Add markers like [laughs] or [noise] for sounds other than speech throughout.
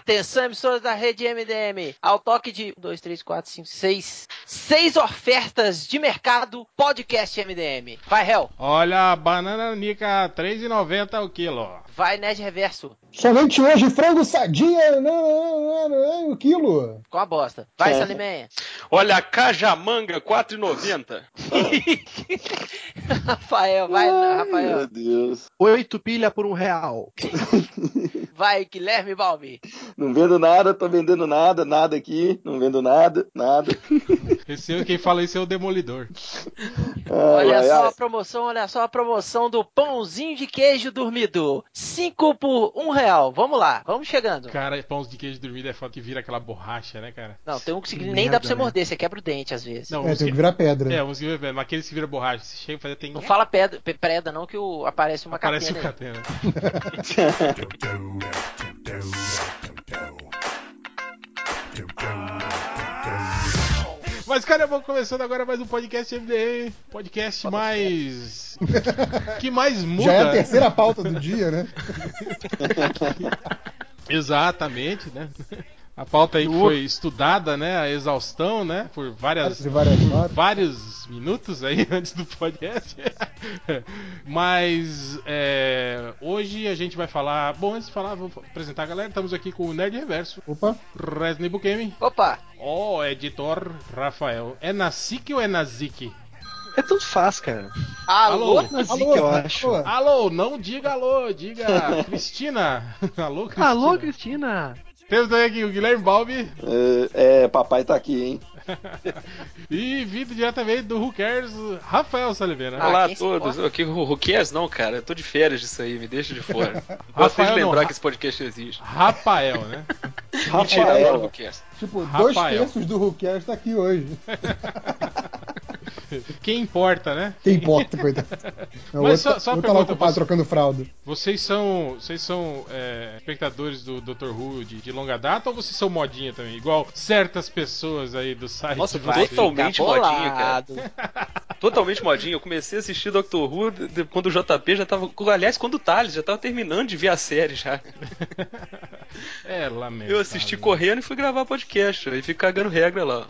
Atenção, emissoras da rede MDM. Ao toque de 1, 2, 3, 4, 5, 6. Seis ofertas de mercado podcast MDM. Vai, Hel. Olha, banana nica 3,90 o quilo. Vai, Nerd Reverso. Somente hoje, frango sadia, não, não, não, não, o quilo. Com a bosta. Vai, Salimenha. Olha, cajamanga 4,90. [laughs] Rafael, vai, Rafael. Meu Deus. Oito pilha por um real. [laughs] Vai, Guilherme Balbi. Não vendo nada, tô vendendo nada, nada aqui. Não vendo nada, nada. Esse, quem fala isso é o Demolidor. Ai, Olha ai, só ai. a promoção, olha só a promoção do pãozinho de queijo dormido. Cinco por um real. Vamos lá, vamos chegando. Cara, pães de queijo dormido é foda que vira aquela borracha, né, cara? Não, tem um que Que nem merda, dá pra você né? morder, você quebra o dente às vezes. Não, Não, É, tem que, virar pedra. é, uns que mas aqueles que vira borracha. Você chega e faz tem fala pedra, pe- preda não que o, aparece uma Parece um catena. aí. catena. Mas, cara, vamos começando agora mais um podcast MDM. Podcast mais. que mais muda. Já é a terceira pauta do dia, né? [laughs] Exatamente, né? A pauta aí que foi estudada, né? A exausção, né? Por várias, várias por vários minutos aí [laughs] antes do podcast. [laughs] Mas é, hoje a gente vai falar. Bom, antes de falar, vou apresentar a galera. Estamos aqui com o Nerd Reverso, Opa, Resney Bukemi, Opa, o editor Rafael. É na SIC ou é na ZIC? É tudo fácil, cara. alô? Alô? Na Zic, alô, eu acho. alô. Alô, não diga alô, diga [laughs] Cristina. Alô, Cristina. Alô, Cristina. Temos também aqui o Guilherme Balbi. É, é, papai tá aqui, hein? [laughs] E vindo diretamente do Who Cares, Rafael Salivena. Ah, Olá a todos. Aqui, o Ruquias não, cara. Eu tô de férias disso aí, me deixa de fora. [laughs] Rafael de não, lembrar Ra- que esse podcast existe. Rafael, né? [laughs] Mentira, adoro o Rafael. Ruquias. tipo, dois Rafael. terços do Hulkcast tá aqui hoje. [laughs] Quem importa, né? Quem importa, coitado. [laughs] Não, Mas outro, só- só outro tá lá ocupado você- trocando fralda. Vocês são, vocês são é, espectadores do Dr. Who de, de longa data ou vocês são modinha também? Igual certas pessoas aí do site. Nossa, [laughs] totalmente modinha, cara. Totalmente modinho. Eu comecei a assistir Doctor Who de- de- quando o JP já tava. Aliás, quando o Thales já tava terminando de ver a série já. É, lamentável. Eu assisti correndo e fui gravar podcast. Aí fico cagando regra lá.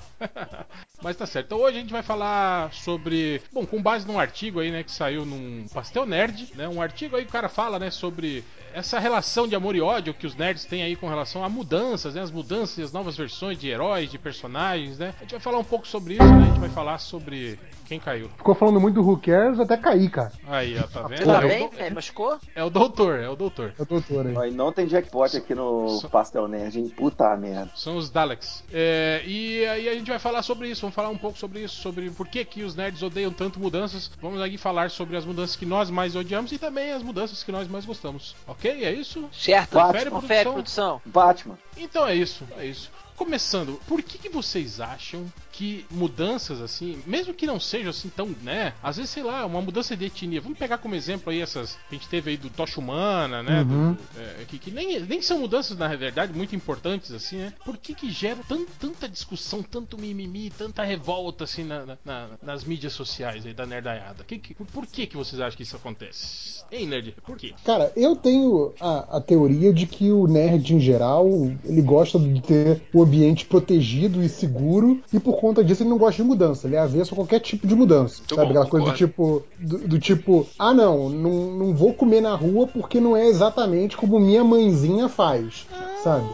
Mas tá certo. Então hoje a gente vai falar sobre. Bom, com base num artigo aí, né, que saiu num Pastel Nerd, né? Um artigo aí que o cara fala, né, sobre essa relação de amor e ódio que os nerds têm aí com relação a mudanças, né? As mudanças e as novas versões de heróis, de personagens, né? A gente vai falar um pouco sobre isso, né? A gente vai falar sobre quem caiu. Ficou falando muito do Who Cares até cair, cara. Aí, ó, tá vendo? Você tá É bem? É, machucou? É o doutor, é o doutor. É o doutor aí. Não tem jackpot aqui no Pastel Nerd, hein? Puta merda. São os Daleks. É, e aí a gente vai falar sobre isso, vamos falar um pouco sobre isso, sobre por que, que os nerds odeiam tanto mudanças. Vamos aqui falar sobre as mudanças que nós mais odiamos e também as mudanças que nós mais gostamos. Ok? É isso? Certo. Confere, Confere, produção. produção. Batman. Então é isso, é isso. Começando, por que, que vocês acham que mudanças assim, mesmo que não sejam assim tão, né? Às vezes, sei lá, uma mudança de etnia. Vamos pegar como exemplo aí essas que a gente teve aí do Tocha Humana, né? Uhum. do- é, que, que nem, nem são mudanças, na verdade, muito importantes, assim, né? Por que que geram tan- tanta discussão, tanto mimimi, tanta revolta, assim, na- na- na- nas mídias sociais aí da nerdaiada? Que, que, por, por que que vocês acham que isso acontece? Hein, nerd? Por quê? Cara, eu tenho a, a teoria de que o nerd em geral, ele gosta de ter o ambiente protegido e seguro, e por conta disso ele não gosta de mudança, ele é avesso a qualquer tipo de mudança. Muito sabe? bom, Aquela coisa do tipo, do, do tipo, ah não, não, não vou comer na rua porque não é exatamente como minha mãezinha faz, sabe?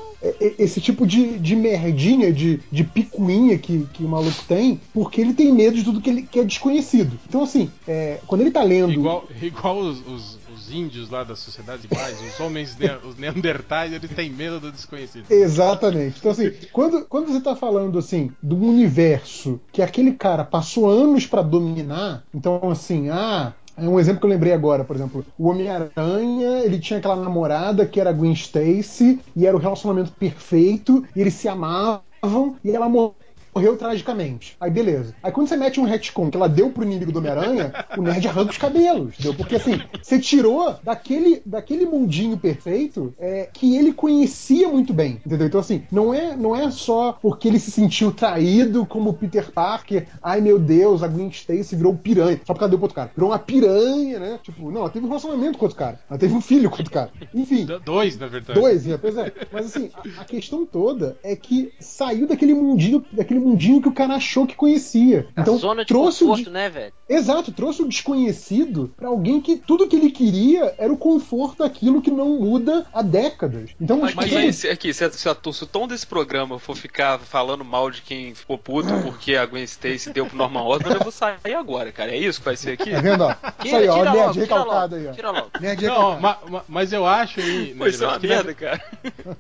Esse tipo de, de merdinha, de, de picuinha que, que o maluco tem, porque ele tem medo de tudo que, ele, que é desconhecido. Então, assim, é, quando ele tá lendo. Igual, igual os, os- os índios lá das sociedades iguais, os homens, ne os neandertais, eles têm medo do desconhecido. Exatamente. Então, assim, quando, quando você tá falando, assim, do universo que aquele cara passou anos pra dominar, então, assim, ah. É um exemplo que eu lembrei agora, por exemplo, o Homem-Aranha, ele tinha aquela namorada que era a Gwen Stacy, e era o relacionamento perfeito, e eles se amavam, e ela morreu morreu tragicamente. Aí beleza. Aí quando você mete um retcon que ela deu pro inimigo do Homem-Aranha, o nerd arranca os cabelos, entendeu? Porque assim, você tirou daquele, daquele mundinho perfeito é, que ele conhecia muito bem, entendeu? Então assim, não é, não é só porque ele se sentiu traído como Peter Parker, ai meu Deus, a Gwen Stacy virou piranha, só porque ela deu pro outro cara. Virou uma piranha, né? Tipo, não, ela teve um relacionamento com outro cara. Ela teve um filho com outro cara. Enfim. Dois, na verdade. Dois, é, pois é. Mas assim, a, a questão toda é que saiu daquele mundinho, daquele mundinho que o cara achou que conhecia. A Então zona de trouxe o, conforto, de- né, velho? Exato, trouxe o desconhecido pra alguém que tudo que ele queria era o conforto daquilo que não muda há décadas. Então, Mas as aqui, pessoas- se, aqui, se, a- se a- se o tom desse programa for ficar falando mal de quem ficou puto porque a Gwen Stacy deu pro Norman Osborn, eu vou sair agora, cara. É isso que vai ser aqui? Tá vendo, ó? Isso aí, ó, tira logo, tira logo, aí, ó. tira logo. Não, ma- ma- mas eu acho aí. Pô, isso é uma que, na- merda, cara.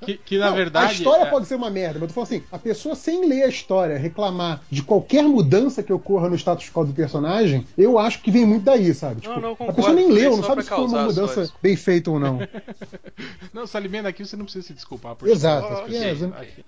que, que, na Não, verdade. A história é- pode ser uma merda, mas eu tô falando assim: a pessoa sem ler a história reclamar de qualquer mudança que ocorra no status quo do personagem, eu acho que vem muito daí, sabe? Tipo, Não, não, a concordo, pessoa nem leu, não sabe se foi uma mudança bem feita ou não. [laughs] Não, Salimena aqui você não precisa se desculpar por Exato. isso. Aqui, exato. [laughs] aqui.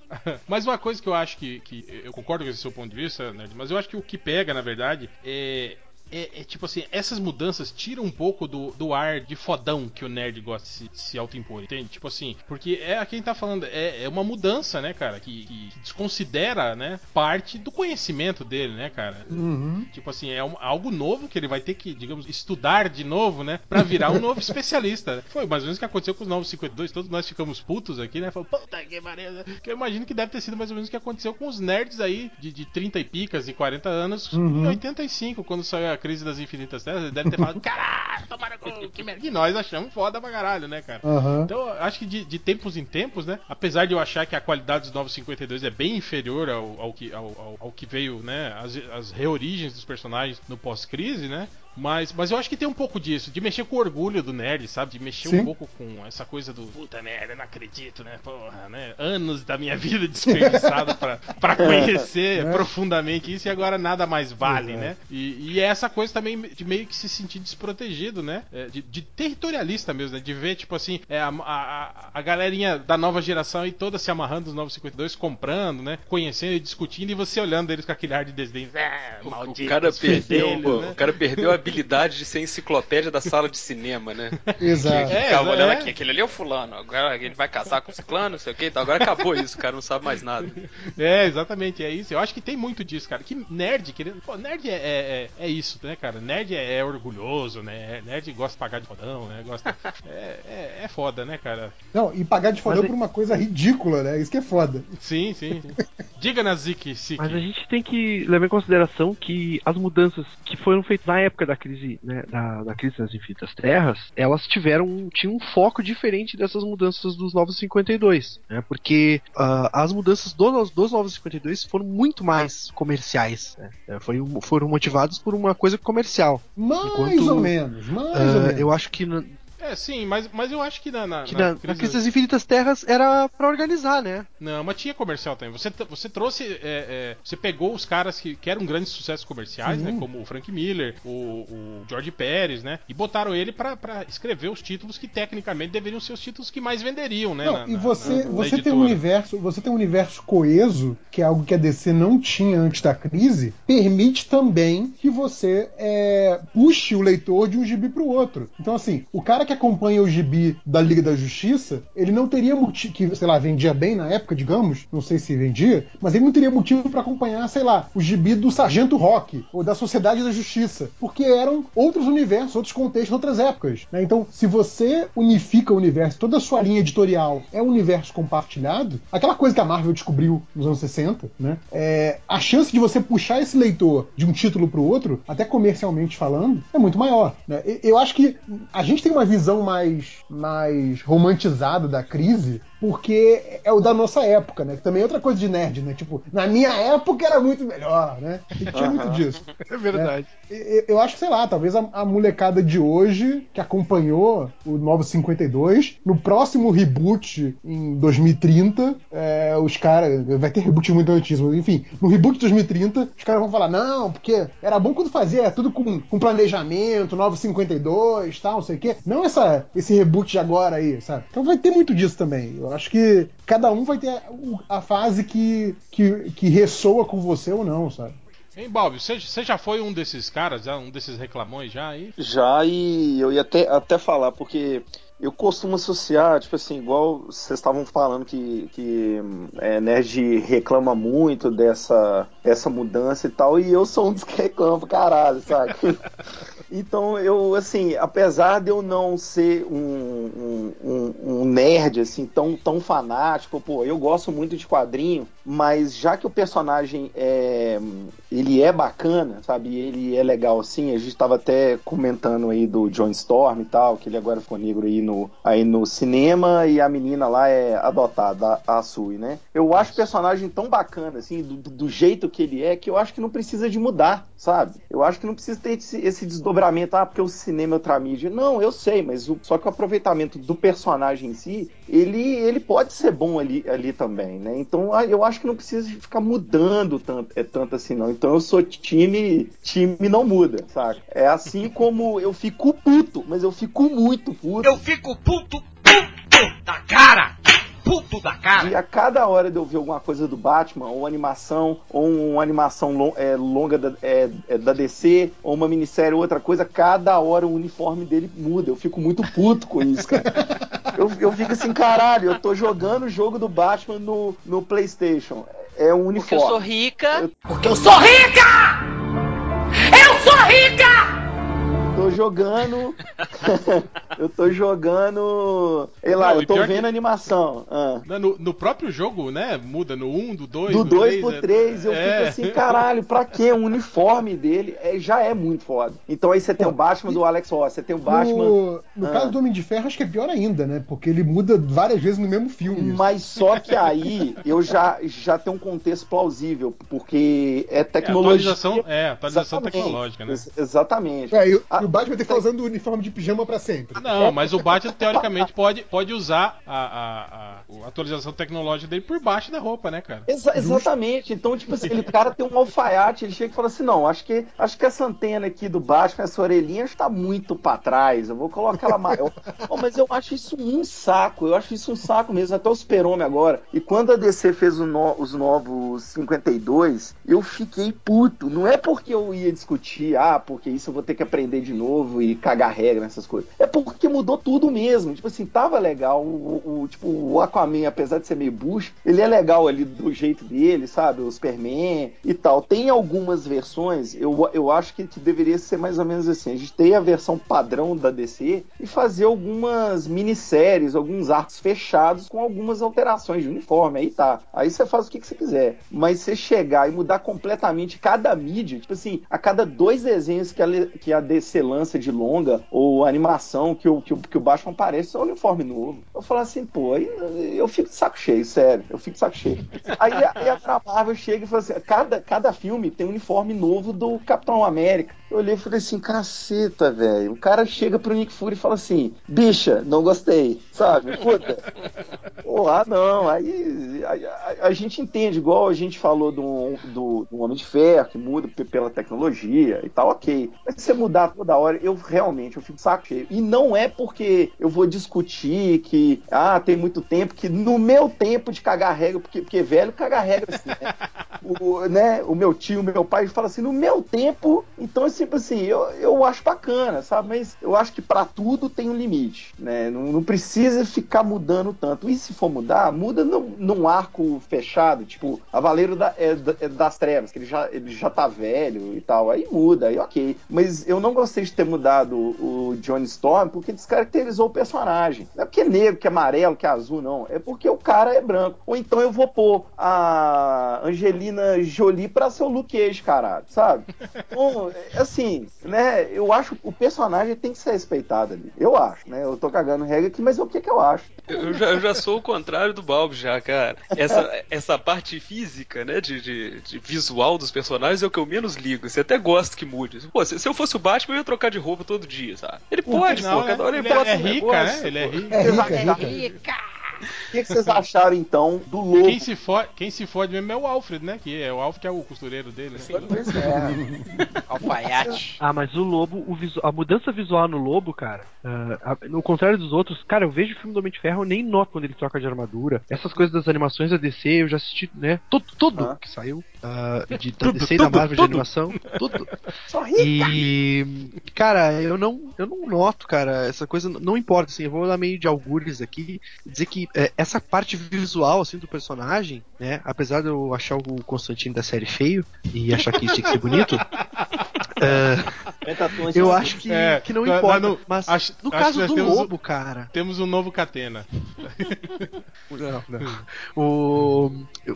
Mas uma coisa que eu acho que, que. Eu concordo com esse seu ponto de vista, Nerd, mas eu acho que o que pega, na verdade, é. É, é tipo assim, essas mudanças tiram um pouco do, do ar de fodão que o nerd gosta de se, de se autoimpor, entende? Tipo assim, porque é a quem tá falando, é, é uma mudança, né, cara, que, que desconsidera, né, parte do conhecimento dele, né, cara? Uhum. Tipo assim, é um- algo novo que ele vai ter que, digamos, estudar de novo, né? Pra virar um novo [laughs] especialista. né? Foi mais ou menos o que aconteceu com os novos 52. Todos nós ficamos putos aqui, né? Falando, puta que pariu. né? Que eu imagino que deve ter sido mais ou menos o que aconteceu com os nerds aí de, de 30 e picas e 40 anos Uhum. em 85, quando saiu a crise das infinitas terras. Eles devem ter falado, caralho, tomara que merda. E nós achamos foda pra caralho, né, cara? Aham. Então, eu acho que de, de tempos em tempos, né? Apesar de eu achar que a qualidade dos Novos 52 é bem inferior ao, ao que, ao, ao- ao que veio, né? As, as reorigens dos personagens no pós-crise, né? Mas, mas eu acho que tem um pouco disso, de mexer com o orgulho do nerd, sabe? De mexer Sim. um pouco com essa coisa do puta merda, não acredito, né? Porra, né? Anos da minha [laughs] vida desperdiçado pra, pra conhecer É. profundamente isso e agora nada mais vale, Exato. né? E, e é essa coisa também de meio que se sentir desprotegido, né? É, De, de territorialista mesmo, né? De ver, tipo assim, é, a, a, a galerinha da nova geração aí toda se amarrando nos 952, comprando, né? Conhecendo e discutindo, e você olhando eles com aquele ar de desdém. É, O, maldito, o cara perdeu, né? o cara perdeu a habilidade de ser enciclopédia da sala de cinema, né? [laughs] Exato. É, Ficava é. olhando aqui, aquele ali é o fulano, agora ele vai casar com o ciclano, não sei o que, então agora acabou isso, o cara não sabe mais nada. É, exatamente, é isso. Eu acho que tem muito disso, cara. Que nerd, querendo. Pô, nerd é, é, é- é isso, né, cara? Nerd é, é orgulhoso, né? Nerd gosta de pagar de fodão, né? Gosta. [laughs] É, é, é foda, né, cara? Não, e pagar de fodão Mas é- por uma coisa ridícula, né? Isso que é foda. Sim, sim. sim. Diga na Zik, Sik. Mas a gente tem que levar em consideração que as mudanças que foram feitas na época da crise, né, da, da crise das infinitas terras, elas tiveram tinham um foco diferente dessas mudanças dos Novos 52, né? Porque ah, as mudanças dos, dos Novos 52 foram muito mais comerciais, né? É, foi foram motivados por uma coisa comercial. Mais Enquanto, ou menos, mais Ah, ou menos. eu acho que É, sim, mas, mas eu acho que na. na, que na na, crise- crise das infinitas terras era pra organizar, né? Não, mas tinha comercial também. Você, você trouxe. é, é, você pegou os caras que, que eram grandes sucessos comerciais, Sim. né? Como o Frank Miller, o, o George Pérez, né? E botaram ele pra, pra escrever os títulos que tecnicamente deveriam ser os títulos que mais venderiam, né? Não, na- e você, na- na você tem um universo, você tem um universo coeso, que é algo que a DC não tinha antes da crise, permite também que você é, puxe o leitor de um gibi pro outro. Então, assim, o cara que acompanha o gibi da Liga da Justiça, ele não teria motivo, que, sei lá, vendia bem na época, digamos, não sei se vendia, mas ele não teria motivo pra acompanhar, sei lá, o gibi do Sargento Rock ou da Sociedade da Justiça, porque eram outros universos, outros contextos, outras épocas. né? Então, se você unifica o universo, toda a sua linha editorial é um universo compartilhado, aquela coisa que a Marvel descobriu nos anos 60, né? É, a chance de você puxar esse leitor de um título pro outro, até comercialmente falando, é muito maior. né? Eu acho que a gente tem uma visão mais, mais romantizada da crise porque é o da nossa época, né? Que também é outra coisa de nerd, né? Tipo, na minha época era muito melhor, né? E tinha muito disso. [laughs] É verdade. Eu, eu acho que, sei lá, talvez a, a molecada de hoje, que acompanhou o Novo 52, no próximo reboot em 2030, é, os caras. Vai ter reboot muito antes, mas enfim, no reboot de 2030, os caras vão falar: não, porque era bom quando fazia tudo com, com planejamento, Novo 52, tal, não sei o quê. Não essa, esse reboot de agora aí, sabe? Então vai ter muito disso também, acho que cada um vai ter a, fase que, que, que ressoa com você ou não, sabe? Hein, Balbi, você, já foi um desses caras, já, um desses reclamões já aí? Já e eu ia até, até falar, porque eu costumo associar, tipo assim, igual vocês estavam falando que, que é, nerd reclama muito dessa, dessa mudança e tal, e eu sou um dos que reclama pra caralho, sabe? [laughs] Então eu, assim, apesar de eu não ser um, um, um- nerd, assim, tão, tão fanático, pô, eu gosto muito de quadrinho, mas já que o personagem é, ele é bacana, sabe, ele é legal assim, a gente tava até comentando aí do John Storm e tal, que ele agora ficou negro aí no, aí no cinema e a menina lá é adotada, a, a Sui, né? Eu acho o personagem tão bacana, assim, do- do jeito que ele é, que eu acho que não precisa de mudar, sabe? Eu acho que não precisa ter esse, esse desdobramento, ah, porque o cinema é outra mídia. Não, eu sei, mas o- só que o aproveitamento do personagem em si, ele, ele pode ser bom ali, ali também, né? Então ah, eu acho que não precisa ficar mudando tanto, é tanto assim, não. Então eu sou time, time não muda, saca? É assim [laughs] como eu fico puto, mas eu fico muito puto. Eu fico puto, puto da cara! Puto da cara! de a cada hora de eu ver alguma coisa do Batman, ou animação, ou uma animação lo- é, longa da, é, é, da DC, ou uma minissérie, ou outra coisa, cada hora o uniforme dele muda. Eu fico muito puto com isso, cara. [laughs] Eu, eu fico assim, caralho, eu tô jogando o jogo do Batman no, no PlayStation. É um Porque eu sou uniforme. rica. Porque eu sou rica! Eu sou rica! Tô jogando. [laughs] eu tô jogando. Sei lá, Não, e eu tô vendo que- animação. Ah. No, no próprio jogo, né? Muda no 1, do 2, do 2 3, pro é- 3, eu é. fico assim, caralho, pra quê? O uniforme dele é- já é muito foda. Então aí você tem o Batman do Alex Ross, você tem o Batman. No, no Ah. caso do Homem de Ferro, acho que é pior ainda, né? Porque ele muda várias vezes no mesmo filme. Mas só que aí eu já, já tenho um contexto plausível, porque é É, tecnologia. atualização, é, atualização Exatamente. tecnológica, né? Ex- Exatamente. É, e, o- Ah, e o Batman tem que ficar usando o uniforme de pijama pra sempre. Não, mas o Batman teoricamente pode, pode usar a, a, a- a atualização tecnológica dele por baixo da roupa, né, cara? Exa- exatamente. Então, tipo assim, ele, cara tem um alfaiate, ele chega e fala assim: não, acho que, acho que essa antena aqui do Batman, essa orelhinha, está muito pra trás. Eu vou colocar ela maior. Oh, mas eu acho isso um saco. Eu acho isso um saco mesmo. Até o Super-Homem agora. E quando a DC fez o no- os novos 52, eu fiquei puto. Não é porque eu ia discutir, ah, porque isso eu vou ter que aprender de novo e cagar regra nessas coisas. É porque mudou tudo mesmo. Tipo assim, tava legal. O, o- tipo, o Aquaman, apesar de ser meio bucho, ele é legal ali do jeito dele, sabe? O Superman e tal. Tem algumas versões, eu, eu acho que, deveria ser mais ou menos assim. A gente tem a versão padrão da DC e fazer algumas minisséries, alguns arcos fechados com algumas alterações de uniforme. Aí tá. Aí você faz o que, que você quiser. Mas você chegar e mudar completamente cada mídia, tipo assim, a cada dois desenhos que a, que a DC lança de longa, ou animação que o, que o, que o Batman aparece, é um uniforme novo. Eu falo assim, pô, aí eu fico de saco cheio, sério. Eu fico de saco cheio. Aí, aí a Marvel chega e fala assim: cada, cada filme tem um uniforme novo do Capitão América. Eu olhei e falei assim, caceta, velho. O cara chega pro Nick Fury e fala assim, bicha, não gostei, sabe? Puta. [laughs] Pô, ah, não. Aí a, a- a gente entende, igual a gente falou do, do, do Homem de Ferro, que muda pela tecnologia e tal, ok. Mas se você mudar toda hora, eu realmente eu fico saco cheio. E não é porque eu vou discutir que, ah, tem muito tempo, que no meu tempo de cagar regra, porque, porque velho caga regra assim, né? [laughs] o, né, o meu tio, o meu pai fala assim, no meu tempo, então sempre assim, eu, eu acho bacana, sabe? Mas eu acho que pra tudo tem um limite, né? Não, não precisa ficar mudando tanto. E se for mudar, muda num, num arco fechado, tipo, Cavaleiro da, é, é das Trevas, que ele já, ele já tá velho e tal, aí muda, aí ok. Mas eu não gostei de ter mudado o Johnny Storm porque descaracterizou o personagem. Não é porque é negro, que é amarelo, que é azul, não. É porque o cara é branco. Ou então eu vou pôr a Angelina Jolie pra ser o Luke Cage, caralho, sabe? [laughs] Então, é assim, né? Eu acho que o personagem tem que ser respeitado ali. Eu acho, né? Eu tô cagando regra aqui, mas o que que eu acho? Eu já, eu já sou o contrário do Balb, já, cara. Essa, essa parte física, né, de, de, de visual dos personagens é o que eu menos ligo. Você até gosta que mude. Pô, se, se eu fosse o Batman, eu ia trocar de roupa todo dia, sabe? Ele pode, Não, pô, cada né? hora ele, ele, bota é um rica, negócio, né? Ele é pô. rico. É rica, é rica. O que, que vocês acharam então do lobo? Quem se, fode, quem se fode mesmo é o Alfred, né? Que é o Alfred que é o costureiro dele. Né? É. [laughs] Alfaiate. Ah, mas o lobo, o visu- a mudança visual no lobo, cara, a- no contrário dos outros, cara, eu vejo o filme do Homem de Ferro, eu nem noto quando ele troca de armadura. Essas coisas das animações da DC, eu já assisti, né? Tudo, tudo Ah. que saiu ah, de, da DC e da Marvel de animação. Tudo. [laughs] Só rica. E, cara, eu não, eu não noto, cara, essa coisa não importa, assim, eu vou dar meio de algures aqui, dizer que é, essa parte visual, assim, do personagem, né, apesar de eu achar o Constantino da série feio e achar que isso tinha que ser bonito, [laughs] é, eu acho que, É, que não importa, no- mas acho- no acho caso do lobo, cara, Temos um novo Catena. [laughs] não, não. O,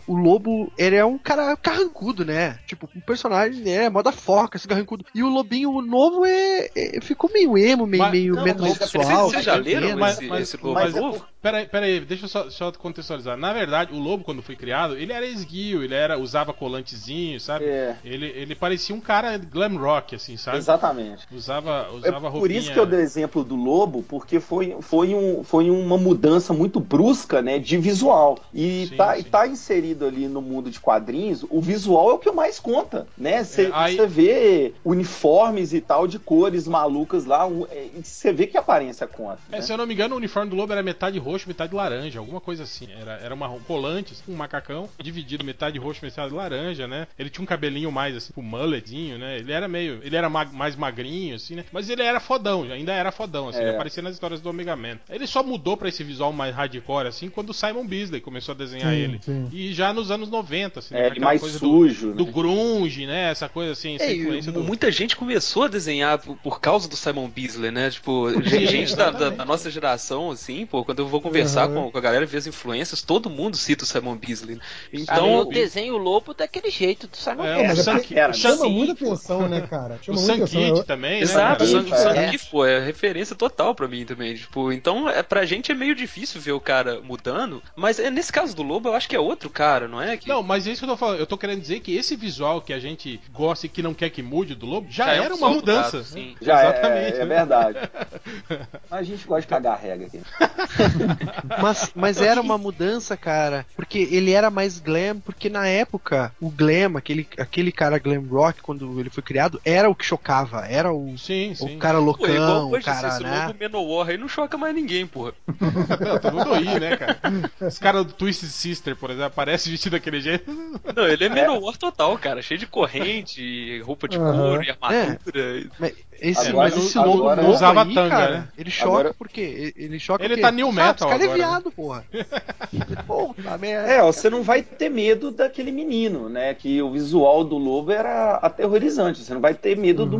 o lobo, ele é um cara carrancudo, né? Tipo, um personagem, né? Moda foca, esse carrancudo. E o lobinho novo é, é- ficou meio emo, meio, Mas- meio não, metrosexual. Vocês, vocês já leram. Mas- esse, mas- esse lobo mas é novo? Peraí, peraí, deixa eu só, só contextualizar. Na verdade, o lobo, quando foi criado, ele era esguio, ele era, usava colantezinho, sabe? É, Ele, ele parecia um cara glam rock, assim, sabe? exatamente. Usava, É usava por roupinha... isso que eu dei exemplo do lobo, porque foi, foi, um, foi uma mudança muito brusca, né, de visual. E Sim, tá, sim. tá inserido ali no mundo de quadrinhos, o visual é o que mais conta, né? Você É, aí- vê uniformes e tal de cores malucas lá, você vê que a aparência conta. É, né? se eu não me engano, o uniforme do lobo era metade roxo, metade laranja, alguma coisa assim. Era, era uma colante, um macacão, dividido metade roxo, metade laranja, né? Ele tinha um cabelinho mais assim, um mulletzinho, né? Ele era meio. Ele era ma- mais magrinho, assim, né? Mas ele era fodão, ainda era fodão, assim, É. ele aparecia nas histórias do Omega Man. Ele só mudou pra esse visual mais hardcore, assim, quando o Simon Beasley começou a desenhar Sim, ele. sim. E já nos anos 90, assim, né? É, e mais coisa sujo, do, do né? grunge, né? Essa coisa assim, essa É, e influência do. muita gente começou a desenhar por, por causa do Simon Beasley, né? Tipo, [laughs] gente, gente da, da- nossa geração, assim, pô, quando eu vou conversar Uhum. com, com a galera, ver as influências, todo mundo cita o Simon Beasley. Cara, Então, eu desenho o lobo daquele jeito do Simon É, o é Sam, [laughs] o Chama Sam, muita atenção, né, cara? o Chama Sam muita atenção. Kid Eu- também, Exato, né? o cara? Sam- é. pô, é referência total pra mim também. Tipo, então, é, pra gente é meio difícil ver o cara mudando, mas é, nesse caso do Lobo, eu acho que é outro cara, não é? Que Não, mas é isso que eu tô falando. Eu tô querendo dizer que esse visual que a gente gosta e que não quer que mude do lobo já, Já é um era uma mudança. mudado, sim. [laughs] Já Exatamente. é, é verdade. [laughs] Mas a gente gosta de cagar regra aqui. [laughs] Mas, mas era uma mudança, cara, porque ele era mais glam, porque na época o glam, aquele, aquele cara glam rock, quando ele foi criado, era o que chocava, era o, Sim, sim. o cara Pô, é igual loucão, o cara, esse né? Lobo Menowar aí não choca mais ninguém, porra. [laughs] Não, todo mundo ri, né, cara? Os caras do Twisted Sister, por exemplo, aparece vestido daquele jeito. Não, ele é Menowar total, cara. Cheio de corrente, roupa de Aham. couro e armadura. Mas esse, Agora- mas esse agora- lobo não novo usava aí, tanga, cara, né? ele choca Agora- porque ele choca Ele porque, tá new metal Esse cara agora, é viado, porra. [laughs] Puta merda. É, ó, você não vai ter medo daquele menino, né? Que o visual do lobo era aterrorizante. Você não vai ter medo do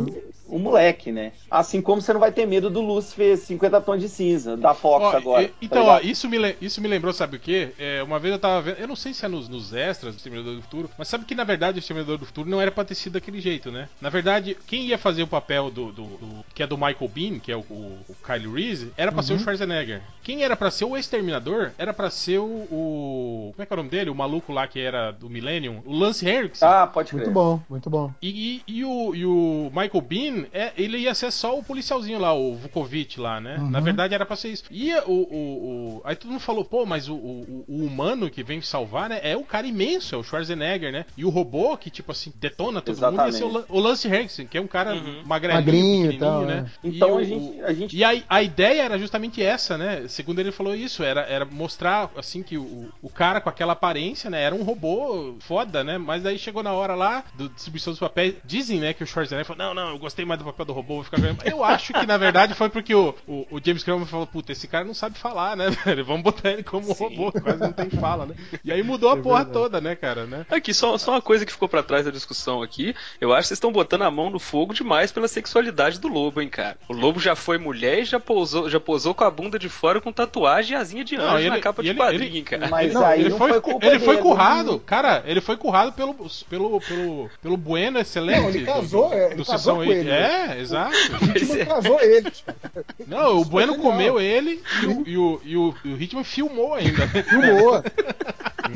um moleque, né? Assim como você não vai ter medo do Lúcifer 50 tons de cinza, da Fox Ó, agora. e- tá então, ó, ligado? isso me, isso me lembrou, sabe o quê? É, uma vez eu tava vendo, eu não sei se é nos, nos extras do Exterminador do Futuro, mas sabe que na verdade o Exterminador do Futuro não era pra ter sido daquele jeito, né? Na verdade, quem ia fazer o papel do, do- do- que é do Michael Bean, que é o, o, o Kyle Reese, era pra Uhum. ser o Schwarzenegger. Quem era pra ser o Exterminador era pra ser o, o- como é que é o nome dele? O maluco lá que era do Millennium, o Lance Henriksen. Ah, pode crer. Muito bom, muito bom. E, e- e o, e o Michael Bean, é, ele ia ser só o policialzinho lá, o Vukovic lá, né? Uhum. Na verdade era pra ser isso. E o, o, o- Aí todo mundo falou, pô, mas o, o, o humano que vem salvar, né? É o cara imenso, é o Schwarzenegger, né? E o robô que, tipo assim, detona todo mundo ia ser o, o Lance Henriksen, que é um cara Uhum. magrelinho, Magrinho e tal, né? Então E a gente. A gente e a, a ideia era justamente essa, né? Segundo ele falou isso, era, era mostrar, assim, que o, o cara com aquela aparência, né? Era um robô foda, né? Mas daí chegou na hora lá, do distribuição dos papéis, dizem, né, que o Schwarzenegger falou, não, não, eu gostei mais do papel do robô, vou ficar ganhando. Eu acho que, na verdade, foi porque o, o, o James Cameron falou, puta, esse cara não sabe falar, né, [laughs] velho? Vamos botar ele como um robô, quase não tem fala, né? E aí mudou a É porra verdade. toda, né, cara, né? Aqui, só, só uma coisa que ficou pra trás da discussão aqui. Eu acho que vocês estão botando a mão no fogo demais pela sexualidade do lobo, hein, cara. O lobo já foi mulher e já pousou, já posou com a bunda de fora com tatuagem e asinha de anjo Não, ele- na capa de ele- quadrinho, ele- cara. Mas Não, aí ele não foi, foi culpa ele foi dele, currado, cara, ele foi currado pelo, pelo, pelo, pelo Bueno Excelente. Não, ele casou, do, é, do ele Sessão casou com ele, É, É, exato. O Hitman casou eles. cara. Não, o Isso Bueno comeu ele e o, e o, e o, e o Hitman filmou ainda. Filmou.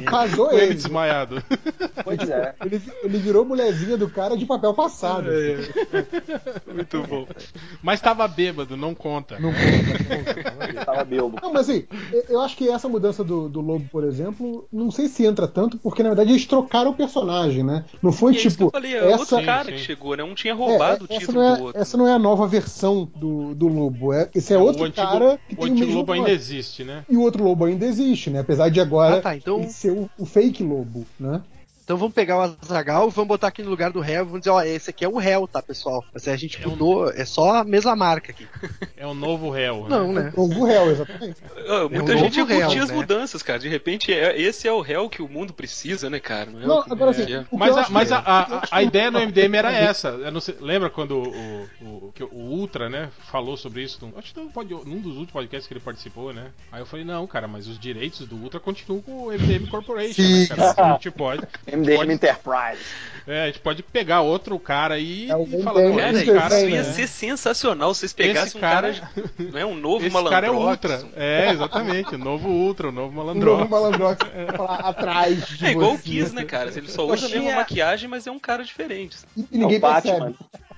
Casou Com ele ele. desmaiado. Pois é. Ele, ele virou mulherzinha do cara de papel passado. É. Muito bom. Mas tava bêbado, não conta. Não conta, não conta. Ele tava bêbado. Não, mas assim, eu- acho que essa mudança do, do Lobo, por exemplo, não sei se entra tanto, porque na verdade eles trocaram o personagem, né? Não foi E é que tipo. eu falei, é essa, outro cara Sim, que sim. chegou, né? Um tinha é, roubado o essa, não é, outro. essa não é a nova versão do, do Lobo. É, esse é outro o antigo, cara que o tem o antigo mesmo lobo ainda existe, né? E o outro lobo ainda existe, né? Apesar de agora Ah, tá, então- ser o, o fake lobo, né? Então vamos pegar o Azagal e vamos botar aqui no lugar do réu. Vamos dizer, ó, esse aqui é o réu, tá, pessoal? Mas a gente É um- mudou, é só a mesma marca aqui. É o novo réu. né? Não, né? O réu, exatamente. Ah, muita um gente ia novo réu, curtir as né? mudanças, cara. De repente, é- esse é o réu que o mundo precisa, né, cara? Não, é Não, agora é. que Mas, a, mas a, a- acho a que- ideia no MDM era [laughs] essa. Eu não sei- lembra quando o, o, o Ultra, né, falou sobre isso? num- Acho que num, dos últimos podcasts que ele participou, né? Aí eu falei, não, cara, mas os direitos do Ultra continuam com o MDM Corporation, né, Sim. cara? A gente pode. [laughs] MDM pode- Enterprise. É, a gente pode pegar outro cara aí É o e falar, não, Cara, esse cara, isso ia né? ser sensacional se vocês pegassem Esse um cara- cara, né, um novo esse cara é o malandrox. Ultra. É, exatamente, o novo Ultra, o novo O malandro. novo malandrox [laughs] falar atrás de É igual o. Kiss, né, cara? Ele só usa a mesma maquiagem, mas é um cara diferente. E, e ninguém É o Batman. percebe.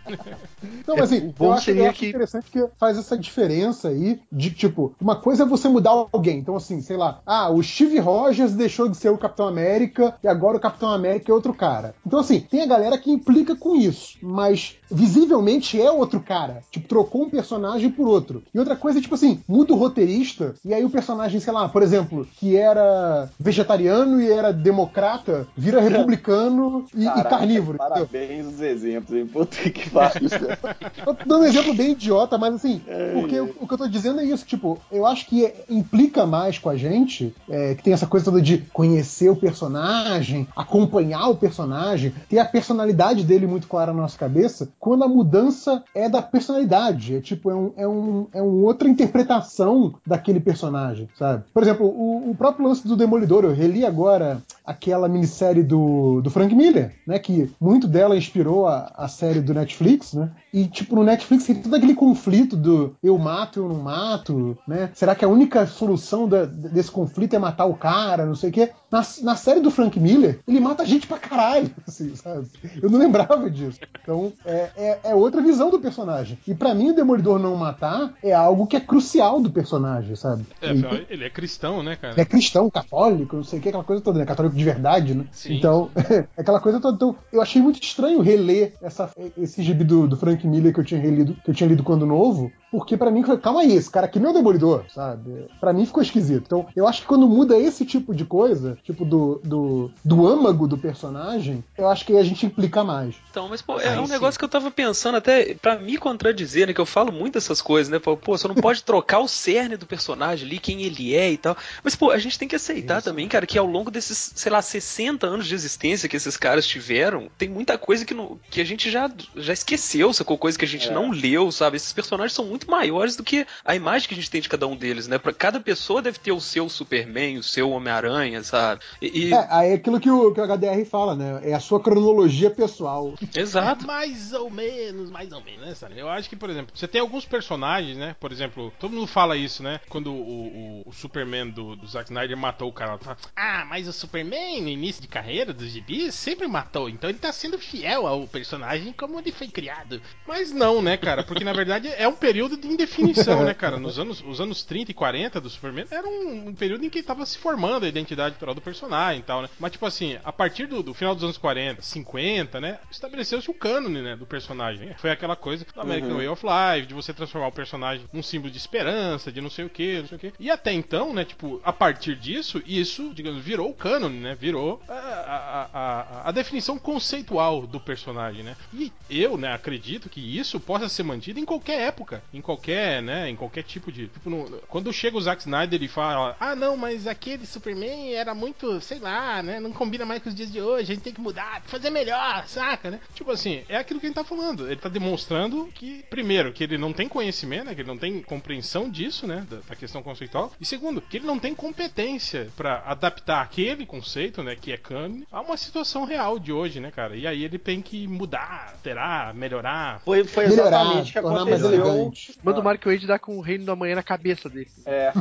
[laughs] Não, mas assim, O bom eu acho, seria eu acho que- interessante que faz essa diferença aí de, tipo, uma coisa é você mudar alguém. Então, assim, sei lá, ah, o Steve Rogers deixou de ser o Capitão América e agora o Capitão América é outro cara. Então, assim, tem a galera que implica com isso, mas visivelmente é outro cara. Tipo, trocou um personagem por outro. E outra coisa é, tipo assim, muda o roteirista e aí o personagem, sei lá, por exemplo, que era vegetariano e era democrata, vira [laughs] republicano e, e Caraca, carnívoro. entendeu? Parabéns os exemplos, hein? Puta que pariu. [laughs] Eu tô dando um exemplo bem idiota, mas assim, porque o, o que eu tô dizendo é isso, tipo, eu acho que é- implica mais com a gente, é, que tem essa coisa toda de conhecer o personagem, acompanhar o personagem, ter a personalidade dele muito clara na nossa cabeça, quando a mudança é da personalidade, é tipo, é, um, é, um, é uma outra interpretação daquele personagem, sabe? Por exemplo, o, o próprio lance do Demolidor, eu reli agora aquela minissérie do, do Frank Miller, né, que muito dela inspirou a, a série do Netflix, né? E, tipo, no Netflix tem todo aquele conflito do eu mato, eu não mato, né? Será que a única solução da- desse conflito é matar o cara, não sei o quê? Na, na série do Frank Miller, ele mata gente pra caralho, [laughs] assim, sabe? Eu não lembrava disso. Então, é, é, é outra visão do personagem. E pra mim, o Demolidor não matar é algo que é crucial do personagem, sabe? É, E- afinal, ele é cristão, né, cara? ele é cristão, católico, não sei o que, aquela coisa toda, né? Católico de verdade, né? Sim, então, [laughs] aquela coisa toda. Então, eu achei muito estranho reler essa, esse gibi do, do Frank Miller que eu tinha relido, que eu tinha lido quando novo, porque pra mim, calma aí, esse cara aqui não é o Demolidor, sabe? Pra mim ficou esquisito. Então, eu acho que quando muda esse tipo de coisa, tipo do, do, do âmago do personagem, eu acho que aí a gente implica mais. Então, mas, pô, é Aí um sim. negócio que eu tava pensando até pra me contradizer, né? Que eu falo muito dessas coisas, né? Pô, pô, você não [laughs] pode trocar o cerne do personagem ali, quem ele é e tal. Mas, pô, a gente tem que aceitar também, cara, que ao longo desses, sei lá, 60 anos de existência que esses caras tiveram, tem muita coisa que, não, que a gente já, já esqueceu, sacou? Coisa que a gente É. não leu, sabe? Esses personagens são muito maiores do que a imagem que a gente tem de cada um deles, né? Pra cada pessoa deve ter o seu Superman, o seu Homem-Aranha, sabe? E, e- É, aí é aquilo que o, que o HDR fala, né? É a sua cronologia pessoal. [laughs] Exato. Mais ou menos, mais ou menos, né, sabe? Eu acho que, por exemplo, você tem alguns personagens, né? Por exemplo, todo mundo fala isso, né? Quando o, o- o Superman do, do Zack Snyder matou o cara, ela fala, ah, mas o Superman no início de carreira dos gibis sempre matou, então ele tá sendo fiel ao personagem como ele criado. Mas não, né, cara? Porque na verdade é um período de indefinição, né, cara? Nos anos, os anos 30 e 40 do Superman era um, um período em que tava se formando a identidade natural do personagem e tal, né? Mas, tipo assim, a partir do, do final dos anos 40, 50, né? Estabeleceu-se o cânone, né? Do personagem. né? Foi aquela coisa do American Way of Life, de você transformar o personagem num símbolo de esperança, de não sei o que, não sei o que. E até então, né? Tipo, a partir disso, isso, digamos, virou o cânone, né? Virou a, a, a- a definição conceitual do personagem, né? E eu, né, acredito que isso possa ser mantido em qualquer época, em qualquer, né, em qualquer tipo de. Tipo, no- quando chega o Zack Snyder e fala, ah, não, mas aquele Superman era muito, sei lá, né, não combina mais com os dias de hoje, a gente tem que mudar, fazer melhor, saca, né? Tipo assim, é aquilo que ele tá falando. Ele tá demonstrando que, primeiro, que ele não tem conhecimento, né, que ele não tem compreensão disso, né, da, da questão conceitual, e segundo, que ele não tem competência pra adaptar aquele conceito né, que é canon, a uma situação real de hoje, né, cara? E aí ele tem que mudar, alterar, melhorar. Foi, foi Melhorar, exatamente o que aconteceu. Manda o Mark Wade dar com o reino da manhã na cabeça dele. [laughs] É.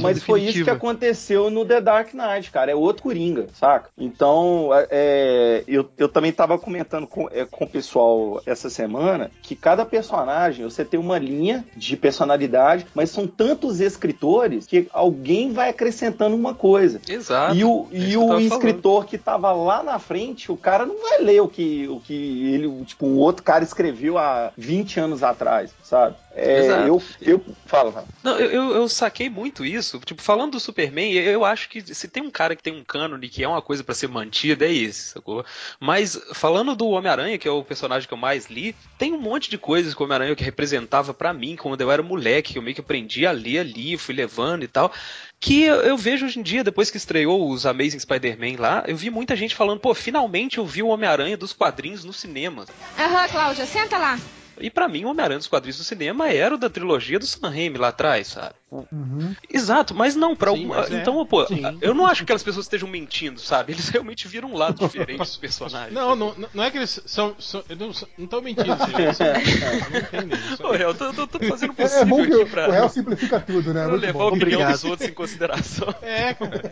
Mas foi isso que aconteceu no The Dark Knight, cara. É outro Coringa, saca? Então, é, eu, eu também tava comentando com, é, com o pessoal essa semana que cada personagem, você tem uma linha de personalidade, mas são tantos escritores que alguém vai acrescentando uma coisa. Exato. E o, É e o escritor que tava lá na frente, o cara não vai ler o que, o que ele, o- tipo, um outro cara escreveu há 20 anos atrás, sabe? É, Exato. eu, eu falo. Não, eu, eu, eu saquei muito isso. Tipo, falando do Superman, eu, eu acho que se tem um cara que tem um cânone que é uma coisa pra ser mantida, é esse, sacou? Mas falando do Homem-Aranha, que é o personagem que eu mais li, tem um monte de coisas que o Homem-Aranha que representava pra mim quando eu era moleque, que eu meio que aprendi a ler ali, fui levando e tal. Que eu, eu vejo hoje em dia, depois que estreou os Amazing Spider-Man lá, eu vi muita gente falando, pô, finalmente eu vi o Homem-Aranha dos quadrinhos no cinema. Aham, Cláudia, senta lá. E pra mim, o Homem-Aranha dos quadrinhos do cinema era o da trilogia do Sam Raimi lá atrás, sabe? Uhum. Exato, mas não, pra Sim, algum- mas é. Então, pô, Sim. eu não acho que aquelas pessoas estejam mentindo, sabe? Eles realmente viram um lado diferente dos personagens. Não, não, não é que eles são. são eles não não estão mentindo, assim, eles são- não entendem isso. Ô, eu tô, tô- tô fazendo o É, é possível bom que aqui pra, o réu simplifica tudo, né? pra Muito levar bom. a opinião Obrigado. dos outros em consideração. É, cara.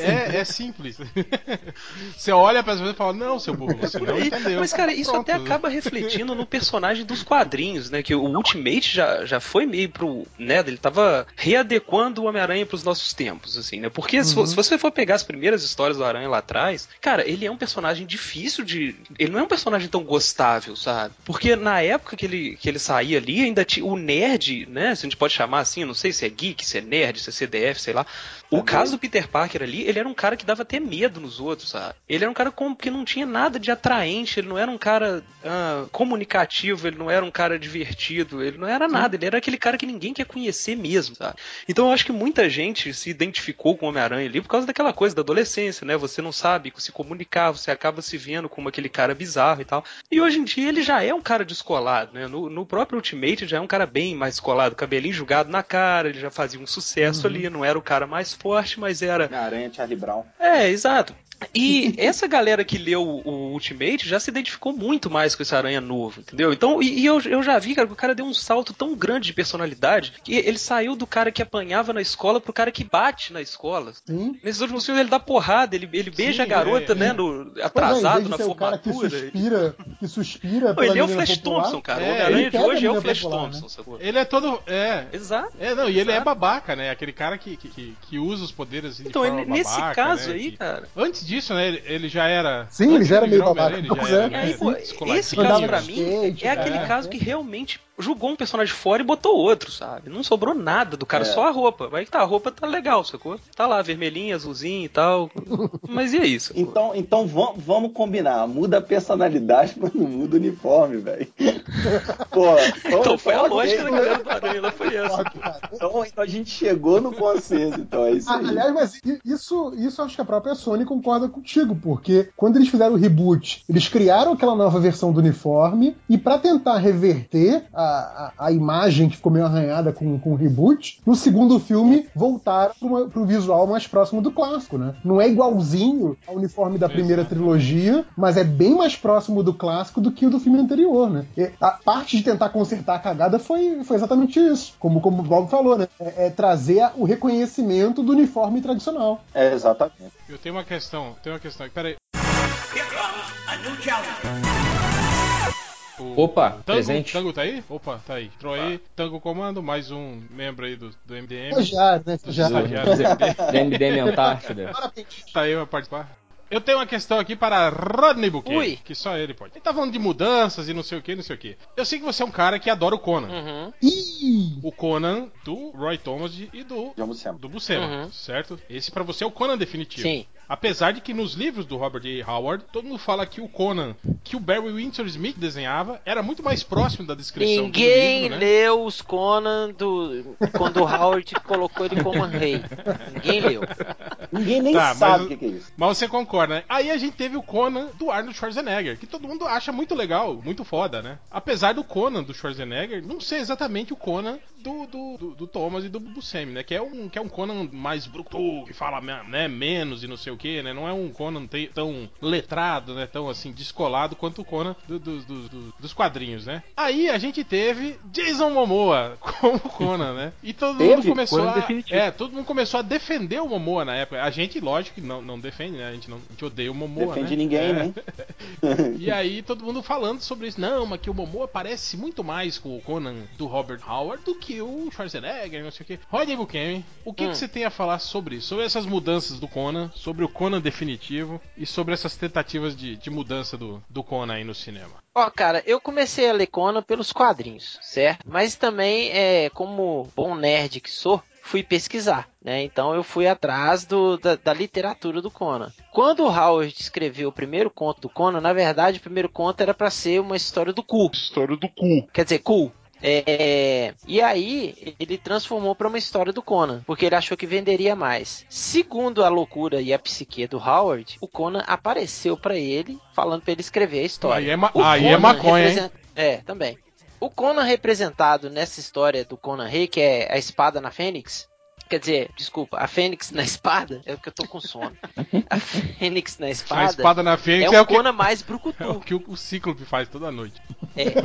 É, é simples. Você olha para as pessoas e fala, não, seu burro, você não E- entendeu. Mas, cara, isso Pronto. até acaba refletindo no personagem dos quadrinhos, né? Que o Ultimate já, já foi meio pro. né? Ele tava readequando o Homem-Aranha pros nossos tempos, assim, né? Porque se, se você for pegar as primeiras histórias do Aranha lá atrás, cara, ele é um personagem difícil de. Ele não é um personagem tão gostável, sabe? Porque na época que ele, que ele saía ali, ainda tinha o nerd, né? Se a gente pode chamar assim, não sei se é geek, se é nerd, se é CDF, sei lá. O caso do Peter Parker ali, ele era um cara que dava até medo nos outros, sabe? Ele era um cara com, que não tinha nada de atraente, ele não era um cara ah, comunicativo, ele não era um cara divertido, ele não era nada, ele era aquele cara que ninguém quer conhecer mesmo, sabe? Então eu acho que muita gente se identificou com o Homem-Aranha ali por causa daquela coisa da adolescência, né? Você não sabe se comunicar, você acaba se vendo como aquele cara bizarro e tal. E hoje em dia ele já é um cara descolado, né? No, no próprio Ultimate já é um cara bem mais descolado, cabelinho jogado na cara, ele já fazia um sucesso ali, não era o cara mais forte, mas era Aranha, Charlie Brown. é, exato. E essa galera que leu o Ultimate já se identificou muito mais com esse aranha novo, entendeu? Então, e, e eu, eu já vi, cara, que o cara deu um salto tão grande de personalidade que ele saiu do cara que apanhava na escola pro cara que bate na escola. Sim. Nesses últimos filmes ele dá porrada, ele, ele beija Sim, a garota, é, né, é. no, é, atrasado de na cara que formatura. suspira, que suspira Pô, ele é o Flash popular. Thompson, cara. É, o Homem-Aranha ele de hoje é o Flash popular, Thompson, né? sacou? Ele é todo. É. Exato. É, não, e ele é Exato. babaca, né? Aquele cara que, que, que, usa os poderes assim, de Então, forma ele- nesse babaca, caso né? aí, cara. Antes disso, né? Ele, ele já era. Sim, ele já era meio babaca, Ele já pois é. aí, né? esse caso pra mim é aquele é. caso que realmente jogou um personagem fora e botou outro, sabe? Não sobrou nada do cara, É. só a roupa. Vai que tá, a roupa tá legal, sacou? Tá lá, vermelhinha, azulzinha e tal. Mas e aí, sacou? Então, então vam- vamos combinar. Muda a personalidade, mas não muda o uniforme, velho. [laughs] Pô, Então foi a lógica da galera do Aranha, foi essa. Então, então a gente chegou no consenso, então é isso Ah, aí. aliás, mas isso, isso acho que a própria Sony concorda contigo, porque quando eles fizeram o reboot, eles criaram aquela nova versão do uniforme e pra tentar reverter a, a, a imagem que ficou meio arranhada com, com o reboot, no segundo filme voltaram uma- pro visual mais próximo do clássico, né? Não é igualzinho ao uniforme da primeira trilogia, mas é bem mais próximo do clássico do que o do filme anterior, né? E a parte de tentar consertar a cagada foi, foi exatamente isso. Como, como o Bob falou, né? É, é trazer o reconhecimento do uniforme tradicional. É, exatamente. Eu tenho uma questão, tenho uma questão. Pera aí. Here comes a new challenge. O Opa, Tango, presente. Tango tá aí? Opa, tá aí. Entrou aí. Tango Comando, mais um membro aí do, do MDM. Estagiário, né? Estagiário. Estagiário do MDM. Da MDM Antártida. Tá aí pra participar. Eu tenho uma questão aqui para Rodney Buquet, Ui. que só ele pode. Ele tá falando de mudanças e não sei o que, não sei o que. Eu sei que você é um cara que adora o Conan. Uhum. O Conan do Roy Thomas e do Já do Buscema, Uhum. certo? Esse pra você é o Conan definitivo. Sim. Apesar de que nos livros do Robert E. Howard, todo mundo fala que o Conan que o Barry Windsor Smith desenhava era muito mais próximo da descrição Ninguém do livro, né? leu os Conan do, quando o Howard colocou ele como rei. Ninguém leu. Ninguém nem Tá, sabe o- o que, que é isso. Mas você concorda, né? Aí a gente teve o Conan do Arnold Schwarzenegger, que todo mundo acha muito legal, muito foda, né? Apesar do Conan do Schwarzenegger não ser exatamente o Conan do, do, do, do Thomas e do Buscemi, né? Que é um, que é um Conan mais bruto, que fala né, menos e não sei o que, né? Não é um Conan tão letrado, né? Tão assim, descolado quanto o Conan do- do- do- do- dos quadrinhos, né? Aí a gente teve Jason Momoa [laughs] como Conan, né? E todo mundo Teve? começou Conan a. definitivo. É, todo mundo começou a defender o Momoa na época. A gente, lógico, não, não defende, né? A gente, não, a gente odeia o Momoa, Defende né? ninguém, É. né? [laughs] E aí todo mundo falando sobre isso. Não, mas que o Momoa parece muito mais com o Conan do Robert Howard do que o Schwarzenegger, não sei o que. Rodney Bukemi, o que, Hum. que você tem a falar sobre isso? Sobre essas mudanças do Conan, sobre o Conan definitivo e sobre essas tentativas de, de mudança do, do Conan aí no cinema. Ó, cara, eu comecei a ler Conan pelos quadrinhos, certo? Mas também, é, como bom nerd que sou, fui pesquisar, né? Então eu fui atrás do- da, da literatura do Conan. Quando o Howard escreveu o primeiro conto do Conan, na verdade o primeiro conto era para ser uma história do cu. História do cu. Quer dizer, cu. É, e aí ele transformou para uma história do Conan, porque ele achou que venderia mais. Segundo a loucura e a psique do Howard, o Conan apareceu para ele falando para ele escrever a história. Aí é, ma- aí é maconha, hein? É, também. O Conan representado nessa história do Conan Rei, que é a espada na Fênix. Quer dizer, desculpa, a Fênix na espada é o que eu tô com sono. A Fênix na A espada, espada na Fênix é é, um o que, Conan mais [laughs] é o brucutu. que o, o Cíclope faz toda noite. É. [laughs]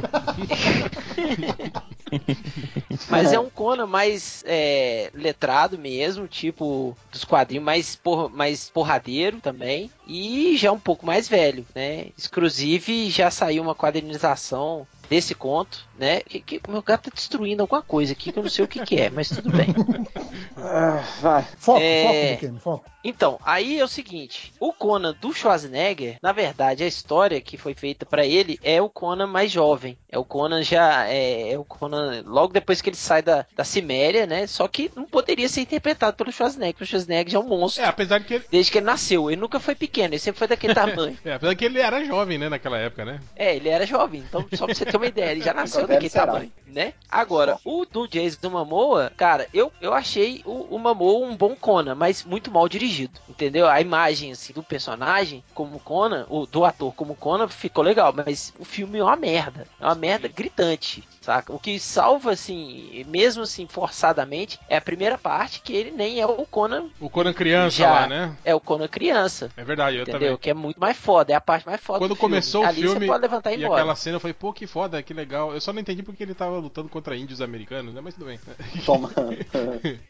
Mas é um Conan mais é, letrado mesmo, tipo dos quadrinhos, mais, por, mais porradeiro também. E já um pouco mais velho, né? Exclusive já saiu uma quadrinização desse conto, né? Que, que meu gato tá destruindo alguma coisa aqui que eu não sei o que, que é, mas tudo bem. [laughs] Ah, vai. Foco, É. foco, foco. Então, aí é o seguinte, o Conan do Schwarzenegger, na verdade, a história que foi feita pra ele é o Conan mais jovem. É o Conan já é, é o Conan logo depois que ele sai da, da Ciméria, né? Só que não poderia ser interpretado pelo Schwarzenegger, porque o Schwarzenegger já é um monstro É, apesar de que ele. desde que ele nasceu. Ele nunca foi pequeno, ele sempre foi daquele [laughs] tamanho. É, apesar de que ele era jovem, né, naquela época, né? É, ele era jovem, então só pra você ter uma ideia, ele já nasceu daquele tamanho, né? Agora, o do Jason Momoa, cara, eu, eu achei o, o Momoa um bom Conan, mas muito mal dirigido, entendeu? A imagem, assim, do personagem como Conan, o, do ator como Conan, ficou legal, mas o filme é uma merda, é uma merda gritante, saca? O que salva, assim, mesmo assim, forçadamente, é a primeira parte, que ele nem é o Conan, O Conan criança Já. lá, né? é o Conan criança. É verdade, eu Entendeu? também. Que é muito mais foda, é a parte mais foda Quando do filme. começou o Ali filme você pode levantar e E embora. aquela cena eu falei, pô, que foda, que legal. Eu só não entendi porque ele tava lutando contra índios americanos, né? Mas tudo bem. [laughs] Toma.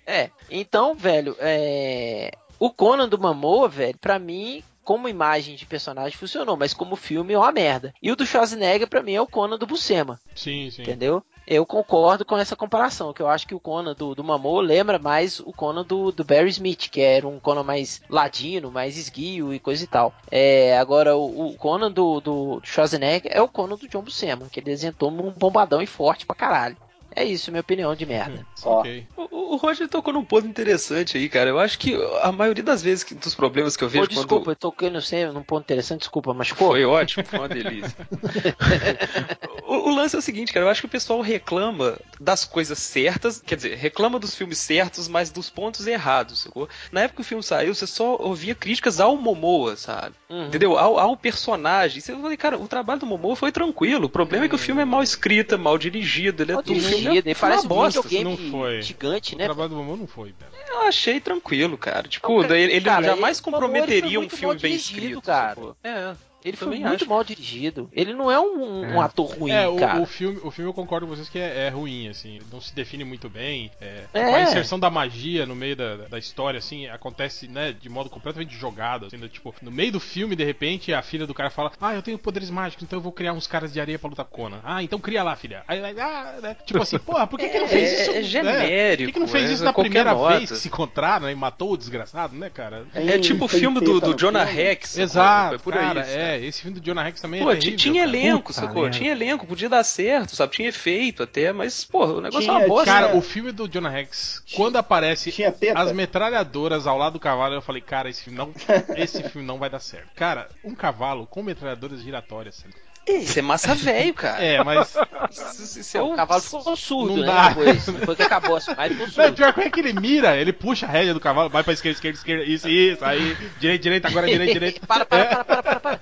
É, então, velho, é... o Conan do Momoa, velho, pra mim, como imagem de personagem funcionou, mas como filme é uma merda. E o do Schwarzenegger, pra mim, é o Conan do Buscema, Sim, sim. entendeu? Eu concordo com essa comparação, que eu acho que o Conan do, do lembra mais o Conan do, do Barry Smith, que era um Conan mais ladino, mais esguio e coisa e tal. É, agora, o, o Conan do, do Schwarzenegger é o Conan do John Buscema, que ele desenhou um bombadão e forte pra caralho. É isso, minha opinião de merda. Ó, Ok. O, o Roger tocou num ponto interessante aí, cara. Eu acho que a maioria das vezes que, dos problemas que eu Pô, vejo desculpa, quando. eu toquei no sei, num ponto interessante, desculpa, machucou? Foi [laughs] ótimo, foi uma delícia. [laughs] o, o lance é o seguinte, cara, eu acho que o pessoal reclama das coisas certas, quer dizer, reclama dos filmes certos, mas dos pontos errados, sacou? Na época que o filme saiu, você só ouvia críticas ao Momoa, sabe? Uhum. Entendeu? Ao, ao personagem. Você falei, cara, o trabalho do Momoa foi tranquilo. O problema é que o filme é mal escrito, é mal dirigido, ele é Mal tudo dirigido, filme é ele parece uma um bosta. videogame não foi. gigante, O né? trabalho do Momo não foi, velho. Eu achei tranquilo, cara. Tipo, Não, cara, daí ele cara, jamais ele- o Momoa, ele comprometeria foi um filme bem dirigido, escrito, cara. sacou? É. Ele foi muito acho. mal dirigido. Ele não é um, um É. ator ruim, É, o, cara. o filme, o filme eu concordo com vocês que é, é ruim, assim, não se define muito bem. É, É. A inserção da magia no meio da, da história, assim, acontece, né, de modo completamente jogado. Assim, né, tipo, no meio do filme, de repente, a filha do cara fala: Ah, eu tenho poderes mágicos, então eu vou criar uns caras de areia pra lutar com Conan. Ah, então cria lá, filha. Aí, aí, ah, né? Tipo assim, [laughs] porra, por que, que não fez É, isso? é né? genérico, Por que, que não fez é isso na primeira nota. vez que se encontraram, né, e matou o desgraçado, né, cara? É tipo o filme do, do Jonah? Rex. Exato, Foi por aí. cara, sabe? É, esse filme do Jonah Rex também Pô, é terrível, tinha cara. elenco, Puta sacou? merda. Tinha elenco, podia dar certo, sabe? Tinha efeito até, mas, pô, o negócio é Tinha- uma bosta. Cara, o filme do Jonah Rex, quando aparece as metralhadoras ao lado do cavalo, eu falei, cara, esse filme não, esse filme não vai dar certo. Cara, um cavalo com metralhadoras giratórias. sabe? Isso é massa velho, cara. É, mas Isso, isso é o um- cavalo ficou surdo, Não né? dá. Depois, depois que acabou assim, mas ficou Não, surdo. pior que é que ele mira, ele puxa a rédea do cavalo, vai pra esquerda, esquerda, esquerda, isso, isso, aí, direita, direita, agora direita, [laughs] direita. Para, para, É. para, para, para, para.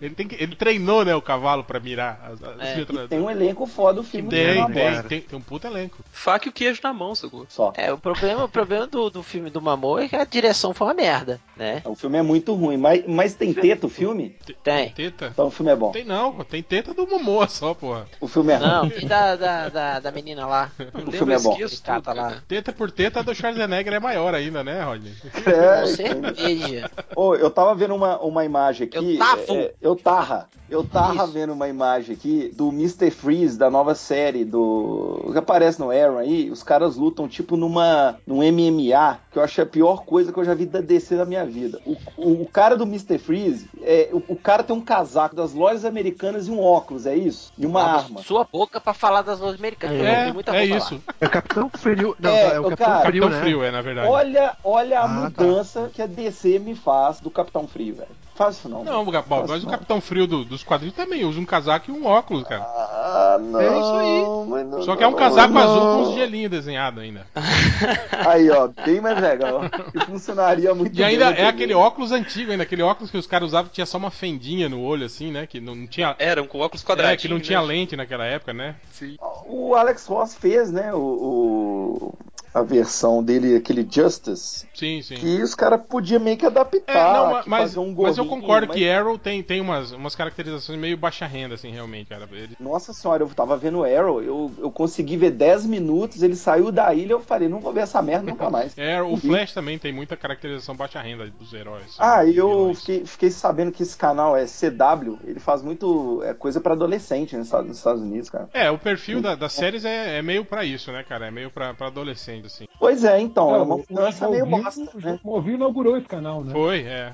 ele, tem que, ele treinou, né, o cavalo pra mirar as, as É. Tem um elenco foda o filme. Tem, do tem, tem, tem um puta elenco. Faca e o queijo na mão, sacou? Só. É, o problema, o problema do, do filme do Mamor é que a direção foi uma merda, né? O filme é muito ruim, mas, mas tem teta o filme? Tem. Teta? Então o filme é bom. Tem não, tem teta do Momoa [laughs] só, porra. O filme é ruim. Não, e da, da, da, da menina lá. [laughs] O filme é bom. tudo, lá. Teta por teta, do Schwarzenegger é maior ainda, né, Rodney? É, Com cerveja. Ô, eu tava vendo uma, uma imagem aqui. Eu tava. é, eu tava. Eu tava Isso. vendo uma imagem aqui do Mr. Freeze, da nova série do. que aparece no Arrow aí. Os caras lutam tipo numa. num MMA, que eu achei a pior coisa que eu já vi da DC na minha vida. O, o, o cara do Mr. Freeze, é, o, o cara tem um casaco das lojas americanas e um óculos, é isso? E uma Abre arma. Sua boca pra falar das lojas americanas. É, é isso. lá. É o Capitão Frio. Não, É, é, o Capitão cara- Frio, Capitão né? Frio, é, na verdade. Olha, olha a Ah, tá. mudança que a DC me faz do Capitão Frio, velho. Faz isso não. Não, Faz mas isso o não. Capitão Frio do- dos quadrinhos também usa um casaco e um óculos, cara. Ah, não. É isso aí. não- Só que é um não, casaco não. azul com uns gelinhos desenhados ainda. [laughs] Aí, ó, bem mais legal. Que funcionaria muito E bem ainda na é aquele óculos antigo ainda, aquele óculos que os caras usavam que tinha só uma fendinha no olho, assim, né? Que não, não tinha. Eram com óculos É, quadradinhos. que não tinha né? lente naquela época, né? Sim. O Alex Ross fez, né, o, o- a versão dele, aquele Justice, Sim, sim. que os caras podiam meio que adaptar, É, não, que mas, fazer um mas eu gorrinho, concordo mas- que Arrow tem, tem umas, umas caracterizações meio baixa renda, assim, realmente, cara. Ele- Nossa senhora, eu tava vendo Arrow, eu, eu consegui ver 10 minutos, ele saiu da ilha, eu falei, não vou ver essa merda nunca mais. Arrow, [laughs] o. Flash também tem muita caracterização baixa renda dos heróis. Ah, dos eu fiquei, fiquei sabendo que esse canal é CW, ele faz muito é, coisa pra adolescente nos Estados, Unidos, cara. É, o perfil da- das séries é, é meio pra isso, né, cara? É meio pra, pra assim. Pois é, então, é, É, uma o- mudança o meio bosta, O né? Smallville inaugurou esse canal, né? Foi, é.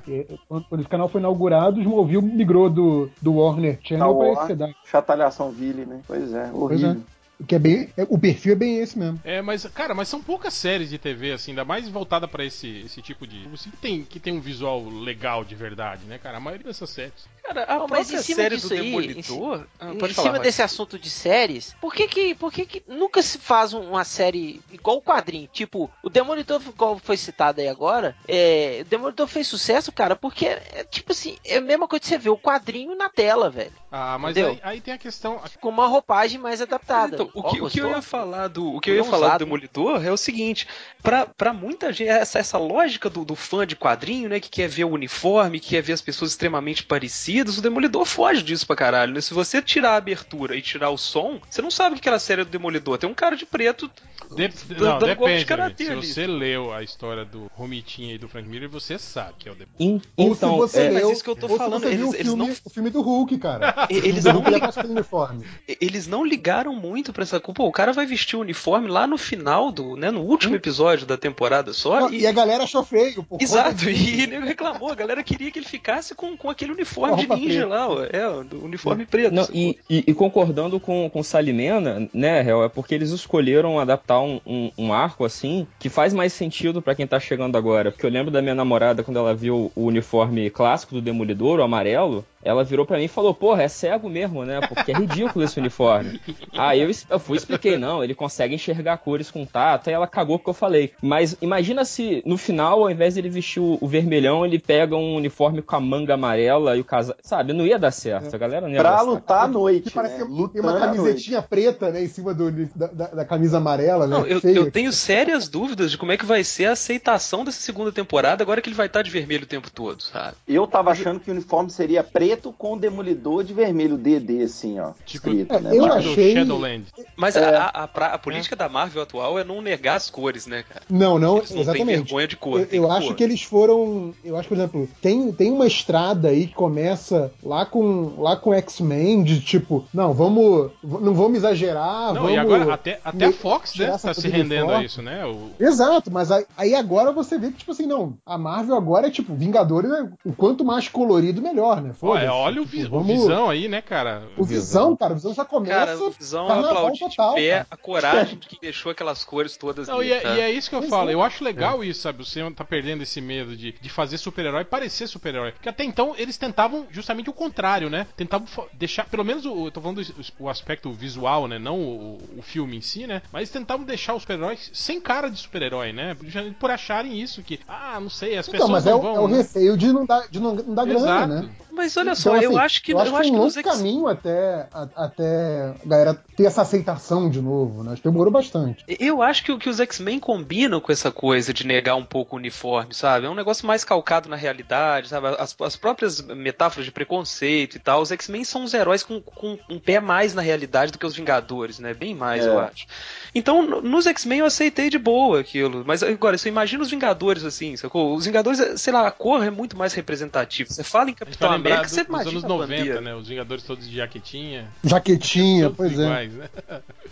Quando, quando esse canal foi inaugurado, o Smallville migrou do, do Warner Channel para esse CW. Chatalhação Ville, né? Pois é, Pois horrível. é. O Que é bem, é- o perfil é bem esse mesmo. É, mas, cara, mas são poucas séries de TV, assim, ainda mais voltada pra esse, esse tipo de. Assim, que, tem, que tem um visual legal de verdade, né, cara? A maioria dessas séries. Cara, a Não, mas em cima série disso do aí, Demolidor. Ah, em cima desse assunto de séries, por que que, por que que nunca se faz um- uma série igual o quadrinho? Tipo, o Demolidor, igual foi citado aí agora, é, o Demolidor fez sucesso, cara, porque, é, tipo assim, é a mesma coisa que você vê o quadrinho na tela, velho. Ah, mas aí, aí tem a questão. Com uma roupagem mais adaptada. Então, o, que, o que eu ia falar do, o que eu ia falar do. Demolidor é o seguinte, pra, pra muita gente, essa, essa lógica do, do fã de quadrinho, né, que quer ver o uniforme, que quer ver as pessoas extremamente parecidas, o Demolidor foge disso pra caralho, né? Se você tirar a abertura e tirar o som, você não sabe que aquela série é do Demolidor, tem um cara de preto De- dando não, golpe de karatê amigo. ali. Se você leu a história do Romitinha e do Frank Miller, você sabe que é o The In- Ou então, se você é, mas leu, isso que eu tô se falando, eles- o eles filme, não- o filme do Hulk, cara. [laughs] eles O não o uniforme. eles não ligaram muito pra essa. Pô, o cara vai vestir o uniforme lá no final do, né, no último episódio da temporada só. Não, e, e a galera achou feio. Exato, [laughs] e ele reclamou, a galera queria que ele ficasse com, com aquele uniforme a de ninja lá, é, do uniforme preto. Não, e, e- e concordando com, com Salimena, né, Hel, é porque eles escolheram adaptar um, um- um arco assim que faz mais sentido pra quem tá chegando agora. Porque eu lembro da minha namorada quando ela viu o uniforme clássico do Demolidor, o amarelo, ela virou pra mim e falou: Porra, é cego mesmo, né? Porque é ridículo esse uniforme. Aí eu, eu fui e expliquei: Não, ele consegue enxergar cores com tato. Aí ela cagou porque eu falei. Mas imagina se no final, ao invés de ele vestir o, o vermelhão, ele pega um uniforme com a manga amarela e o casaco. Sabe, não ia dar certo. A galera não ia Pra lutar à noite, Que parece né? Lutando uma camisetinha preta, né, em cima do, da, da- da camisa amarela, né? Não, eu, eu tenho sérias dúvidas de como é que vai ser a aceitação dessa segunda temporada agora que ele vai estar de vermelho o tempo todo, sabe? Eu tava achando que o uniforme seria preto com demolidor de vermelho, DD, assim, ó. Tipo- escrito, É, né? eu achei- Shadowland. Mas É. a, a, pra- a política da Marvel atual é não negar as cores, né, cara? Não, não, Eles não exatamente. vergonha de cor. Eu, tem eu cor. acho que eles foram. Eu acho, por exemplo, tem, tem uma estrada aí que começa lá com lá com X-Men, de tipo, não, vamos. Não vamos exagerar, Não, vamos. e agora até, até a Fox né, tá se rendendo a isso, né? O, Exato, mas aí, aí agora você vê que, tipo assim, não, a Marvel agora é tipo, Vingadores, é, o quanto mais colorido, melhor, né? Foda-se. Olha, olha o, Tipo, o vamos- Visão aí, né, cara? O Visão, cara, o Visão já começa. Cara, o Visão carnaval aplaudir total, de pé cara. a coragem de que deixou aquelas cores todas Não, ali, e, é, tá? e é isso que eu Pois falo. é. Eu acho legal isso, sabe? O cinema tá perdendo esse medo de, de fazer super-herói parecer super-herói. Porque até então eles tentavam justamente o contrário, né? Tentavam deixar, pelo menos o, eu tô falando do, o aspecto visual, né? Não o, o filme em si, né? Mas tentavam deixar os super-heróis sem cara de super-herói, né? Por acharem isso, que, ah, não sei, as Então, pessoas mas é não o, vão. é o né? receio de não dar, de não, não dar grana, né? Mas mas olha só, Então, eu assim, acho que eu acho eu acho que um longo caminho até, a- até a galera ter essa aceitação de novo, né? Acho que demorou bastante. Eu acho que, o- que os X-Men combinam com essa coisa de negar um pouco o uniforme, sabe? É um negócio mais calcado na realidade, sabe? As, as próprias metáforas de preconceito e tal. Os X-Men são os heróis com, com um pé mais na realidade do que os Vingadores, né? Bem mais, É. eu acho. Então, no- nos X-Men eu aceitei de boa aquilo. Mas agora, você imagina os Vingadores assim, sacou? Os Vingadores, sei lá, a cor é muito mais representativa. Você fala em Capitão lembrar América, do- você imagina anos a 90, bandeira. né? Os Vingadores todos de jaquetinha. Jaquetinha, todos pois é. iguais, né?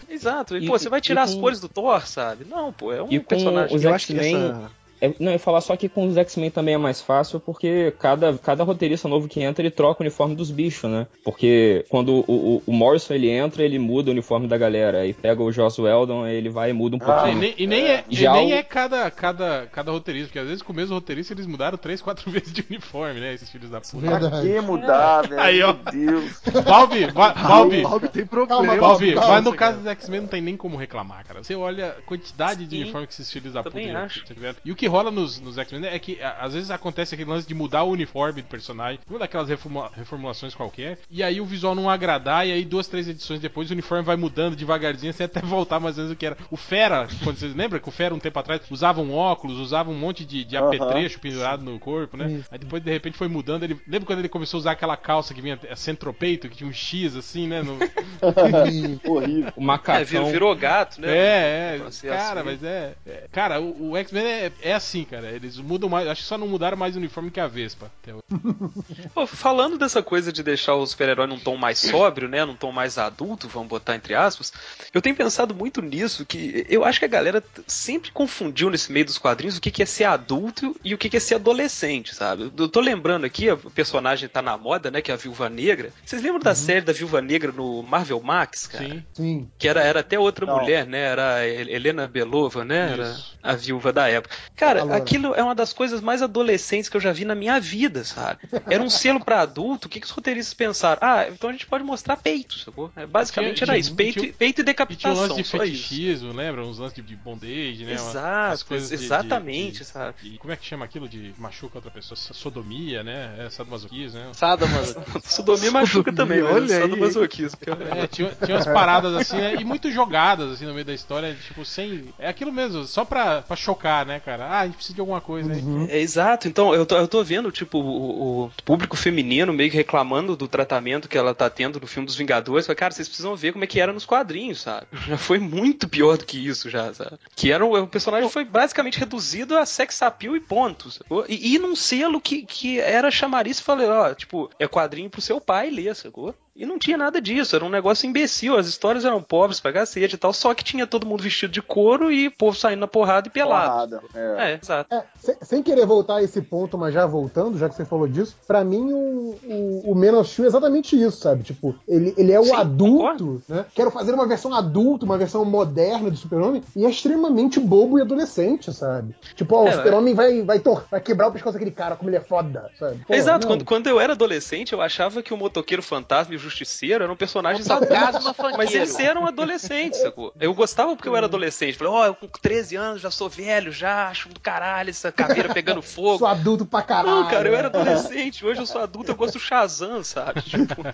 Exato. E, E- pô, você vai tirar as com- cores do Thor, sabe? Não, pô, é um E com personagem. os Eu acho que X-Men. essa- É, não, eu ia falar só que com os X-Men também é mais fácil, porque cada, cada roteirista novo que entra, ele troca o uniforme dos bichos, né? Porque quando o, o, o Morrison ele entra, ele muda o uniforme da galera. Aí pega o Joss Weldon, aí ele vai e muda um Ah, E pouquinho. nem, e nem é, e Já nem o- é cada, cada, cada roteirista, porque às vezes com o mesmo roteirista eles mudaram três, quatro [laughs] vezes de uniforme, né? Esses filhos da puta. Verdade. Pra que mudar, velho? Aí, ó. Meu Deus. Balbi, va- Balbi, Balbi tem problema. Balbi, calma, mas no caso dos X-Men não tem nem como reclamar, cara. Você olha a quantidade de Sim, uniforme que esses filhos da puta tiveram. E o que rola nos, nos X-Men é que a- às vezes acontece aquele lance de mudar o uniforme do personagem, uma daquelas reformula- reformulações qualquer, e aí o visual não agradar, e aí duas, três edições depois o uniforme vai mudando devagarzinho, assim, até [laughs] voltar mais ou menos o que era. O Fera, quando vocês lembram que o Fera um tempo atrás usava um óculos, usava um monte de, de apetrecho pendurado no corpo, né? Isso. Aí depois de repente foi mudando. Ele, lembra quando ele começou a usar aquela calça que vinha a centropeito, que tinha um X assim, né? no- [laughs] Horrível. O É, macacão. virou, virou gato, né? É, é, cara, aí. mas é, é- Cara, o, o X-Men é, é assim, cara. Eles mudam mais. Acho que só não mudaram mais o uniforme que a Vespa. até hoje. [laughs] Pô, falando dessa coisa de deixar o super-herói num tom mais sóbrio, né? Num tom mais adulto, vamos botar entre aspas. Eu tenho pensado muito nisso, que eu acho que a galera sempre confundiu nesse meio dos quadrinhos o que, que é ser adulto e o que, que é ser adolescente, sabe? Eu tô lembrando aqui, o personagem tá na moda, né? Que é a Viúva Negra. Vocês lembram da série da Viúva Negra no Marvel Max, cara? Sim. Sim. Que era, era até outra Não. mulher, né? Era a Hel- Helena Belova, né? Era Isso. a viúva da época. Cara, A loura. aquilo é uma das coisas mais adolescentes que eu já vi na minha vida, sabe? Era um selo pra adulto. O que, que os roteiristas pensaram? Ah, então a gente pode mostrar peito, sacou? É, Basicamente Tinha- era tinha- isso. Peito, tinha- e- peito e E tinha um decapitação. lance de só isso. fetichismo, lembra? Uns lances de, de bondage, né? Exato, coisas de- de- exatamente, de- sabe? de- como é que chama aquilo de machuca outra pessoa? Sodomia, né? É, sadomasoquismo, né? Mano. Sodomia machuca também, olha mas só do aí. masoquismo. que é- É, tinha, tinha umas paradas assim, né? E muito jogadas assim no meio da história, tipo, sem. É aquilo mesmo, só pra, pra chocar, né, cara? Ah, a gente precisa de alguma coisa aí. Uhum. É, exato, então eu tô, eu tô vendo, tipo, o, o público feminino meio que reclamando do tratamento que ela tá tendo no filme dos Vingadores. Falei, cara, vocês precisam ver como é que era nos quadrinhos, sabe? [laughs] Já foi muito pior do que isso, já, sabe? Que era um, o personagem foi basicamente reduzido a sex appeal e pontos. E, e num selo que, que era chamariz, falei, ó, tipo, é quadrinho pro seu pai ler, sacou? E não tinha nada disso, era um negócio imbecil, as histórias eram pobres pra cacete e tal, só que tinha todo mundo vestido de couro e o povo saindo na porrada e pelado. Porrada. É. É, exato. É, sem, sem querer voltar a esse ponto, mas já voltando, já que você falou disso, pra mim o, o, o Man of Steel é exatamente isso, sabe? Tipo, ele, ele é o Sim, adulto, né? Quero fazer uma versão adulta, uma versão moderna do Super-Homem, e é extremamente bobo e adolescente, sabe? Tipo, ó, É, o Super-Homem vai, vai, tor- vai quebrar o pescoço daquele cara, como ele é foda, sabe? Pô, Exato, não. quando, quando eu era adolescente, eu achava que o motoqueiro fantasma e justiceiro eram personagens Fantasma adultos. funkeiro. Mas eles eram adolescentes, sacou? Eu gostava porque eu era adolescente. Falei, ó, eu com 13 anos já sou velho, já acho do caralho essa caveira pegando fogo. Sou adulto pra caralho. Não, cara, eu era adolescente, hoje eu sou adulto, eu gosto do Shazam, sabe? Tipo, [laughs]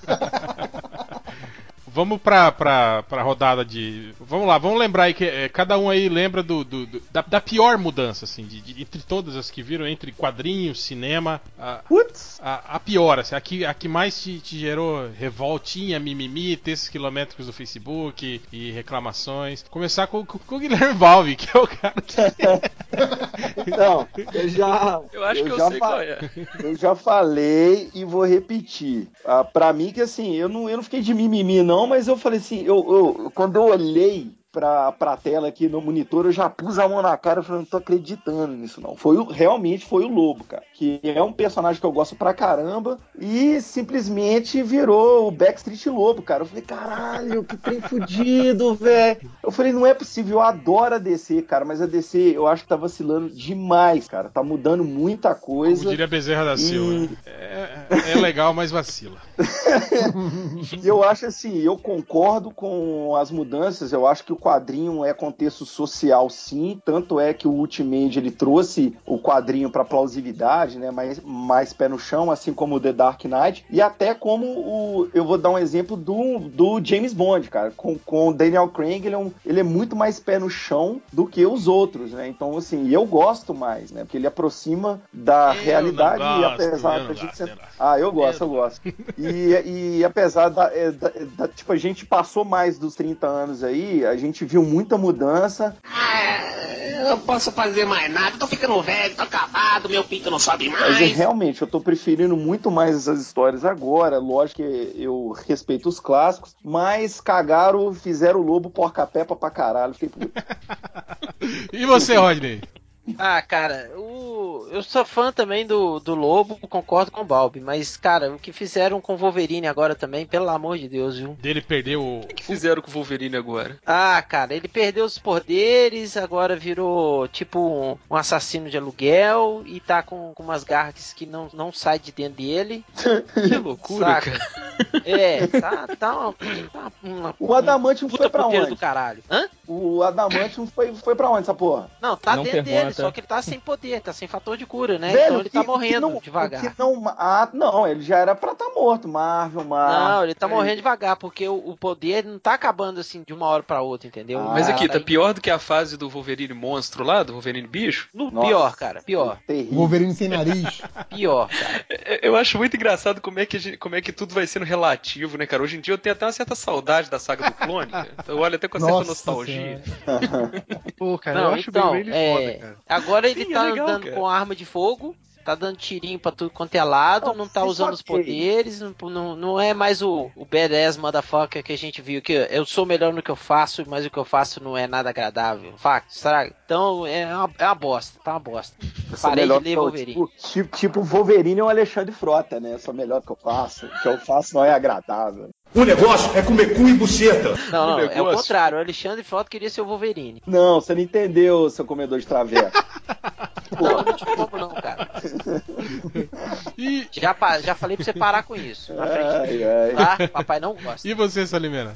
Vamos pra, pra, pra rodada de. Vamos lá, vamos lembrar aí que é, cada um aí lembra do, do- do- da, da pior mudança, assim, de, de- entre todas as que viram, entre quadrinhos, cinema. A, Putz! a, a pior, assim, a que, a que mais te, te gerou revoltinha, mimimi, textos quilométricos do Facebook e reclamações. Começar com, com, com o Guilherme Valve, que é o cara que. [laughs] Então, eu já. eu acho que eu já sei qual é. Eu já falei e vou repetir. Ah, pra mim, que assim, eu não, eu não fiquei de mimimi, não, mas eu falei assim, eu, eu- quando eu olhei pra, pra tela aqui no monitor, eu já pus a mão na cara e falei, não tô acreditando nisso, não. Foi o- realmente foi o Lobo, cara. Que é um personagem que eu gosto pra caramba e simplesmente virou o Backstreet Lobo, cara. Eu falei, caralho, que trem fudido, velho. Eu falei, não é possível, eu adoro a DC, cara, mas a DC eu acho que tá vacilando demais, cara. Tá mudando muita coisa. Como diria Bezerra da Silva. né? É, é legal, mas vacila. [laughs] E eu acho assim, eu concordo com as mudanças, eu acho que o quadrinho é contexto social sim, tanto é que o Ultimate ele trouxe o quadrinho para plausibilidade, né, mais, mais pé no chão, assim como o The Dark Knight, e até como o, eu vou dar um exemplo do, do James Bond, cara, com, com o Daniel Craig, ele é, um, ele é muito mais pé no chão do que os outros, né, então assim, eu gosto mais, né, porque ele aproxima da Eu realidade e gosto, apesar eu da gente gosto, ser- eu gosto. Ah, eu gosto, eu gosto. E, [laughs] e apesar da, é, da- da- Tipo, a gente passou mais dos 30 anos aí, a gente viu muita mudança. Eu não posso fazer mais nada, tô ficando velho, tô acabado, meu pinto não sobe Mas mais. realmente, eu tô preferindo muito mais essas histórias agora. Lógico que eu respeito os clássicos, mas cagaram, fizeram o lobo porca-pepa pra caralho. Fiquei. [laughs] E você, Rodney? Ah, cara, o... eu sou fã também do, do Lobo, concordo com o Balbi, mas, cara, o que fizeram com o Wolverine agora também, pelo amor de Deus, viu? Dele perdeu o. O que fizeram com o Wolverine agora? Ah, cara, ele perdeu os poderes, agora virou tipo um, um assassino de aluguel e tá com, com umas garras que não, não sai de dentro dele. [laughs] Que loucura, Saca? cara. É, tá, tá uma, tá uma O Adamantium puta foi pra onde? do caralho. Hã? O Adamantium foi, foi pra onde essa porra? Não, tá Não dentro dele, só que ele tá sem poder, tá sem fator de cura, né? Velho, então ele tá que- morrendo que não- devagar. não, ah, não, ele já era pra estar morto. Marvel, Marvel. Não, ele tá morrendo devagar, porque o, o poder não tá acabando assim de uma hora pra outra, entendeu? Ah, Mas aqui, tá tá pior do que a fase do Wolverine monstro lá, do Wolverine bicho? No, Nossa. pior, cara, pior, Terrível. Wolverine sem nariz. [laughs] pior, cara. É, Eu acho muito engraçado como é, que a gente- como é que tudo vai sendo relativo, né, cara? Hoje em dia eu tenho até uma certa saudade da saga do clone. Eu olho até com certa Nossa nostalgia. [laughs] Pô, cara, Não, eu acho então, bem ele é, foda, cara. Agora ele Sim, é tá legal, andando cara. com arma de fogo, tá dando tirinho pra tudo quanto é lado, Não, não tá usando os poderes, não, não, não é mais o, o badass motherfucker que a gente viu, que eu sou melhor no que eu faço, mas o que eu faço não é nada agradável. Facto, sabe? Então é uma, é uma bosta, tá uma bosta. Eu Parei de ler que eu, Wolverine. Tipo, tipo, tipo Wolverine é o Alexandre Frota, né? Eu sou melhor que eu faço. O que eu faço não é agradável. O negócio é comer cu e buceta. Não, não, é o contrário. O Alexandre Frota queria ser o Wolverine. Não, você não entendeu, seu comedor de traveco. [laughs] Não, não te como não, cara. E, Já, já falei pra você parar com isso. Na frente Ai, ai. tá? Papai não gosta. e você, Salimena?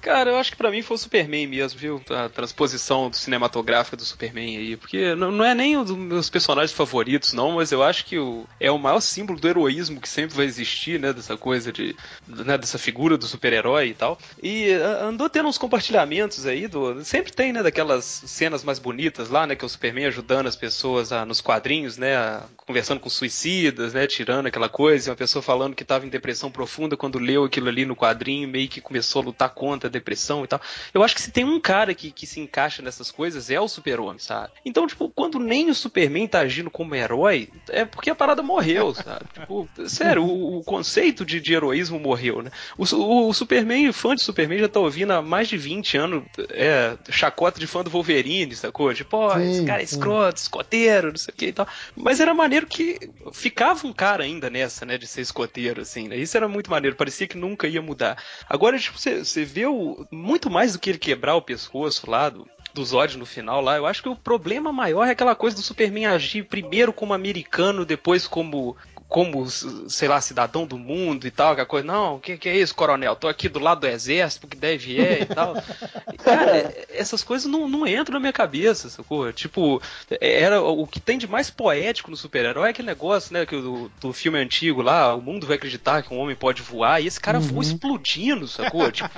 Cara, eu acho que pra mim foi o Superman mesmo, viu? A transposição cinematográfica do Superman aí. Porque não, é nem um dos meus personagens favoritos, não, mas eu acho que o, é o maior símbolo do heroísmo que sempre vai existir, né? Dessa coisa de. Né, dessa figura do super-herói e tal. E andou tendo uns compartilhamentos aí do. Sempre tem, né? Daquelas cenas mais bonitas lá, né? Que é o Superman ajudando as pessoas a- nos quadrinhos, né? a- conversando com suicidas, né? Tirando aquela coisa. e Uma pessoa falando que tava em depressão profunda quando leu aquilo ali no quadrinho, meio que começou a lutar contra depressão e tal. Eu acho que se tem um cara que, que se encaixa nessas coisas é o super-homem, sabe? Então, tipo, quando nem o Superman tá agindo como herói, é porque a parada morreu, [laughs] sabe? Tipo, sério, o, o conceito de, de heroísmo morreu, né? O, o, o Superman, fã de Superman, já tá ouvindo há mais de 20 anos é, chacota de fã do Wolverine, sacou? Tipo, ó, esse cara é escroto, escoteiro, não sei o que e tal. Mas era maneiro que ficava um cara ainda nessa, né, de ser escoteiro, assim, né? Isso era muito maneiro, parecia que nunca ia mudar. Agora, tipo, você você vê o, muito mais do que ele quebrar o pescoço lá do, do Zod no final lá, eu acho que o problema maior é aquela coisa do Superman agir primeiro como americano, depois como como, sei lá, cidadão do mundo e tal, aquela coisa, não, o que, que é isso, coronel? Tô aqui do lado do exército, que deve é e tal. [laughs] Cara, essas coisas não, não entram na minha cabeça, sacou? Tipo, era o que tem de mais poético no super-herói é aquele negócio, né, que do, do filme antigo lá, o mundo vai acreditar que um homem pode voar, e esse cara voa explodindo, sacou? [laughs] Tipo,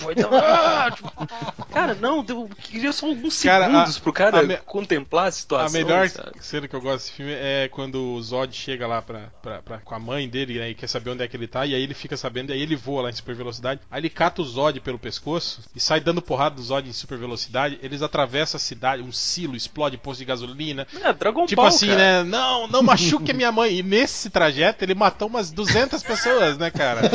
foi ah, tipo, cara, não, deu, queria só alguns Cara, a- segundos pro cara a me- contemplar a situação. A melhor sabe? cena que eu gosto desse filme é quando o Zod chega lá pra, pra, pra- com a mãe dele né, e quer saber onde é que ele tá, e aí ele fica sabendo, e aí ele voa lá em super velocidade, aí ele cata o Zod pelo pescoço e sai dando porrada do Zod em super velocidade, eles atravessam a cidade, um silo, explode posto de gasolina. É, Dragon Tipo Ball, assim, cara. né? Não, não machuque a minha mãe. E nesse trajeto ele matou umas 200 pessoas, né, cara? [laughs]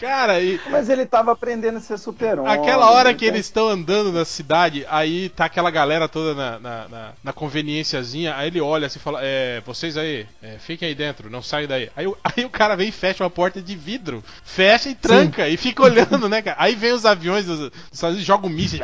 cara, e Mas ele tava aprendendo a ser super-homem. Aquela hora né? que eles estão andando na cidade, aí tá aquela galera toda na, na, na, na conveniênciazinha, aí ele olha assim fala, é, vocês aí, é, fiquem aí dentro, não saiam daí. Aí, o- [laughs] aí o cara vem e fecha uma porta de vidro, fecha e tranca, e fica olhando né, cara? Aí vem os aviões dos dos Estados Unidos, jogam mísseis,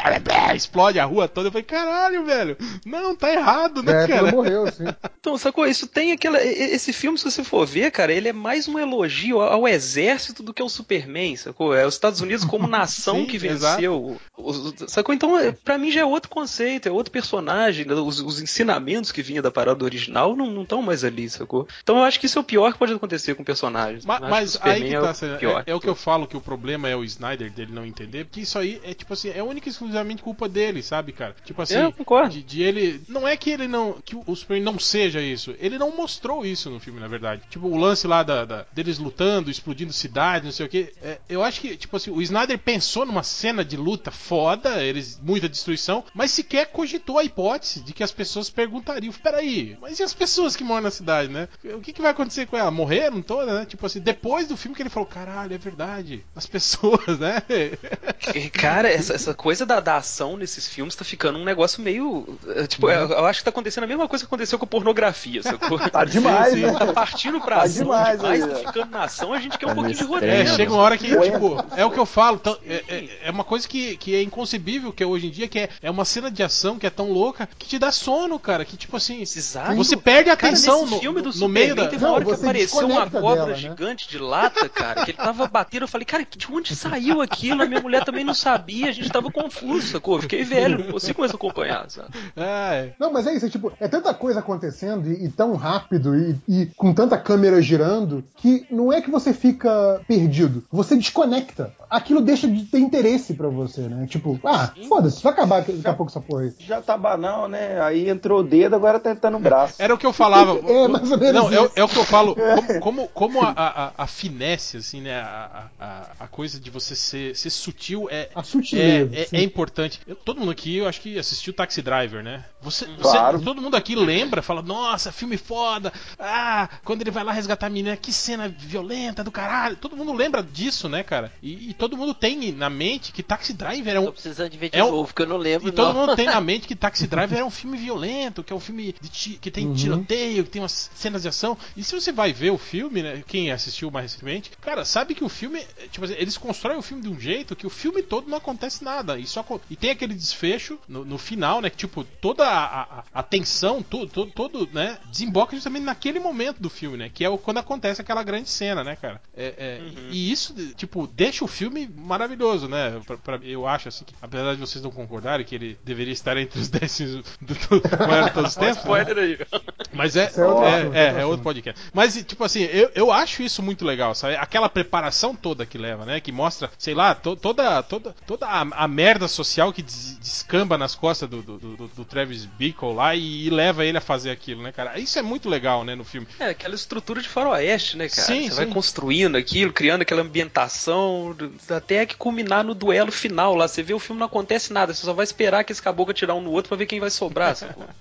explode a rua toda. Eu falei, caralho, velho, não, tá errado, né, É, cara? morreu, assim. [laughs] Então, sacou? Isso tem aquela. Esse filme, se você for ver, cara, ele é mais um elogio ao exército do que ao Superman, sacou? É os Estados Unidos como [laughs] nação Sim, que venceu. os- sacou? Então, é- pra mim já é outro conceito, é outro personagem. né? Os, os ensinamentos que vinha da parada original não estão mais ali, sacou? Então eu acho que isso é o pior que pode acontecer com personagens. Ma- Mas, o aí que tá, é o Senna, pior. é, é o que eu falo que o problema é o Snyder dele não entender, porque isso aí é tipo assim, é única e exclusivamente culpa dele, sabe, cara? Tipo assim, É, eu concordo. de, de ele. Não é que ele não. que o Superman não seja isso. Ele não mostrou isso no filme, na verdade. Tipo, o lance lá da, da- deles lutando, explodindo cidades, não sei o que. eu acho que, tipo assim, o Snyder pensou numa cena de luta foda, eles. muita destruição, mas sequer cogitou a hipótese de que as pessoas perguntariam: peraí, mas e as pessoas que moram na cidade, né? O que, que vai acontecer com ela? Morreram todas, né? Tipo assim, depois do filme que ele falou: caralho, é verdade. As pessoas, né? Cara, essa, essa coisa da, da ação nesses filmes tá ficando um negócio meio. é, Tipo, eu, eu acho que tá acontecendo a mesma coisa que aconteceu com a pornografia, sacou? [laughs] Tá demais, sim. né? Tá partindo pra Tá ação demais demais, tá ficando na ação, a gente quer um Tá pouquinho de roteiro. É, chega uma hora que, tipo, é o que eu falo, tão- é, é- é uma coisa que, que é inconcebível que é hoje em dia, que é, é uma cena de ação que é tão louca que te dá sono, cara, que tipo assim, Exato. você perde a Cara, atenção nesse no, filme do no meio da... teve uma Não, hora que você apareceu uma cobra dela, né? gigante de lata, cara, que ele tava batendo. Eu falei, cara, de onde saiu aquilo? A minha mulher também não sabia, a gente tava confuso, sacou? Eu Fiquei velho, não consigo mais acompanhar, sabe? É, Não, mas é isso, é tipo, é tanta coisa acontecendo e, e tão rápido e, e com tanta câmera girando que não é que você fica perdido, você desconecta. Aquilo deixa de ter interesse pra você, né? Tipo, ah, foda-se, vai acabar daqui a pouco essa porra aí. Já tá banal, né? Aí entrou o dedo, agora tá entrando o braço. Era o que eu falava. [laughs] É, mais ou menos Não, é, é o que eu falo. Como, como, como a, a, a finesse, assim, né? A, a, a coisa de você ser, ser sutil é, A sutileza. É, é, é importante. Eu- todo mundo aqui, eu acho que assistiu Taxi Driver, né? Você, você- Claro. todo mundo aqui lembra, fala, nossa, filme foda. Ah, quando ele vai lá resgatar a menina, que cena violenta do caralho. Todo mundo lembra disso, né, cara? E, e todo mundo tem na mente que Taxi Driver é Tô um. precisando de ver de É um- novo, porque eu não lembro. E todo não. mundo tem na [laughs] mente que Taxi Driver é um filme violento, que é um filme de que tem Uhum. tiroteio, que tem umas cenas de ação. E se você vai ver o filme, né? Quem assistiu mais recentemente, cara, sabe que o filme. é, Tipo assim, eles constroem o filme de um jeito que o filme todo não acontece nada. E, só, e tem aquele desfecho no, no final, né? Que, tipo, toda a, a, a tensão, tudo, todo, todo, né? Desemboca justamente naquele momento do filme, né? Que é o- quando acontece aquela grande cena, né, cara? É, é, E isso, tipo, deixa o filme maravilhoso, né? Pra, pra- eu acho, assim, que, apesar de vocês não concordarem que ele deveria estar entre os [laughs] 10 filmes do, do maior de todos os tempos. né? Spoiler aí. Mas é, é outro é, é, outro é outro assunto. podcast. Mas, tipo assim, eu, eu acho isso muito legal, sabe? Aquela preparação toda que leva, né? Que mostra, sei lá, to- toda, toda, toda a, a merda social que des- descamba nas costas do, do, do- do Travis Bickle lá e, e leva ele a fazer aquilo, né, cara? Isso é muito legal, né, no filme. É, aquela estrutura de faroeste, né, cara? Sim, Você vai sim. construindo aquilo, criando aquela ambientação, até que culminar no duelo final lá. Você vê o filme não acontece nada, você só vai esperar que esse caboclo atirar um no outro pra ver quem vai sobrar? [laughs]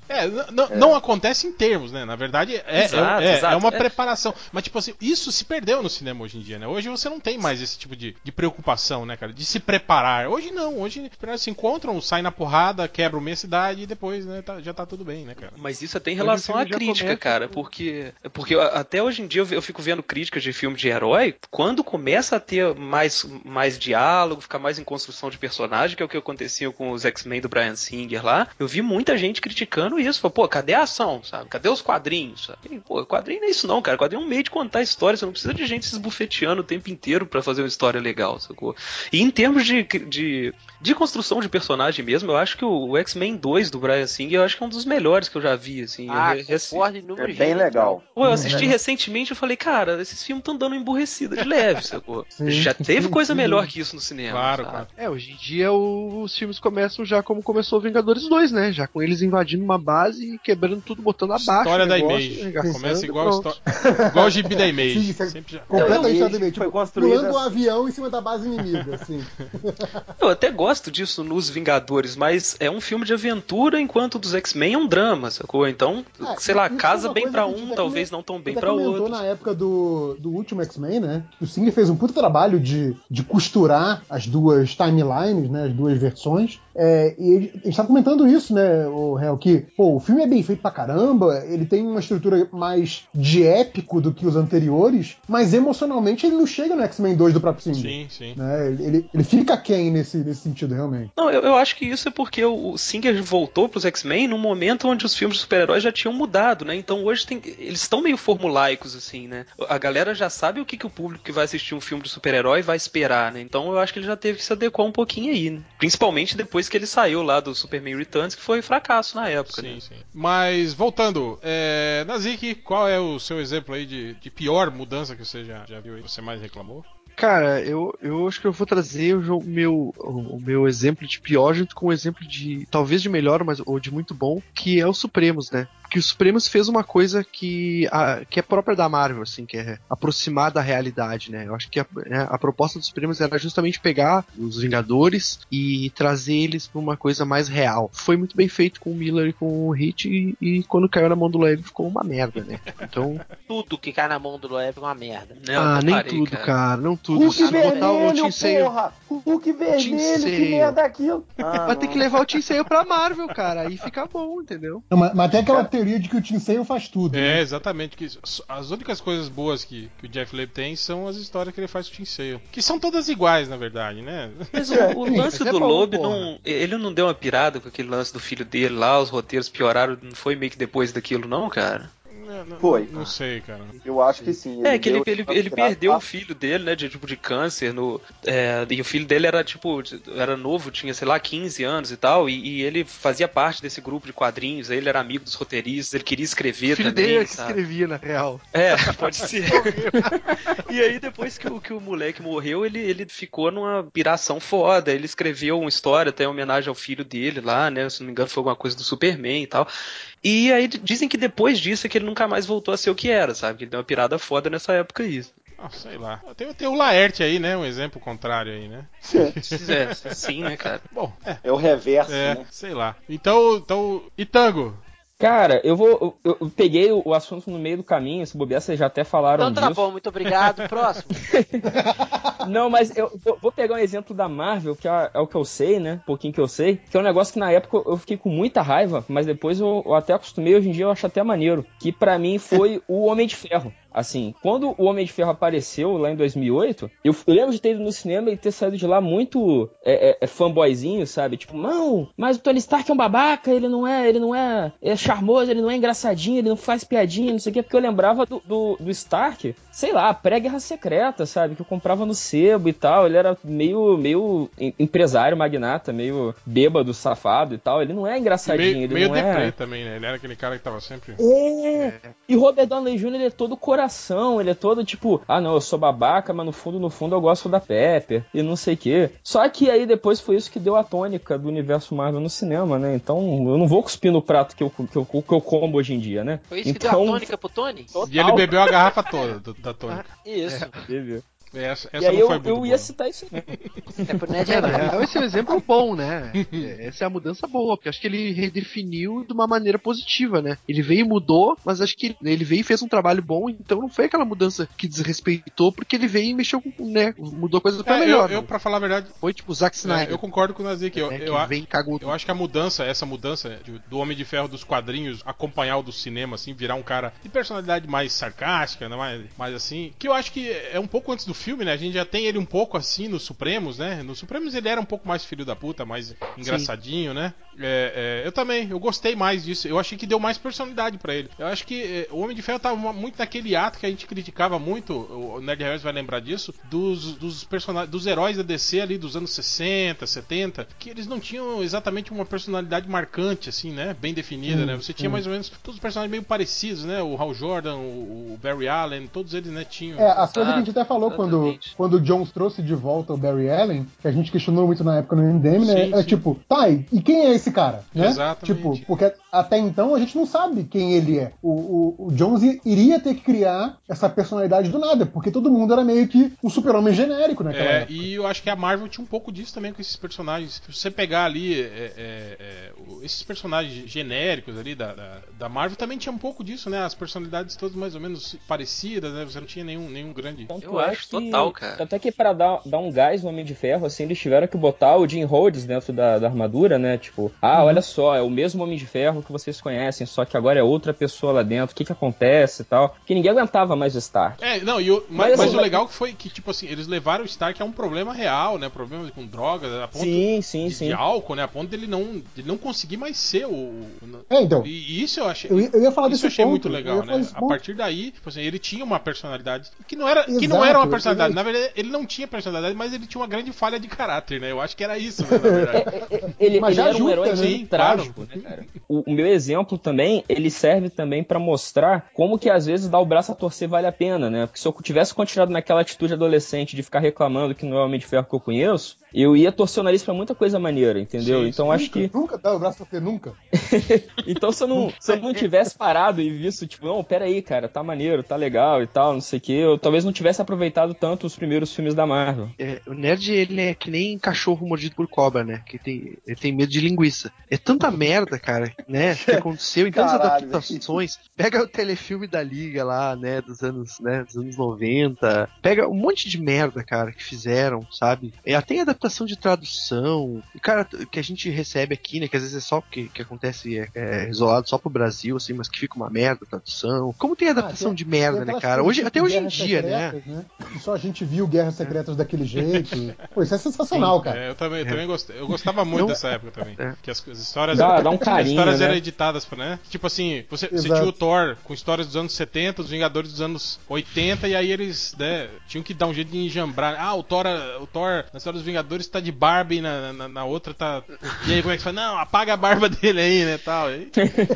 É, não acontece em termos, né? Na verdade, é, Exato, é, é- exato. é uma É. preparação. Mas, tipo assim, isso se perdeu no cinema hoje em dia, né? Hoje você não tem mais esse tipo de, de preocupação, né, cara? De se preparar. Hoje não, hoje se encontram, saem na porrada, quebram meia cidade e depois, né, tá- já tá tudo bem, né, cara? Mas isso até em relação à crítica, começa cara, porque porque até hoje em dia eu, fico vendo críticas de filme de herói, quando começa a ter mais, mais diálogo, ficar mais em construção de personagem, que é o que acontecia com os X-Men do Brian Singer lá, eu vi muita gente criticando isso, falou, pô, cadê a ação, sabe? Cadê os quadrinhos, sabe? Pô, quadrinho não é isso não, cara, quadrinho é um meio de contar história, você não precisa de gente se esbufeteando o tempo inteiro pra fazer uma história legal, sacou? E em termos de, de, de construção de personagem mesmo, eu acho que o, o X-Men 2 do Brian Singer, eu acho que é um dos melhores que eu já vi, assim. Ah, concordo É bem legal. Pô, eu assisti recentemente e falei, cara, esses filmes estão dando emburrecida de leve, sacou? [laughs] Sim. Já teve coisa melhor que isso no cinema. Claro, sabe? claro. É, hoje em dia o- os filmes começam já como começou Vingadores 2, né? Já com eles invadindo uma base e quebrando tudo, botando abaixo. História o da Image. Começa e igual, a pronto. histó- [laughs] igual o gibi da Image. Sim, isso é- Sempre já- Completamente exatamente. foi Tipo, construída- pulando um avião em cima da base inimiga, assim. [laughs] Eu até gosto disso nos Vingadores, mas é um filme de aventura, enquanto o dos X-Men é um drama, sacou? Então, É, sei lá, é casa bem coisa pra que a gente um, talvez não tão bem comentou outro. na época do, do último X-Men, né? O Singer fez um puta trabalho de, de costurar as duas timelines, né? As duas versões. É, e ele- a gente tá comentando isso, né, o Réu, que pô, o filme é bem feito pra caramba, ele tem uma estrutura mais de épico do que os anteriores, mas emocionalmente ele não chega no X-Men 2 do próprio Singer. Sim, sim. Né? Ele, ele, fica quem nesse, nesse sentido, realmente. Não, eu, eu acho que isso é porque o, o Singer voltou pros X-Men num momento onde os filmes de super-heróis já tinham mudado, né? Então hoje tem, eles estão meio formulaicos, assim, né? A galera já sabe o que, que o público que vai assistir um filme de super-herói vai esperar, né? Então eu acho que ele já teve que se adequar um pouquinho aí, né? Principalmente depois que ele saiu lá do Superman Returns, que foi fracasso na época, né? Sim, sim. Mas voltando, é, Nazik, qual é o seu exemplo aí de, de pior mudança que você já, já viu aí? Você mais reclamou? Cara, eu, eu acho que eu vou trazer o jo- meu, o, o meu exemplo de pior junto com o exemplo de, talvez de melhor, mas ou de muito bom, que é o Supremos, né? Que o Supremos fez uma coisa que, a, que é própria da Marvel, assim, que é aproximar da realidade, né? Eu acho que a, né, a proposta dos Supremos era justamente pegar os Vingadores e trazer eles pra uma coisa mais real. Foi muito bem feito com o Miller e com o Hit, e, e quando caiu na mão do Leve ficou uma merda, né? Então, Tudo que cai na mão do Loeb é uma merda. Eu ah, nem parei, tudo, cara. não tudo. Hulk Se botar o vermelho, Sale- porra! Hulk vermelho, que Tinseio. merda é aquilo? Ah, Vai ter que não. levar o Sale pra Marvel, cara. Aí fica bom, entendeu? Não, mas, mas tem aquela teoria de que o Tim Sale faz tudo. É, né? exatamente. Que as únicas coisas boas que, que o Jeff Loeb tem são as histórias que ele faz com o Tim Sale. Que são todas iguais, na verdade, né? Mas [laughs] o, o lance é do Loeb, porra. não, ele não deu uma pirada com aquele lance do filho dele lá, os roteiros pioraram, não foi meio que depois daquilo, não, cara? Não, não- Foi. Não sei, cara. Eu acho que sim. É, que ele, ele, ele perdeu o filho dele, né, de tipo de câncer, no, é, e o filho dele era tipo, era novo, tinha, sei lá, 15 anos e tal, e, e ele fazia parte desse grupo de quadrinhos, ele era amigo dos roteiristas, ele queria escrever O filho também, dele é que sabe? escrevia, na real. É, [laughs] pode ser. e aí, depois que o, que o moleque morreu, ele, ele ficou numa piração foda. Ele escreveu uma história até em homenagem ao filho dele lá, né? Se não me engano, foi alguma coisa do Superman e tal. E aí dizem que depois disso é que ele nunca mais voltou a ser o que era, sabe? Que ele deu uma pirada foda nessa época aí. Ah, sei lá. Tem, tem o Laerte aí, né? Um exemplo contrário aí, né? É, sim, né, cara? Bom, é. É o reverso, É, né? sei lá. Então, então, e tango? Cara, eu vou. Eu, eu peguei o, assunto no meio do caminho, se bobear, vocês já até falaram Então tá disso. bom, muito obrigado. [laughs] Próximo. [laughs] Não, mas eu vou, pegar um exemplo da Marvel, que é, é o que eu sei, né? Um pouquinho que eu sei. Que é um negócio que na época eu fiquei com muita raiva, mas depois eu, eu até acostumei, hoje em dia eu acho até maneiro. Que pra mim foi o Homem de Ferro. Assim, quando o Homem de Ferro apareceu lá em 2008, eu, lembro de ter ido no cinema e ter saído de lá muito é, é, é, fanboyzinho, sabe? Tipo, não, mas o Tony Stark é um babaca, ele não é, ele não é, é charmoso, ele não é engraçadinho, ele não faz piadinha, não sei o quê, porque eu lembrava do, do, do Stark, sei lá, pré-guerra secreta, sabe? Que eu comprava no sebo e tal. Ele era meio, meio em- empresário, magnata, meio bêbado, safado e tal. Ele não é engraçadinho, Meio, ele meio não deprê é. também, né? Ele era aquele cara que tava sempre. É. E Robert Downey Jr. ele é todo coração, ele é todo tipo, ah não, eu sou babaca, mas no fundo, no fundo eu gosto da Pepper e não sei o quê. Só que aí depois foi isso que deu a tônica do universo Marvel no cinema, né? Então eu não vou cuspir no prato que eu, que eu, que eu como hoje em dia, né? Foi isso que então, deu a tônica pro Tony? E ele bebeu a garrafa toda tônica. Isso. Teve. Essa, E essa aí não eu, foi muito eu boa. ia citar isso aí. [laughs] É É? Esse é um exemplo bom, né? É, Essa é a mudança boa, porque acho que ele redefiniu de uma maneira positiva, né? Ele veio e mudou, mas acho que ele veio e fez um trabalho bom, então não foi aquela mudança que desrespeitou, porque ele veio e mexeu com, né? Mudou coisas pra É, melhor. eu, eu, né? pra falar a verdade, Foi tipo o Zack é, Snyder. eu concordo com o Nazik. Eu, né, eu, que a- vem e cagou eu acho que a mudança, essa mudança de- do Homem de Ferro dos quadrinhos acompanhar o do cinema, assim, virar um cara de personalidade mais sarcástica, né, mais, mais assim, que eu acho que é um pouco antes do filme, né? A gente já tem ele um pouco assim no Supremos, né? No Supremos ele era um pouco mais filho da puta, mais engraçadinho, né? É, é, eu também, eu gostei mais disso. Eu achei que deu mais personalidade pra ele. Eu acho que é, o Homem de Ferro tava muito naquele ato que a gente criticava muito, o Nerd Harris vai lembrar disso, dos, dos personagens, dos heróis da DC ali dos anos 60, 70, que eles não tinham exatamente uma personalidade marcante, assim, né? Bem definida, Hum, né? Você tinha hum. mais ou menos todos os personagens meio parecidos, né? O Hal Jordan, o, o Barry Allen, todos eles, né, tinham. É, as coisas que a gente até falou quando, exatamente. quando o Jones trouxe de volta o Barry Allen, que a gente questionou muito na época no MDM, né? Sim, é sim. tipo, tá, e quem é esse cara? Né? Exatamente. Tipo, porque até então a gente não sabe quem ele é. O, o, o Jones iria ter que criar essa personalidade do nada, porque todo mundo era meio que um super-homem genérico naquela É, época. e eu acho que a Marvel tinha um pouco disso também com esses personagens. Se você pegar ali é, é, é, esses personagens genéricos ali da, da, da Marvel também tinha um pouco disso, né? As personalidades todas mais ou menos parecidas, né? Você não tinha nenhum, nenhum grande. Tanto Eu acho que- total, cara. Tanto é que pra dar, dar um gás no Homem de Ferro, assim, eles tiveram que botar o Jim Rhodes dentro da, da armadura, né? Tipo, ah, olha só, é o mesmo Homem de Ferro que vocês conhecem, só que agora é outra pessoa lá dentro, o que que acontece e tal. Que ninguém aguentava mais o Stark. É, não, e o, mas, Mas, mas o legal que foi que, tipo assim, eles levaram o Stark a um problema real, né? Problema com drogas, a ponto Sim, sim, de, sim. de álcool, né? A ponto dele não, de não conseguir mais ser o. o- É, então. E, isso eu achei. Eu ia, eu ia falar Isso desse eu achei ponto. muito legal, né? A partir daí, tipo assim, ele tinha uma personalidade que não era, que não era uma personalidade. ele- Na verdade, ele não tinha personalidade, mas ele tinha uma grande falha de caráter, né? Eu acho que era isso, né, na verdade. [laughs] Ele, Mas ele já era um ajuda, herói né? trágico, né, cara? O, o meu exemplo também, ele serve também pra mostrar como que às vezes dar o braço a torcer vale a pena, né? Porque se eu tivesse continuado naquela atitude adolescente de ficar reclamando que não é o Homem de Ferro que eu conheço, eu ia torcer o nariz pra muita coisa maneira, entendeu? Sim, então acho que Nunca dá o braço pra você, nunca. [laughs] então se eu não, se eu não tivesse parado e visto, tipo, não, pera aí, cara, tá maneiro, tá legal e tal, não sei o que, eu talvez não tivesse aproveitado tanto os primeiros filmes da Marvel. É, o nerd, ele é que nem cachorro mordido por cobra, né? Que tem, ele tem medo de linguiça. É tanta merda, cara, né? [laughs] Que aconteceu em tantas Caralho, adaptações. Pega o telefilme da Liga lá, né? Dos anos, né? Dos anos 90. Pega um monte de merda, cara, que fizeram, sabe? E até em adaptação de tradução. E, cara, que a gente recebe aqui, né? Que às vezes é só porque que acontece, é, é isolado só pro Brasil, assim, mas que fica uma merda a tradução. Como tem adaptação tem- de merda, né, cara? Hoje, até hoje em dia, né? Secretas, né? Que só a gente viu Guerras Secretas daquele [laughs] jeito. Pô, isso é sensacional, cara. É, eu também, eu também gostei. Eu gostava muito Não- dessa época também. É. Que as, as histórias. Dá- dá um [laughs] as carinho, histórias né? eram editadas, né? Tipo assim, você, você tinha o Thor com histórias dos anos 70, os Vingadores dos anos 80, e aí eles, né, tinham que dar um jeito de enjambrar. Ah, o Thor, o Thor na história dos Vingadores tá de barba e na, na, na outra tá. E aí como é que faz? Não, apaga a barba dele aí, né? Tal. Aí-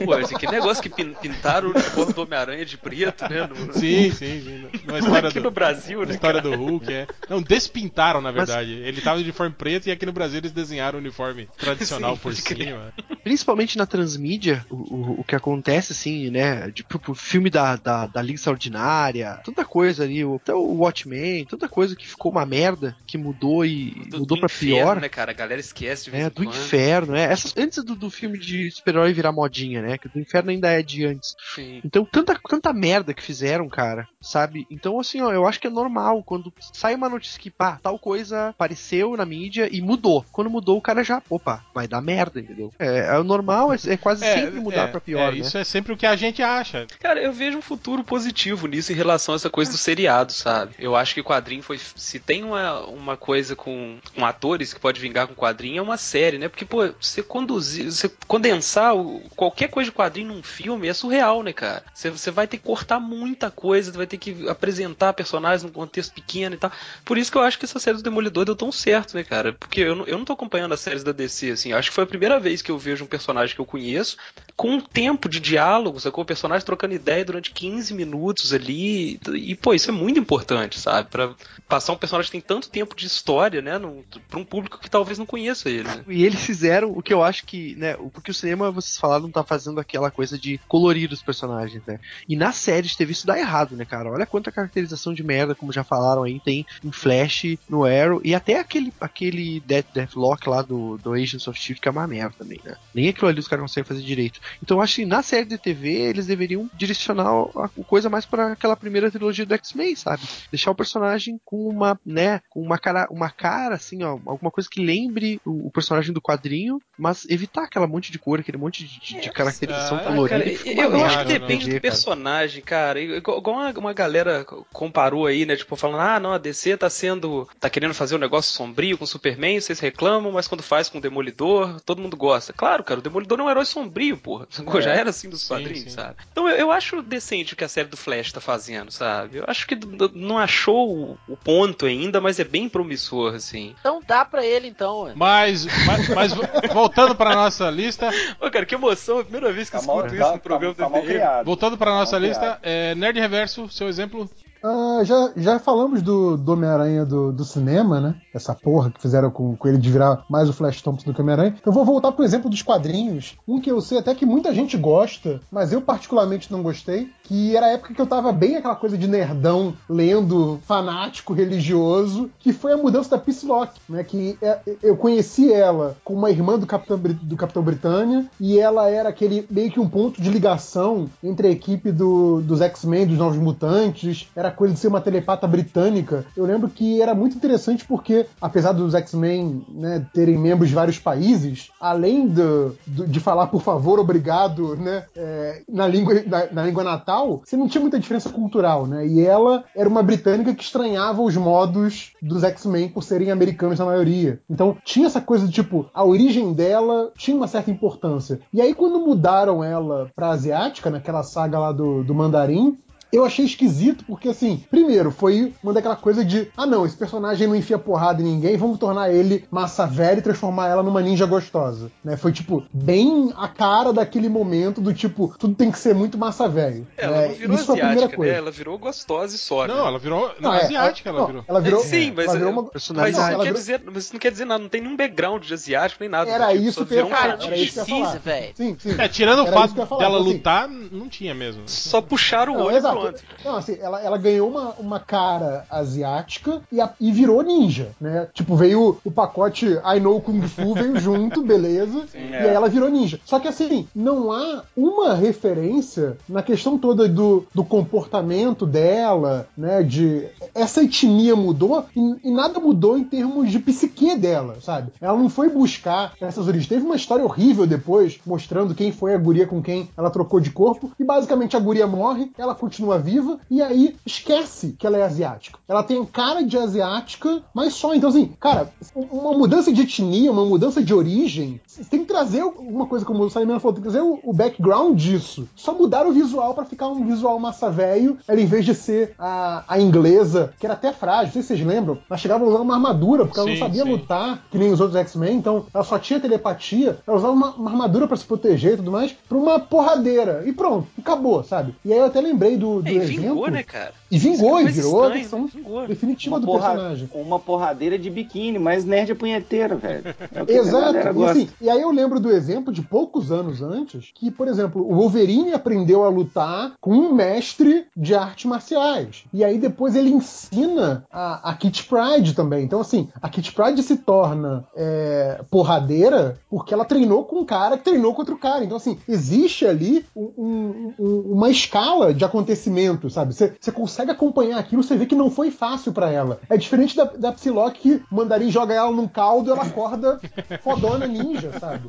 Pô, esse aqui negócio que pin- pintaram o uniforme do Homem-Aranha de preto, né? No, Sim, sim, sim. [laughs] História aqui do, no Brasil, na né? história cara? do Hulk, é. Não, despintaram, na verdade. Ele tava de uniforme preto e aqui no Brasil eles desenharam o uniforme tradicional Sim, por cima. principalmente na transmídia, o, o, o que acontece, assim, né? Tipo, pro filme da, da, da Liga Extraordinária, tanta coisa ali, o- até o Watchmen, tanta coisa que ficou uma merda, que mudou e Do, mudou do pra inferno, pior. né, cara? A galera esquece de vez É, em do quando. inferno, é. Essas, antes do, do filme de super-herói virar modinha, né? Que do inferno ainda é de antes. Sim. Então, tanta, tanta merda que fizeram, cara, sabe? Então, assim, ó, eu acho que é normal quando sai uma notícia que, pá, tal coisa apareceu na mídia e mudou. Quando mudou, o cara já, opa, vai dar merda, entendeu? É, é o normal, é, é quase [laughs] sempre mudar é, pra pior, é, né? Isso é sempre o que a gente acha. Cara, eu vejo um futuro positivo nisso em relação a essa coisa do seriado, sabe? Eu acho que o quadrinho foi. Se tem uma, uma coisa com, com atores que pode vingar com quadrinho, é uma série, né? Porque, pô, você conduzir, você condensar qualquer coisa de quadrinho num filme é surreal, né, cara? Você, você vai ter que cortar muita coisa, você vai ter que apresentar personagens num contexto pequeno e tal. Por isso que eu acho que essa série do Demolidor deu tão certo, né, cara? Porque eu não, eu não tô acompanhando as séries da DC, assim. Acho que foi a primeira vez que eu vejo um personagem que eu conheço com um tempo de diálogo, sacou? O personagem trocando ideia durante 15 minutos ali. E, pô, isso é muito importante, sabe? Pra passar um personagem que tem tanto tempo de história, né? Num, pra um público que talvez não conheça ele, né? E eles fizeram o que eu acho que, né? Porque o cinema, vocês falaram, tá fazendo aquela coisa de colorir os personagens, né? E na série TV isso dá errado, né, cara? Olha quanta caracterização de merda, como já falaram aí, tem em Flash, no Arrow, e até aquele, aquele Death, Deathlock lá do, do Agents of Shield, que é uma merda também, né? Nem aquilo ali os caras conseguem fazer direito. Então eu acho que na série de TV eles deveriam direcionar a coisa mais pra aquela primeira trilogia do X-Men, sabe? Deixar o personagem com uma, né, com uma cara, uma cara assim, ó, alguma coisa que lembre o, o personagem do quadrinho, mas evitar aquela monte de cor, aquele monte de, de- de caracterização ah, colorida. Cara, eu, eu acho que no depende do personagem, cara. Igual, igual uma, uma galera comparou aí, né? Tipo, falando, ah, não, a DC tá sendo. tá querendo fazer um negócio sombrio com o Superman, vocês reclamam, mas quando faz com o Demolidor, todo mundo gosta. Claro, cara, o Demolidor não é um herói sombrio, porra. [laughs] sacou? Já era assim dos Sim, quadrinhos, sim. sabe? Então eu, eu acho decente o que a série do Flash tá fazendo, sabe? Eu acho que não achou o, o ponto ainda, mas é bem promissor, assim. Então dá pra ele então, ué. Mas, mas, mas vo- voltando pra nossa lista, Ô, cara, que emoção, é a primeira vez que Tá eu mal, escuto isso tá, no programa tá, tá do mal criado. voltando pra nossa Tá mal lista, é, Nerd Reverso, seu exemplo. Ah, já, já falamos do, do Homem-Aranha do, do cinema, né? Essa porra que fizeram com, com ele de virar mais o Flash Thompson do que Homem-Aranha. Então vou voltar pro exemplo dos quadrinhos. Um que eu sei até que muita gente gosta, mas eu particularmente não gostei, que era a época que eu tava bem aquela coisa de nerdão, lendo fanático, religioso, que foi a mudança da Psylocke, né? Que é- eu conheci ela como uma irmã do Capitão, do Capitão Britânia, e ela era aquele meio que um ponto de ligação entre a equipe do- dos X-Men, dos Novos Mutantes, era coisa de ser uma telepata britânica. Eu lembro que era muito interessante porque, apesar dos X-Men né, terem membros de vários países, além do- do- de falar por favor, obrigado, né, é, na, língua, na, na língua natal, você não tinha muita diferença cultural, né? E ela era uma britânica que estranhava os modos dos X-Men por serem americanos na maioria. Então tinha essa coisa de tipo, a origem dela tinha uma certa importância. E aí quando mudaram ela pra asiática, naquela saga lá do, do Mandarim, eu achei esquisito, porque assim, primeiro, foi uma daquela coisa de, ah não, esse personagem não enfia porrada em ninguém, vamos tornar ele massa velha e transformar ela numa ninja gostosa. Né? Foi, tipo, bem a cara daquele momento do tipo, tudo tem que ser muito massa velho. Ela né? não virou Isso foi a primeira asiática, coisa. né? Ela virou gostosa e só. Não, né? ela virou. Não, Não, é, asiática ela não, virou. Ela virou, Sim, mas, ela virou é, uma mas isso, Não, ela quer virou- dizer, mas isso não quer dizer nada, não tem nenhum background de asiático nem nada. Era tipo, isso só que eu ia um falar. cara Era isso Precisa, velho. Sim, sim. É, tirando o fato dela assim, lutar, não tinha mesmo. Só puxaram o olho e exato. Pronto. Não, assim, ela, ela ganhou uma, uma cara asiática e, a- e virou ninja, né? Tipo, veio o pacote I Know Kung Fu, veio [laughs] junto, beleza. Sim, e é. aí ela virou ninja. Só que assim, não há uma referência na questão toda do, do comportamento dela, né? De. Essa etnia mudou e, e nada mudou em termos de psique dela, sabe? Ela não foi buscar essas origens. Teve uma história horrível depois, mostrando quem foi a guria com quem ela trocou de corpo, e basicamente a guria morre, ela continua viva, e aí esquece que ela é asiática. Ela tem cara de asiática, mas só. Então, assim, cara, uma mudança de etnia, uma mudança de origem, tem que trazer alguma coisa, como o Simon falou, tem que trazer o, background disso. Só mudar o visual pra ficar um visual massa velho, ela em vez de ser a, a inglesa, que era até frágil, não sei se vocês lembram, ela chegava a usar uma armadura, porque ela não Sim, sabia sim. lutar, que nem os outros X-Men, então ela só tinha telepatia, ela usava uma, uma armadura pra se proteger e tudo mais, pra uma porradeira. E pronto, acabou, sabe? E aí eu até lembrei do, do É, e exemplo. vingou, né, cara? E vingou, e é virou a coisa versão vingou. definitiva Uma, do porra- personagem. uma porradeira de biquíni, mas nerd é punheteiro, velho. É o que a Exato. E, assim, e aí eu lembro do exemplo de poucos anos antes, que, por exemplo, o Wolverine aprendeu a lutar com um mestre de artes marciais. E aí depois ele ensina a, a Kit Pride também. Então, assim, a Kit Pride se torna é, porradeira porque ela treinou com um cara que treinou com outro cara. Então, assim, existe ali um- um- um- uma escala de acontecimentos, sabe? Você você consegue acompanhar aquilo, você vê que não foi fácil pra ela. É diferente da, da Psylocke que Mandarim joga ela num caldo e ela acorda fodona ninja, sabe?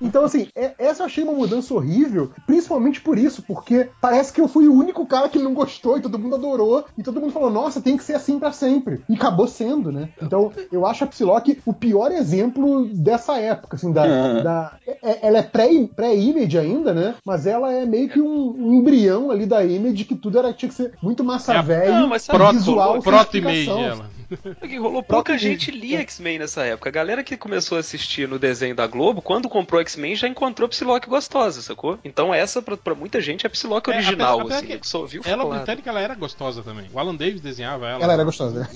Então, assim, é- essa eu achei uma mudança horrível, principalmente por isso, porque parece que eu fui o único cara que não gostou e todo mundo adorou, e todo mundo falou, nossa, tem que ser assim pra sempre. E acabou sendo, né? Então, eu acho a Psylocke o pior exemplo dessa época, assim, da. Uhum. da- é- ela é pré- pré-image ainda, né? Mas ela é meio que um, um embrião ali da image que tudo era, tinha que ser muito massa É a velho, Não, mas sabe- Proto, visual, sem proto-image explicação. ela. Porque rolou pouca gente lia X-Men nessa época. A galera que começou a assistir no desenho da Globo, quando comprou X-Men, já encontrou Psylocke gostosa, sacou? Então essa, pra, pra muita gente, é a Psylocke É, original, apesar- apesar assim, que que só ouviu Ela falar. britânica, ela era gostosa também. O Alan Davis desenhava ela. Ela era gostosa, né?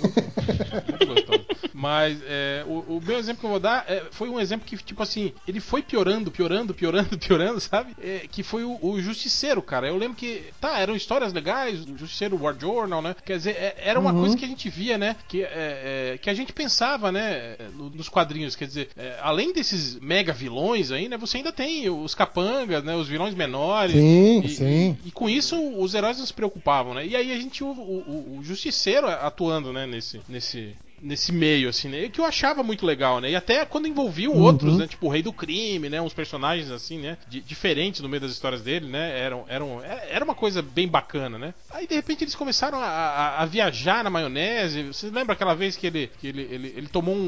Muito gostosa. Mas é, o, o meu exemplo que eu vou dar é, foi um exemplo que, tipo assim, ele foi piorando, piorando, piorando, [laughs] piorando, sabe? É, que foi o, o Justiceiro, cara. Eu lembro que, tá, eram histórias legais, o Justiceiro War Journal, né? Quer dizer, é- era uma Uhum. coisa que a gente via, né? Que, é, é, que a gente pensava, né? no- nos quadrinhos. Quer dizer, além desses mega vilões aí, né? Você ainda tem os capangas, né? Os vilões menores. Sim, E- sim. E, e com isso os heróis não se preocupavam, né? E aí a gente o, o, o justiceiro atuando, né, nesse, nesse, nesse meio, assim, né? Que eu achava muito legal, né? E até quando envolviam Uhum. outros, né? Tipo o Rei do Crime, né? Uns personagens assim, né? di- diferentes no meio das histórias dele, né? Eram, eram, é- era uma coisa bem bacana, né? Aí de repente eles começaram a, a- a viajar na maionese. Você lembra aquela vez que ele, que ele, ele, ele tomou um,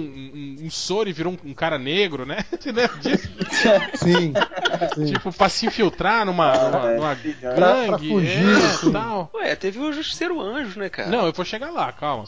um, um soro e virou um, um cara negro, né? [laughs] Você lembra disso? [laughs] Sim. sim. Tipo, pra se infiltrar numa, numa, numa Pra- pra gangue, fugir, é, assim. tal. Ué, teve o Justiceiro Anjo, né, cara? Não, eu vou chegar lá, calma.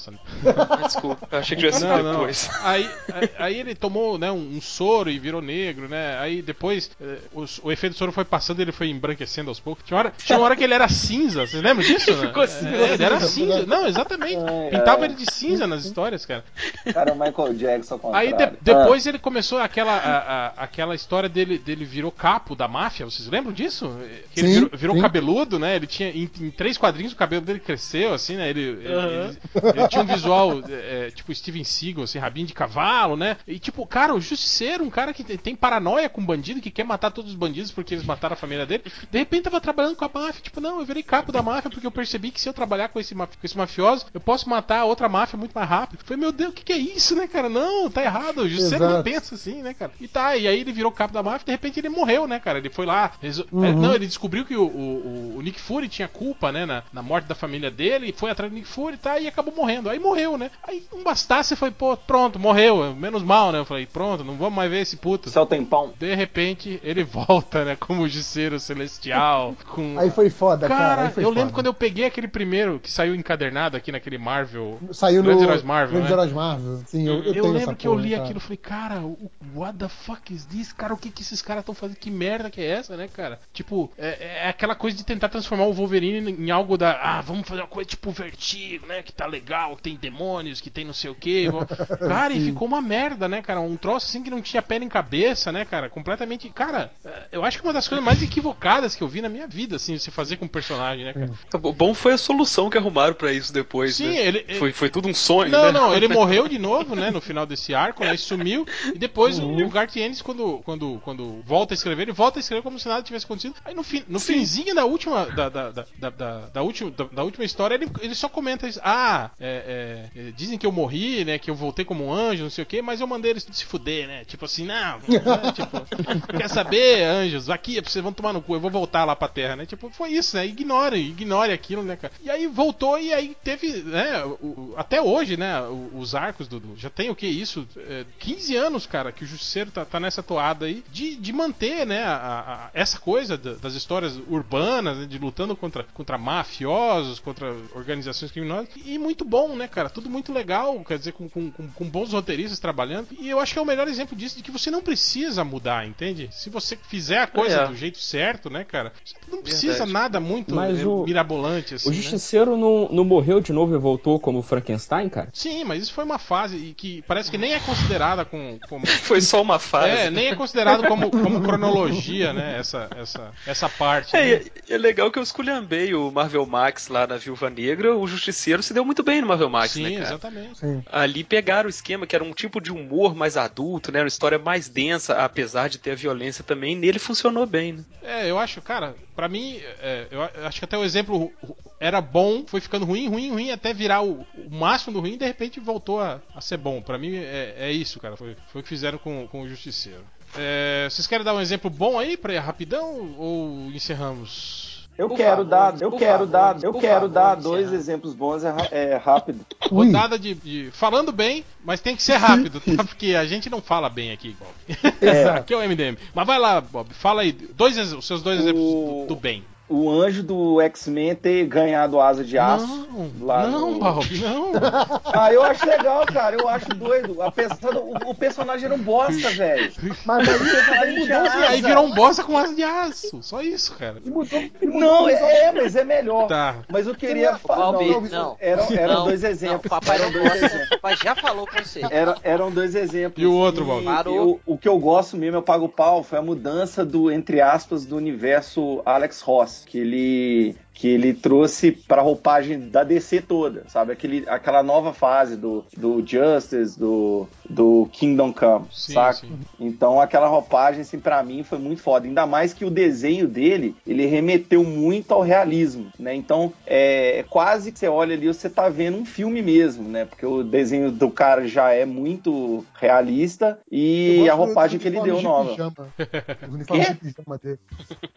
Ah, [laughs] desculpa. Eu achei que tivesse sido Não, não. depois. Aí, aí- aí ele tomou né, um, um soro e virou negro, né? Aí depois eh, os- o, efeito do soro foi passando e ele foi embranquecendo aos poucos. Tinha uma hora, tinha uma hora que ele era cinza, vocês lembram disso? né? Ficou assim, É, ele era cinza. Não, exatamente. Ai, Pintava ai. ele de cinza nas histórias, cara. Cara, o Michael Jackson ao Aí de- depois ele começou aquela, a- a- aquela história dele, dele virou capo da máfia, vocês lembram disso? Que ele Sim, virou, virou sim. cabeludo, né? Ele tinha em, em três quadrinhos o cabelo dele cresceu, assim, né? Ele, ele- ele- ele tinha um visual é, tipo Steven Seagal, assim, rabinho de cavalo, né? E tipo, cara, o Justiceiro, um cara que tem, paranoia com bandido, que quer matar todos os bandidos porque eles mataram a família dele, de repente tava trabalhando com a máfia, tipo, não, eu virei capo da máfia porque eu percebi que se eu trabalhar com esse, com esse mafioso, eu posso matar outra máfia muito mais rápido. Falei, meu Deus, o que, que é isso, né, cara? Não, tá errado, o Justiceiro não Exato. pensa assim, né, cara? E tá, e aí ele virou capo da máfia, de repente ele morreu, né, cara? Ele foi lá, resol- Uhum. é, não, ele descobriu que o, o- o Nick Fury tinha culpa, né, na, na morte da família dele, e foi atrás do Nick Fury, tá, e acabou morrendo. Aí morreu, né? Aí não bastasse, foi, pô, pronto, morreu, menos mal, né? Eu falei, pronto, não vamos mais ver esse puto. Céu tempão. De repente, ele volta, né, como Justiceiro Celestial, [laughs] com... Aí foi foda, cara. Cara, foi eu lembro foda. quando eu peguei aquele primeiro que saiu encadernado aqui naquele Marvel. Saiu no Grandes Heróis Marvel, Grandes né? Heróis Marvel. Sim, eu, eu, Eu, tenho essa lembro que eu porra, li cara. aquilo e falei, cara, o- what the fuck is this? Cara, o que que esses caras estão fazendo? Que merda que é essa, né, cara? Tipo, é, é aquela coisa de tentar transformar o Wolverine em algo da. Ah, vamos fazer uma coisa tipo vertigo, né? Que tá legal, que tem demônios, que tem não sei o que. [laughs] Cara, e ficou uma merda, né, cara? Um troço assim que não tinha pé nem cabeça, né, cara? Completamente. Cara, é, eu acho que uma das coisas mais equivocadas que eu vi na minha vida, assim, se fazer com um personagem, né, cara? O bom foi a solução que arrumaram pra isso depois, Sim, né? ele- Foi, foi tudo um sonho, Não, né? não, ele [laughs] morreu de novo, né, no final desse arco, né, e sumiu, e depois Uhum. o Garth Ennis, quando, quando, quando volta a escrever, ele volta a escrever como se nada tivesse acontecido, aí no, fim, no finzinho da última, da, da, da, da, da- da última, da, da última história, ele, ele só comenta isso, ah, é, é, é, dizem que eu morri, né, que eu voltei como um anjo, não sei o que, mas eu mandei eles se fuder, né, tipo assim, não, [laughs] né, tipo, quer saber, anjos, aqui, vocês vão tomar no cu, eu vou voltar lá pra terra, né, tipo, foi isso, né, ignore, ignore aquilo, né, cara, e aí voltou e aí teve, né, o- até hoje, né, os arcos do, já tem o que isso, é, 15 anos, cara, que o Justiceiro tá, tá nessa toada aí de, de manter, né, a- a- essa coisa da- das histórias urbanas, né, de lutando contra, contra mafiosos, contra organizações criminosas, e muito bom, né, cara, tudo muito legal, quer dizer, com, com, com- com bons roteiristas trabalhando, e eu acho que é o melhor exemplo disso, de que você não precisa mudar, entende? Se você fizer a coisa É. do jeito certo, né, cara, você não precisa Verdade. nada muito Mas é, o- mirabolante, assim, O né? Justiceiro não, não morreu de novo e voltou como Frankenstein, cara? Sim, mas isso foi uma fase e que parece que nem é considerada com, como. [laughs] Foi só uma fase. É, nem é considerado como, como cronologia, né? Essa, essa, essa parte. É, né? e é legal que eu esculhambei o Marvel Max lá na Viúva Negra, o Justiceiro se deu muito bem no Marvel Max, Sim, né, cara? exatamente. Sim. Ali pegaram o esquema que era um tipo de humor mais adulto, né? Uma história mais densa, apesar de ter a violência também. Nele funcionou bem, né? É, eu acho, cara, pra mim, é, eu acho que até o exemplo era bom, foi ficando ruim, ruim, ruim, até virar o, o máximo do ruim e de repente voltou a, a ser bom. Pra mim é, é isso, cara. Foi, foi o que fizeram com, com o Justiceiro. É, vocês querem dar um exemplo bom aí, pra rapidão, ou encerramos? Eu Por quero favor, dar, eu quero favor, dar, eu quero favor, dar dois exemplos bons é, é rápido. [laughs] Rodada de, de- Falando bem, mas tem que ser rápido, tá? [laughs] Porque a gente não fala bem aqui, Bob. Exato. [laughs] aqui é o MDM. Mas vai lá, Bob. Fala aí. Dois, os seus dois exemplos do, do bem. O anjo do X-Men ter ganhado asa de aço. Não, lá não, no- Bob, não. [laughs] Ah, eu acho legal, cara. Eu acho doido. Apesar do, o, o personagem era um bosta, velho. [laughs] Mas, mas O personagem tinha E aí asa. virou um bosta com asa de aço. Só isso, cara. E mudou, e mudou Não, é, mas é melhor. Tá. Mas eu queria falar. Balbi, Não, não. Eram, eram Não, dois Não, exemplos. papai eram não dois exemplos. Papai já falou com você. Era- eram dois exemplos. E o outro? Parou. eu- o que eu gosto mesmo, eu pago pau, foi a mudança do, entre aspas, do universo Alex Ross, que ele que ele trouxe pra roupagem da DC toda, sabe? Aquele, aquela nova fase do, do Justice, do, do Kingdom Come, Sim, saca? sim. Então aquela roupagem, assim, pra mim foi muito foda. Ainda mais que o desenho dele, ele remeteu muito ao realismo, né? Então, é, é quase que você olha ali, você tá vendo um filme mesmo, né? Porque o desenho do cara já é muito realista e a do- roupagem que ele deu uniformes nova. de pijama. [laughs] Os uniformes de pijama dele.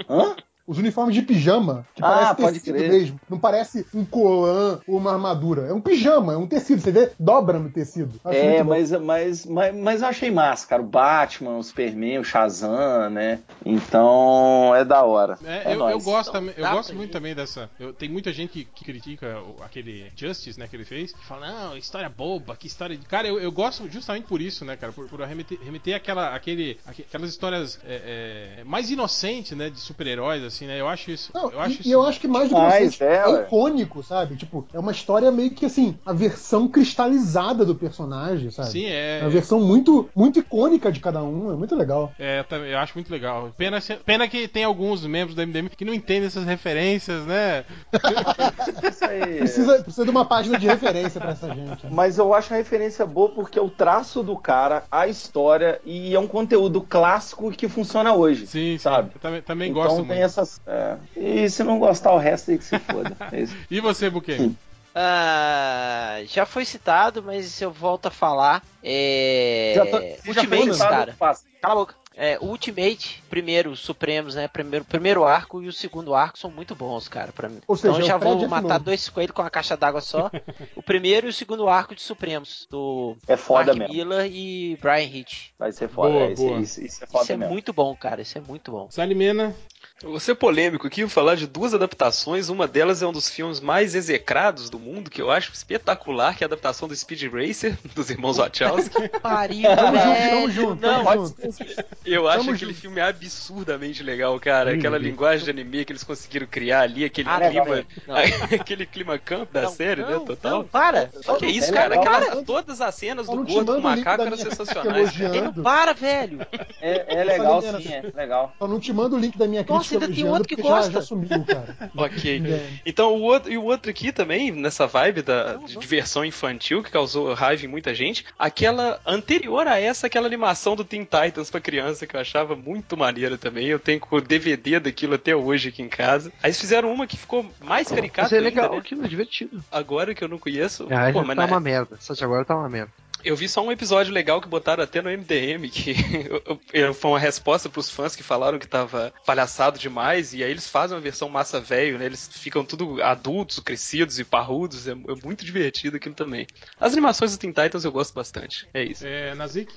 Hã? Os uniformes de pijama, que Ah, parece pode tecido crer. mesmo. Não parece um colã ou uma armadura. É um pijama, é um tecido. Você vê, dobra no tecido. Acho É, mas, mas, mas, mas eu achei massa, cara. O Batman, o Superman, o Shazam, né? Então é da hora. É, É eu, nóis. eu gosto, também, eu gosto muito também dessa. eu- tem muita gente que, que critica o- aquele Justice, né, que ele fez, que fala, não, história boba, que história. de-" Cara, eu, eu gosto justamente por isso, né, cara? Por, por remeter, remeter aquela, aquele, aque- aquelas histórias é, é, mais inocentes, né, de super-heróis, assim, né? Eu acho isso. Não, eu acho e, isso eu acho que mais do que Mas, inocente, é, é, ué. icônico, sabe? Tipo, é uma história meio que assim, a versão cristalizada do personagem, sabe? Sim, é. É uma versão muito, muito icônica de cada um, é muito legal. É, eu acho muito legal. Pena, pena que tem alguns membros do MDM que não entendem essas referências, né? [laughs] Isso aí. Precisa, precisa de uma página de referência pra essa gente. né? Mas eu acho a referência boa porque é o traço do cara, a história e é um conteúdo clássico que funciona hoje. Sim, sim. Sabe? Eu também, também então gosto tem muito. Essas. é. E se não gostar o resto aí que se foda. É isso. [laughs] E você, Buquê? Ah, já foi citado, mas eu volto a falar. É. Já tô- já foi Ultimates, citado, cara. Cala a boca. É, Ultimate, primeiro, os Supremos, né? Primeiro, primeiro arco e o segundo arco são muito bons, cara, pra mim. Ou seja, então é o já vou matar novo. dois coelhos com uma caixa d'água só. [laughs] o primeiro e o segundo arco de Supremos, do É foda Mark. Miller e Brian Hitch. Vai ser foda. Boa, é, isso, boa. Isso, isso é foda Isso é mesmo. muito bom, cara. Isso é muito bom. Salimena. Eu vou ser polêmico aqui, vou falar de duas adaptações. Uma delas é um dos filmes mais execrados do mundo, que eu acho espetacular, que é a adaptação do Speed Racer, [laughs] dos irmãos Wachowski. [laughs] Pariu, Tamo junto, tamo junto, Não, tamo junto. Eu acho Tamo aquele junto. filme absurdamente legal, cara. Aquela linguagem de anime que eles conseguiram criar ali, aquele Ah, clima. [laughs] aquele clima camp da Não, série, não, né? Total. Não, para. que isso, É cara? legal, Aquela- cara. todas as cenas Só do gordo com tá macaco eram crítica sensacionais. Não para, velho. É, é legal sim, é legal. Só não te manda o link da minha Nossa, ainda tem outro que porque já, gosta. já sumiu, cara. [laughs] Ok. [laughs] É. Então, o outro, e o outro aqui também, nessa vibe da, de diversão infantil, que causou raiva em muita gente, aquela anterior a essa, aquela animação do Teen Titans pra criança, que eu achava muito maneira também. Eu tenho o DVD daquilo até hoje aqui em casa. Aí eles fizeram uma que ficou mais caricata Mas é ainda, legal, né? aquilo é divertido. Agora que eu não conheço. Ah, Pô, mas tá na- uma merda. Só de agora tá uma merda. Eu vi só um episódio legal que botaram até no MDM, que [laughs] foi uma resposta pros fãs que falaram que tava palhaçado demais, e aí eles fazem uma versão massa velho, né? Eles ficam tudo adultos, crescidos e parrudos, é, é muito divertido aquilo também. As animações do Teen Titans eu gosto bastante, é isso. É, Nazik.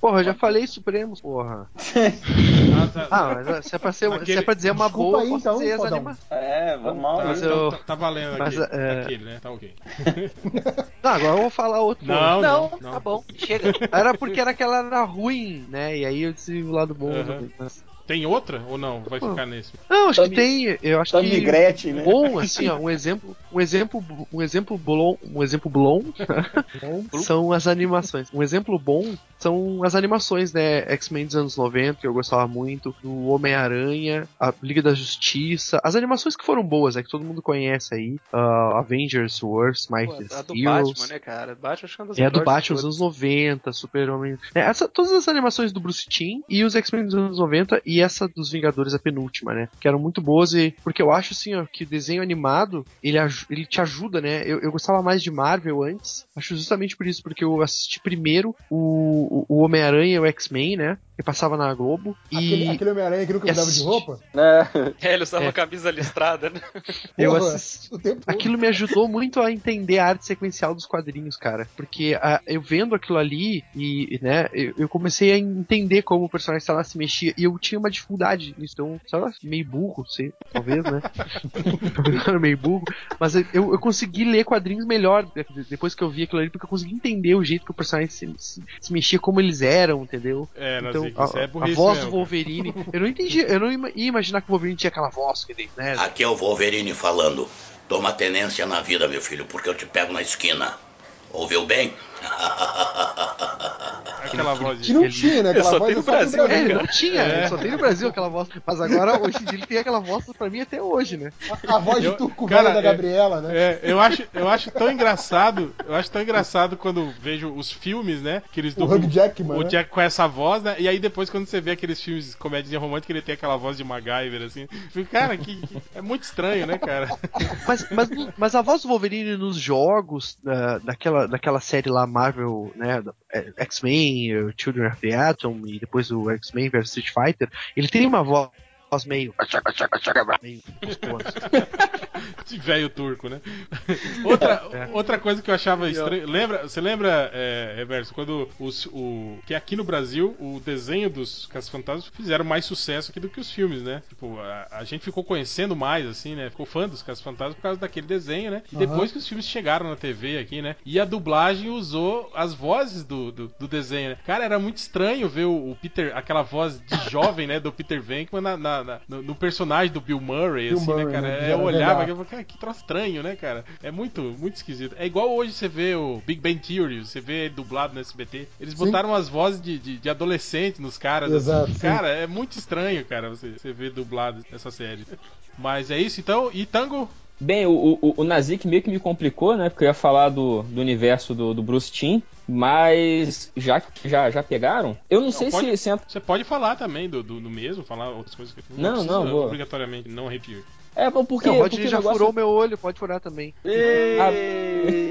Porra, eu já falei Supremos, porra. [laughs] Ah, tá. Mas se é pra, ser, Aquele- se é pra dizer uma Desculpa boa, aí, eu posso então, dizer animações. É, vamos mal. Tá, Mas aí. então eu- tá, tá valendo mas, aquele, é- aquele, né? Tá ok. [laughs] Não, agora eu vou falar outro. Não, Não, não, tá bom. Chega. Era porque era aquela era ruim, né? E aí eu disse o lado bom. Também, mas- Tem outra ou não? Vai ficar nesse? Não, acho que tem. Eu acho Tommy que. Gretchen, né? Bom, assim, ó, um exemplo, um exemplo, um exemplo bom, um exemplo bom [laughs] são as animações. Um exemplo bom são as animações, né? X-Men dos anos 90, que eu gostava muito, do Homem-Aranha, a Liga da Justiça, as animações que foram boas, é que todo mundo conhece aí, uh, Avengers, Wars, Pô, Mighty a do Heroes. Batman, né, cara? Batman acho que é das É a do Batman dos anos 90, Super-Homem. É, essa, todas as animações do Bruce Timm e os X-Men dos anos 90 e essa dos Vingadores, a penúltima, né? Que eram muito boas e. Porque eu acho assim, ó, que o desenho animado ele, ele te ajuda, né? Eu, eu gostava mais de Marvel antes. Acho justamente por isso, porque eu assisti primeiro o, o- Homem-Aranha e o X-Men, né? Que passava na Globo. E Aquele, aquele Homem-Aranha que nunca mudava de roupa? É, [laughs] É, ele usava É. uma camisa listrada, né? eu Porra, assisti. o tempo todo. Aquilo me ajudou muito a entender a arte sequencial dos quadrinhos, cara. Porque ah, eu vendo aquilo ali e, né, eu, eu comecei a entender como o personagem lá, se mexia. E eu tinha uma dificuldade nisso. Então, sei lá, meio burro, sei, talvez, né? [laughs] Eu meio burro. Mas eu, eu consegui ler quadrinhos melhor de- depois que eu vi aquilo ali, porque eu consegui entender o jeito que o personagem se, se, se mexia, como eles eram, entendeu? É, Então, a, isso é a voz mesmo, do cara. Wolverine, eu não entendi, eu não ia imaginar que o Wolverine tinha aquela voz que ele, né? Aqui é o Wolverine falando. Toma tenência na vida, meu filho, porque eu te pego na esquina. Ouviu bem? Aquela voz E de. não tinha, né? Aquela só voz tem no só Brasil, É, né, ele não tinha, É. só tem no Brasil aquela voz. Mas agora, hoje em dia, ele tem aquela voz pra mim até hoje, né? A, a voz Eu- de turco cara, velho da é- Gabriela, né? É, eu acho, eu acho tão engraçado, eu acho tão engraçado quando vejo os filmes, né? Que eles O Hugh Jackman, o né? Jack com essa voz, né? E aí depois quando você vê aqueles filmes comédia romântica, ele tem aquela voz de MacGyver, assim. Fica, Cara, que, que- é muito estranho, né, cara? Mas, mas, mas a voz do Wolverine nos jogos da, daquela, daquela série lá, Marvel, né? é, X-Men, eh, Children of the Atom e depois o X-Men vs Street Fighter, ele tem uma voz voz meio. meio gostoso. Esse [laughs] velho turco, né? Outra, [laughs] outra coisa que eu achava estranho. Lembra, você lembra, é, Reverso, quando os, o. Que aqui no Brasil o desenho dos Caça-Fantasmas fizeram mais sucesso aqui do que os filmes, né? Tipo, a, a gente ficou conhecendo mais, assim, né? Ficou fã dos Caça-Fantasmas por causa daquele desenho, né? E Aham. depois que os filmes chegaram na TV aqui, né? E a dublagem usou as vozes do, do, do desenho, né? Cara, era muito estranho ver o, o Peter, aquela voz de [laughs] jovem, né? Do Peter Venkman na, na- na- no, no personagem do Bill Murray, Bill assim, Murray, né, cara? né? É, eu olhava e falava, cara, que troço estranho, né, cara? É muito, muito esquisito. É igual hoje você vê o Big Bang Theory, você vê dublado no SBT. Eles Sim. botaram as vozes de, de, de adolescente nos caras. Exato, assim. sim. Cara, é muito estranho, cara, você, você ver dublado essa série. Mas é isso então. E Tango? Bem, o, o, o Nazik meio que me complicou, né? Porque eu ia falar do, do universo do, do Bruce Timm, mas já que já, já pegaram, eu não, sei pode- se, Você pode falar também do, do, do mesmo, falar outras coisas que Não, precisa não, vou. obrigatoriamente não arrepio. É, bom, porque, Não, o Rodney já negócio- furou meu olho, pode furar também. Ei,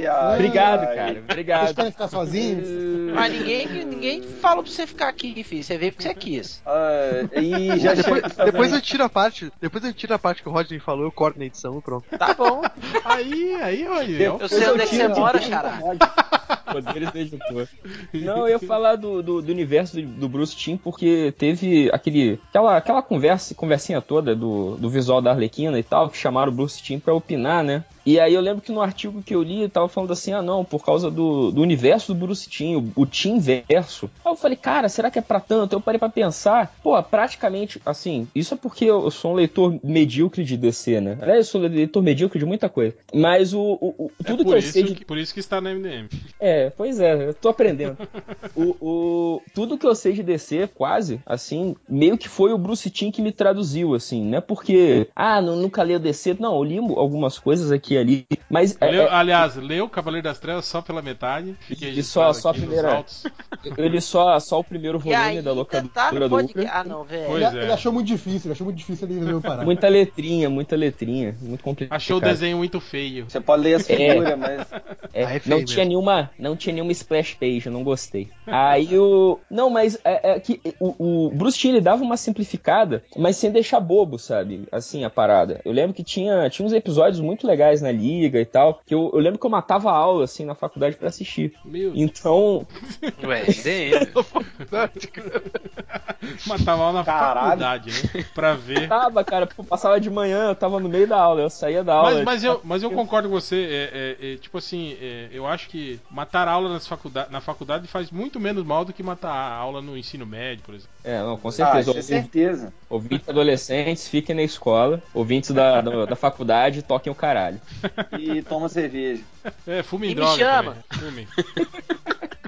ai, Obrigado, ai. cara. Vocês Obrigado. querem ficar sozinhos? Mas ninguém, ninguém falou pra você ficar aqui, filho. Você veio porque você quis. Ah, e já depois, depois eu tiro a parte. Depois eu tiro a parte que o Rodney falou, eu corto na edição e pronto. Tá bom. Aí, aí, olha. Eu sei onde é que você mora, caralho. Poderes do editor. Não, eu ia falar do, do, do universo do, Bruce Timm porque teve aquele, aquela, aquela conversa, conversinha toda do, do visual da Arlequina e tal, que chamaram o Bruce Timm pra opinar, né? E aí eu lembro que no artigo que eu li tava falando assim, ah não, por causa do, do universo do Bruce Timm, o, o Timm verso. Aí eu falei, cara, será que é pra tanto? Eu parei pra pensar, pô, praticamente, assim, isso é porque eu, sou um leitor medíocre de DC, né? Aliás, eu sou leitor medíocre de muita coisa. Mas o, o, o- É tudo que por eu sei de que, por isso que está no MDM. é, pois é, eu tô aprendendo. [laughs] o, o- tudo que eu sei de DC, quase, assim, meio que foi o Bruce Timm que me traduziu, assim, não é porque, ah, não, nunca li o DC, não, eu li algumas coisas aqui ali, mas é, Leu- é, aliás, leu Cavaleiro das Trevas só pela metade. Fiquei E só- só a primeira. li [laughs] só, só o primeiro volume aí, da locadora do podcast. Ucra. Ah, não, velho. Ele, é. ele achou muito difícil, ele achou muito difícil ele resolveu parar. Muita letrinha, muita letrinha, muito complicado. Achou o desenho muito feio. Você pode ler as figuras, mas. É, Ah, é feio não mesmo. tinha nenhuma, não tinha nenhuma splash page, eu não gostei. Aí o, não, mas é, é que o, o Bruce ele dava uma simplificada, mas sem deixar bobo, sabe? Assim a parada. Eu lembro que tinha, tinha uns episódios muito legais na liga e tal, que eu, eu lembro que eu matava a aula assim na faculdade pra assistir. Meu Então, Ué, DM. [laughs] Matava aula na Caralho. faculdade, né? Pra ver. tava, cara, pô, passava de manhã, eu tava no meio da aula, eu saía da aula. Mas, mas, eu, mas eu concordo com você. é, é, é, tipo assim, é, eu acho que matar aula nas faculda na faculdade faz muito menos mal do que matar a aula no ensino médio, por exemplo. É, não, com Ah, certeza. isso é certeza. Ouvintes adolescentes, fiquem na escola. Ouvintes da, da, da faculdade, toquem o caralho. E toma cerveja. É, fumem E me droga. chama. também. [laughs]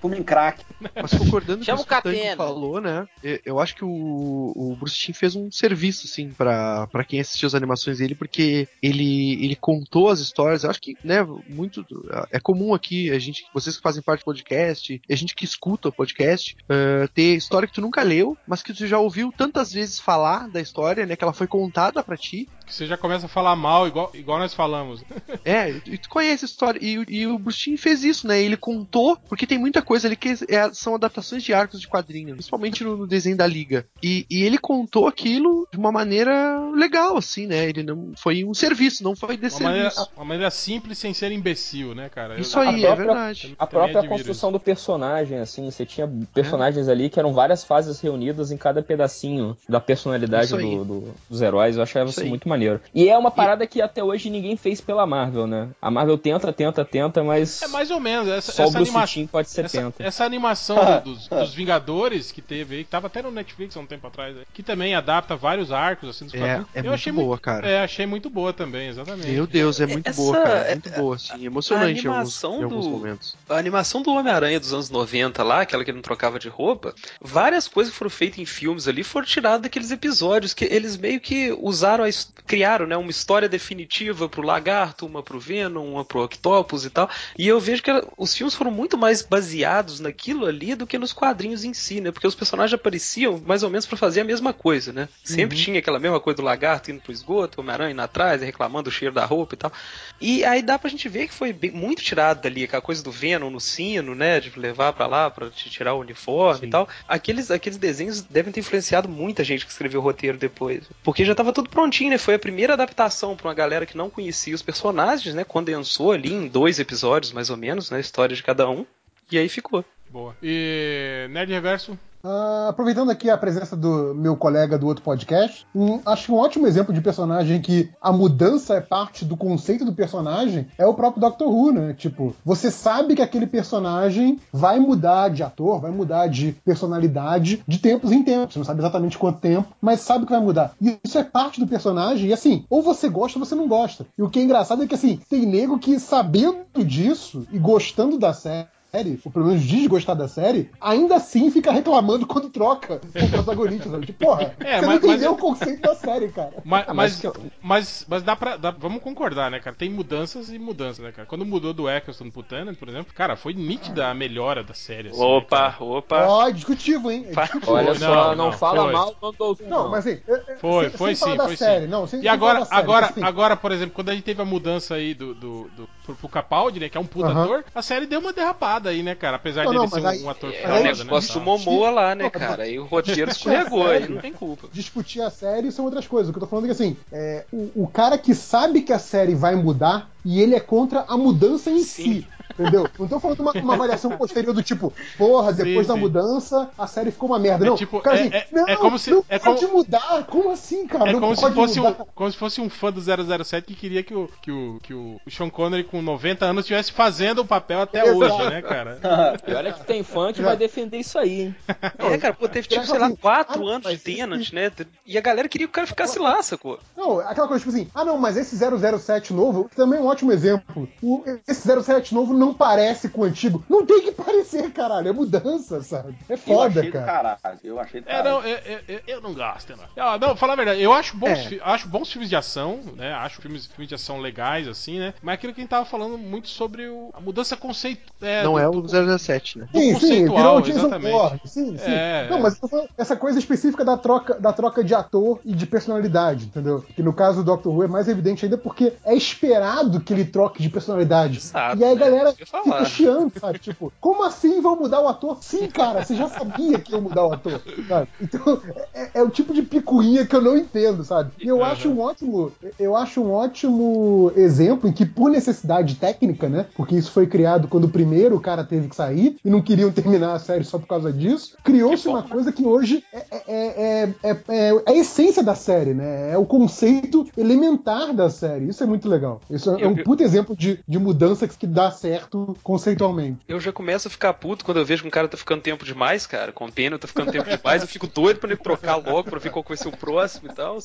Fumem. Fuma em crack. Mas concordando com o que o Tango falou, né? eu- acho que o, o Bruce Timm fez um serviço, assim, pra, pra quem assistiu as animações dele, porque ele, ele contou as histórias. Eu acho que, né, muito. É comum aqui, a gente, vocês que fazem parte do podcast, e a gente que escuta o podcast, eh, ter história que tu nunca leu, mas que tu já ouviu tantas vezes falar da história, né? Que ela foi contada pra ti. Que você já começa a falar mal, igual, igual nós falamos. É, e tu conhece a história. E, o- e o Bruce Timm fez isso, né? Ele contou, porque tem muita coisa ali que é- são adaptações de arcos de quadrinhos, principalmente no, no desenho da Liga. E, e ele contou aquilo de uma maneira legal, assim, né? Ele não foi um serviço, não foi Uma desse maneira, serviço. uma maneira simples sem ser imbecil, né, cara? Eu- Isso aí, a é própria- verdade. A própria construção do personagem, assim, você tinha personagens ali que eram várias fases reunidas em cada pedacinho da personalidade do- do- dos heróis. Eu achava Isso muito maneiro. E é uma parada que até hoje ninguém fez pela Marvel, né? A Marvel tenta, tenta, tenta, mas É mais ou menos. Essa, só o essa. Timm pode ser Essa, tenta. essa animação do- dos, [laughs] dos Vingadores que teve aí, que tava até no Netflix há um tempo atrás, aí, que também adapta vários arcos assim dos É, quadrinhos. é eu muito achei boa, muito, cara. É, achei muito boa também, exatamente. Meu Deus, é muito Essa- boa, cara. Muito boa, assim. Emocionante em alguns, animação em alguns do- momentos. A animação do Homem-Aranha dos anos 90 lá, aquela que ele não trocava de roupa, várias coisas que foram feitas em filmes ali foram tiradas daqueles episódios que eles meio que usaram, a, criaram, né, uma história definitiva pro Lagarto, uma pro Venom, uma pro Octopus e tal. E eu vejo que ela- os filmes foram muito mais baseados naquilo ali do que nos quadrinhos em si, né? Porque os personagens apareciam mais ou menos para fazer a mesma coisa, né? Sempre Uhum. tinha aquela mesma coisa do lagarto indo pro esgoto, o Homem-Aranha indo atrás, reclamando do cheiro da roupa e tal. E aí dá pra gente ver que foi bem- muito tirado dali, aquela coisa do Venom no sino, né? De levar pra lá pra te tirar o uniforme e tal. Aqueles, aqueles desenhos devem ter influenciado muita gente que escreveu o roteiro depois. Porque já tava tudo prontinho, né? Foi a primeira adaptação pra uma galera que não conhecia os personagens, né? Condensou ali em dois episódios, mais ou menos, né? A história de cada um. E aí ficou. Boa. E Nerd Reverso? Ah, aproveitando aqui a presença do meu colega do outro podcast, um- acho que um ótimo exemplo de personagem que a mudança é parte do conceito do personagem é o próprio Doctor Who, né? Tipo, você sabe que aquele personagem vai mudar de ator, vai mudar de personalidade de tempos em tempos. Você não sabe exatamente quanto tempo, mas sabe que vai mudar. E isso é parte do personagem, e assim, ou você gosta ou você não gosta. E o que é engraçado é que assim, tem nego que sabendo disso e gostando da série série, ou pelo menos diz gostar da série, ainda assim fica reclamando quando troca o protagonista. Sabe? Tipo, porra, É, você mas- não entendeu mas- o conceito da série, cara. [laughs] Mas, Ah, mas, mas mas, mas dá pra. dá- vamos concordar, né, cara? Tem mudanças e mudanças, né, cara? Quando mudou do Eccleston pro Tennant, por exemplo, cara, foi nítida a melhora da série. assim, né, Opa, cara? opa. Ó, é discutível, hein? É discutível. Olha Não, só, não, não, fala foi. mal doutor. Não, mas assim. é- é- Foi, sem- foi sem sim, foi série, sim. Não, sem, E sem agora, série, agora, assim, agora, por exemplo, quando a gente teve a mudança aí do, do, do pro, pro Capaldi, né, que é um puta Aham. ator, a série deu uma derrapada aí, né, cara? Apesar Não, dele não, ser um, aí- um ator é, É foda, o né? negócio do. Momoa lá, né, cara? E o roteiro escorregou, aí não tem culpa. discutir a série são outras coisas. O que eu tô falando é que assim, é, o, o cara que sabe que a série vai mudar e ele é contra a mudança em Sim. si. Entendeu? Não tô falando de uma, uma avaliação posterior do tipo, porra, Sim, depois da sim. mudança, a série ficou uma merda. É não, tipo, cara é- assim, é- não, é como se- não é pode como- mudar. Como assim, cara? É não como se, fosse um, mudar. como se fosse um fã do 007 que queria que o, que o, que o Sean Connery com 90 anos estivesse fazendo o papel até Exato. hoje, né, cara? [laughs] E olha que tem fã que vai defender isso aí, hein? É, cara, pô, teve tipo, sei lá, assim, quatro ah, anos de Tenant, né? E a galera queria que o cara ficasse lá, sacou? Não, aquela coisa tipo assim, ah não, mas esse 007 novo também é um ótimo exemplo. O, esse 07 novo não parece com o antigo. Não tem que parecer, caralho, é mudança, sabe? É Eu foda, do cara. caralho. Eu achei do É, caralho. não, eu, eu- eu- eu não gosto, não. Ah, não, falar a verdade, eu acho bons, É. acho bons filmes de ação, né? Acho filmes, filmes de ação legais, assim, né? Mas aquilo que a gente tava falando muito sobre o- a mudança conceito. É, Não do- é o 017, né? Sim, sim, conceitual, virou o Jason exatamente. Bourne. Sim, sim. É, não, é. mas eu tô falando essa coisa específica da troca, da troca de ator e de personalidade, entendeu? Que no caso do Doctor Who é mais evidente ainda porque é esperado que ele troque de personalidade. Exato, e aí a né? galera eu ia falar. fica chiando, sabe? Tipo, como assim vão mudar o ator? Sim, cara, você já sabia que ia mudar o ator, sabe? Então, é, é o tipo de picuinha que eu não entendo, sabe? E eu Uhum. acho um ótimo, eu acho um ótimo exemplo em que por necessidade técnica, né? Porque isso foi criado quando o primeiro cara teve que sair e não queriam terminar a série só por causa disso. Criou-se uma né? coisa que hoje é, é, é, é- é a essência da série, né? É o conceito elementar da série. Isso é muito legal. Isso é um puto exemplo de, de mudança que dá certo conceitualmente. Eu já começo a ficar puto quando eu vejo que um cara tá ficando tempo demais, cara. Com pena, tá ficando tempo demais. Eu fico doido pra ele trocar logo pra ver qual vai ser o próximo e tal.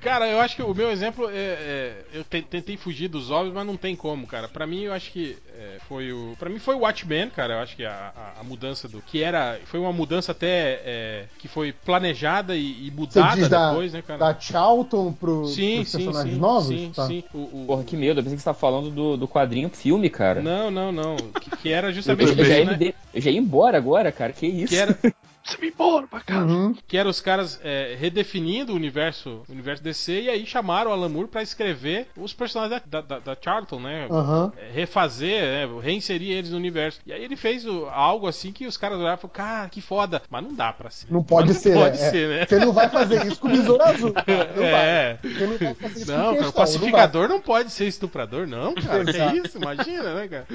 Cara, eu acho que o meu exemplo é. é- eu te- tentei fugir dos óbvios, mas não tem como, cara. Pra mim, eu acho que é, foi o. Pra mim foi o Watchmen, cara. Eu acho que a, a- a mudança do. Que era. Foi uma mudança até. é, que foi planejada e, e Você mudada diz da, depois, né, cara? da Charlton pro, sim, pros sim, personagens sim. novos? Sim, Tá. sim. O, o- Porra, que medo. Eu pensei que você tava falando do, do quadrinho filme, cara. Não, não, não. Que, que era eu, justamente eu já isso, ia né? eu já ia embora agora, cara. Que isso? Que era. Você me embora pra casa. Uhum. que era os caras é, redefinindo o universo, o universo DC e aí chamaram o Alan Moore pra escrever os personagens da, da, da Charlton, né? Aham. É, Refazer, né? reinserir eles no universo. E aí ele fez o- algo assim que os caras olharam e falaram, cara, que foda. Mas não dá pra ser. Não pode Mas ser, Não pode é. ser, né? Você não vai fazer isso com o besouro azul. [laughs] Cara. Não É. vai. Você não vai fazer isso Não, com cara, o pacificador não, pode ser estuprador, não, [laughs] cara. que Exato. isso? Imagina, né, cara?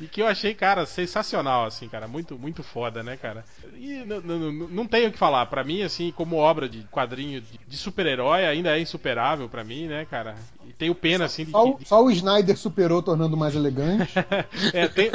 E que eu achei, cara, sensacional, assim, cara. Muito, muito foda, né, cara? E n- n- n- não tenho o que falar. Pra mim, assim, como obra de quadrinho de, de super-herói, ainda é insuperável pra mim, né, cara? E tenho pena, assim, de Só, só o Snyder superou, tornando mais elegante. [laughs] É, tem-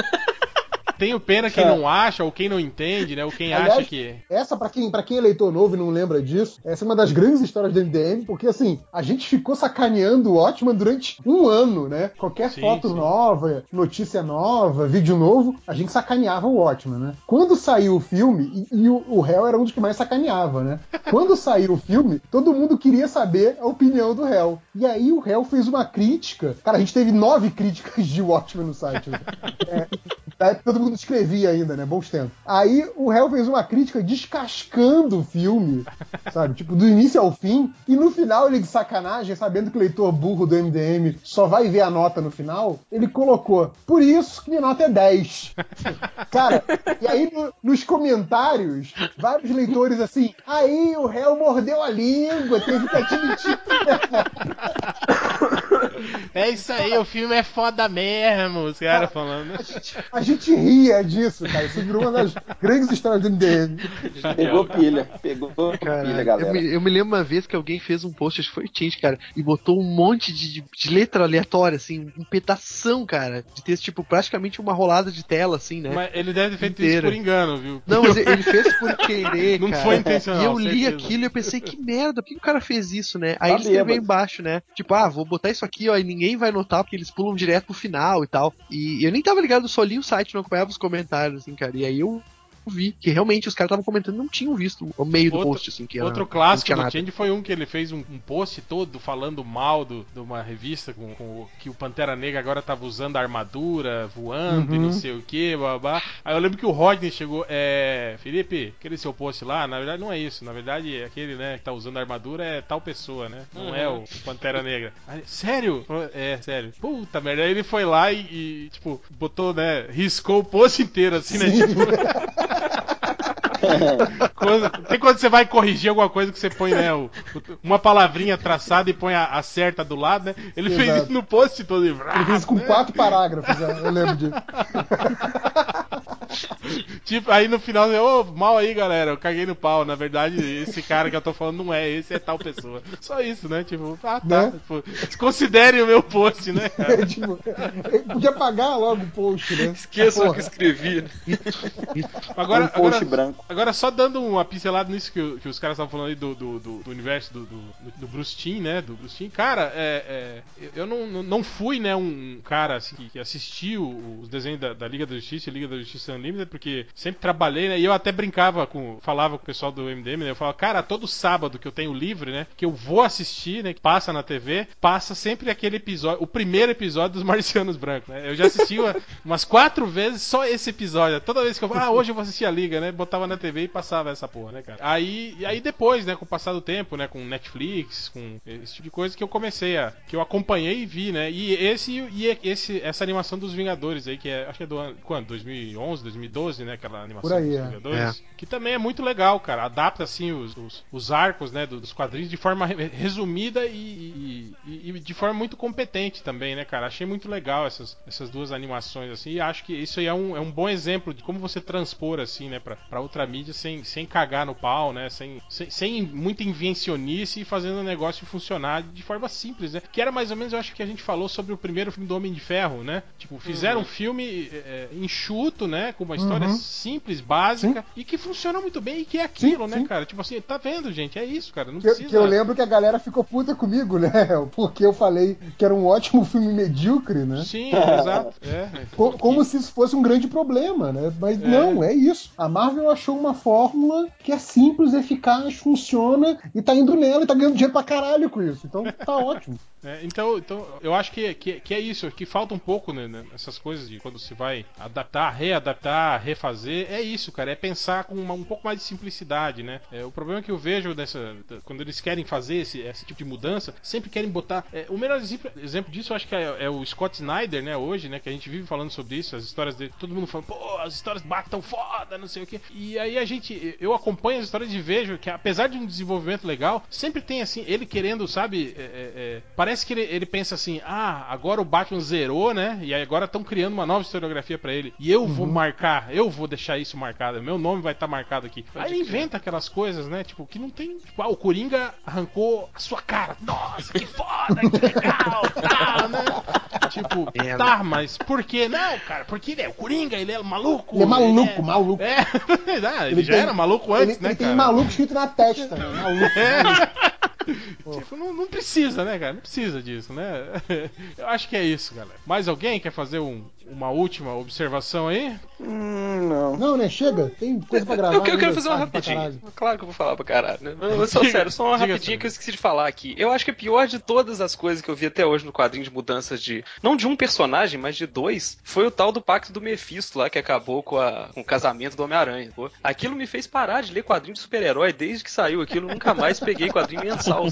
Tenho pena quem não acha, ou quem não entende, né? Ou quem Aliás, acha que. Essa, pra quem, pra quem é leitor novo e não lembra disso, essa é uma das grandes histórias do MDM, porque assim, a gente ficou sacaneando o Watchman durante um ano, né? Qualquer Sim, foto sim. nova, notícia nova, vídeo novo, a gente sacaneava o Watchman, né? Quando saiu o filme, e, e o, o Hell era um dos que mais sacaneava, né? [laughs] Quando saiu o filme, todo mundo queria saber a opinião do Hell. E aí o Hell fez uma crítica. Cara, a gente teve nove críticas de Watchmen no site. né? É, [laughs] Da época todo mundo escrevia ainda, né? Bons tempos. Aí o réu fez uma crítica descascando o filme, [laughs] sabe? Tipo, do início ao fim. E no final, ele de sacanagem, sabendo que o leitor burro do MDM só vai ver a nota no final, ele colocou. Por isso que minha nota é 10. [laughs] Cara, e aí no- nos comentários, vários leitores assim, aí o réu mordeu a língua, teve que admitir. [laughs] É isso aí, o filme é foda mesmo, os caras falando. A gente, a gente ria disso, cara. Isso virou uma das [laughs] grandes histórias do MDM. Pegou pilha, pegou Cara, pilha, eu galera. me, eu me lembro uma vez que alguém fez um post, acho que foi o Change, cara, e botou um monte de, de letra aleatória, assim, um pedação, cara, de texto, tipo, praticamente uma rolada de tela, assim, né? Mas ele deve ter feito Inteira. isso por engano, viu? Não, mas [laughs] ele fez por querer, Não cara. foi intencional, E eu li certeza. aquilo e eu pensei, que merda, por que o cara fez isso, né? Aí Tá ele escreveu embaixo, né? Tipo, ah, vou botar isso aqui, ó, e ninguém vai notar porque eles pulam direto pro final e tal. E eu nem tava ligado, eu só li o site, não acompanhava os comentários, assim, cara. E aí eu vi que realmente os caras estavam comentando e não tinham visto o meio do Outro- post, assim, que era, Outro clássico do. Change foi um que ele fez um, um post todo falando mal do- de uma revista com, com que o Pantera Negra agora tava usando a armadura, voando e Uhum. não sei o que, babá. Aí eu lembro que o Rodney chegou, é. Felipe, aquele seu post lá, na verdade não é isso. Na verdade, aquele, né, que tá usando a armadura é tal pessoa, né? Não é o Pantera Negra. Aí, sério? É, sério. Puta merda. Aí ele foi lá e, e, tipo, botou, né? Riscou o post inteiro, assim, né? Tipo. [laughs] [laughs] Quando- tem quando você vai corrigir alguma coisa que você põe, né, o- uma palavrinha traçada e põe a, a certa do lado, né? Ele fez Exato. isso no post todo. e- Ele fez com quatro [laughs] parágrafos, né? eu lembro disso. [laughs] [laughs] Tipo, aí no final, ô, mal aí, galera, eu caguei no pau. Na verdade, esse cara que eu tô falando não é, esse é tal pessoa. Só isso, né? Tipo, ah, tá. Né? Tipo, desconsiderem o meu post, né, cara? [laughs] tipo, podia pagar logo o post, né? Esqueça o Porra. que escrevi. Agora, um post agora, branco. agora só dando uma pincelada nisso que, o- que os caras estavam falando aí do, do, do- do universo do, do, do Bruce Timm, né? Do Bruce Timm. Cara, é, é, eu não, não- fui, né, um cara assim, que, que assistiu os desenhos da, da Liga da Justiça e Liga da Justiça Unlimited, porque sempre trabalhei, né? E eu até brincava com. Falava com o pessoal do MDM, né? Eu falava, cara, todo sábado que eu tenho livre, né? Que eu vou assistir, né? Que passa na TV, passa sempre aquele episódio, o primeiro episódio dos Marcianos Brancos, né? Eu já assisti uma- [laughs] umas quatro vezes só esse episódio. Toda vez que eu ah, hoje eu vou assistir a Liga, né? Botava na TV e passava essa porra, né, cara? Aí, e aí depois, né, com o passar do tempo, né, com Netflix, com esse tipo de coisa que eu comecei a. que eu acompanhei e vi, né? E esse, e esse essa animação dos Vingadores aí, que é, acho que é do ano, quando? 2011, 2012, né? Aquela animação Por aí, dos é. Vingadores. Que também é muito legal, cara. Adapta, assim, os, os, os arcos, né, dos quadrinhos de forma re- resumida e, e- e de forma muito competente também, né, cara? Achei muito legal essas, essas duas animações, assim, e acho que isso aí é um, é um bom exemplo de como você transpor, assim, né, pra, pra outra mídia sem, sem cagar no pau, né, sem, sem, sem muita invencionice e fazendo o negócio funcionar de forma simples, né? Que era mais ou menos, eu acho que a gente falou sobre o primeiro filme do Homem de Ferro, né? Tipo, fizeram um filme é, enxuto, né, com uma história Uhum. simples, básica, e que funciona muito bem e que é aquilo, né, sim. cara? Tipo assim, tá vendo, gente? É isso, cara. Não Que, precisa. que eu lembro que a galera ficou puta comigo, né? [laughs] Porque eu falei que era um ótimo [laughs] filme medíocre, né? Sim, exato. [laughs] É. Co- Como se isso fosse um grande problema, né? Mas não, é isso. A Marvel achou uma fórmula que é simples, eficaz, funciona e tá indo nela e tá ganhando dinheiro pra caralho com isso. Então tá ótimo. É, então, então, eu acho que, que, que é isso, que falta um pouco né, né, nessas coisas de quando se vai adaptar, readaptar, refazer. É isso, cara, é pensar com uma- um pouco mais de simplicidade, né? É, o problema que eu vejo dessa, da- quando eles querem fazer esse, esse tipo de mudança, sempre querem botar. é, o melhor exemplo, exemplo disso, eu acho que é, é o Scott Snyder, né? Hoje, né? Que a gente vive falando sobre isso, as histórias dele, todo mundo falando, pô, as histórias batam foda, não sei o quê. E aí a gente, eu acompanho as histórias e vejo que apesar de um desenvolvimento legal, sempre tem assim, ele querendo, sabe? é, é, é, parece que ele, ele pensa assim: ah, agora o Batman zerou, né? E aí agora estão criando uma nova historiografia pra ele. E eu vou marcar, eu vou deixar isso marcado, meu nome vai estar marcado aqui. Aí ele inventa aquelas coisas, né? Tipo, que não tem. Tipo, ah, o Coringa arrancou a sua cara. Nossa, que foda, que legal, [laughs] tá, né? Tipo, Merda. [laughs] tá, mas por quê? Não, cara, porque ele é o Coringa, ele é maluco. Ele é maluco, é- maluco. É, [laughs] ah, ele, Ele já tem- era maluco Ele, antes, né, ele tem cara? maluco escrito na testa, né? Maluco. [laughs] Tipo, não, não precisa, né, cara? Não precisa disso, né? Eu acho que é isso, galera. Mais alguém quer fazer um, uma última observação aí? Hum, não. Não, né? Chega. Tem coisa pra gravar. Eu, eu quero ainda, fazer uma caralho. Claro que eu vou falar pra caralho, né? Eu sou Diga- sério, só uma rapidinha que eu esqueci de falar aqui. Eu acho que a pior de todas as coisas que eu vi até hoje no quadrinho de mudanças de. Não de um personagem, mas de dois, foi o tal do pacto do Mephisto lá, que acabou com, a- com o casamento do Homem-Aranha. Aquilo me fez parar de ler quadrinho de super-herói desde que saiu aquilo. Nunca mais peguei quadrinho mensal.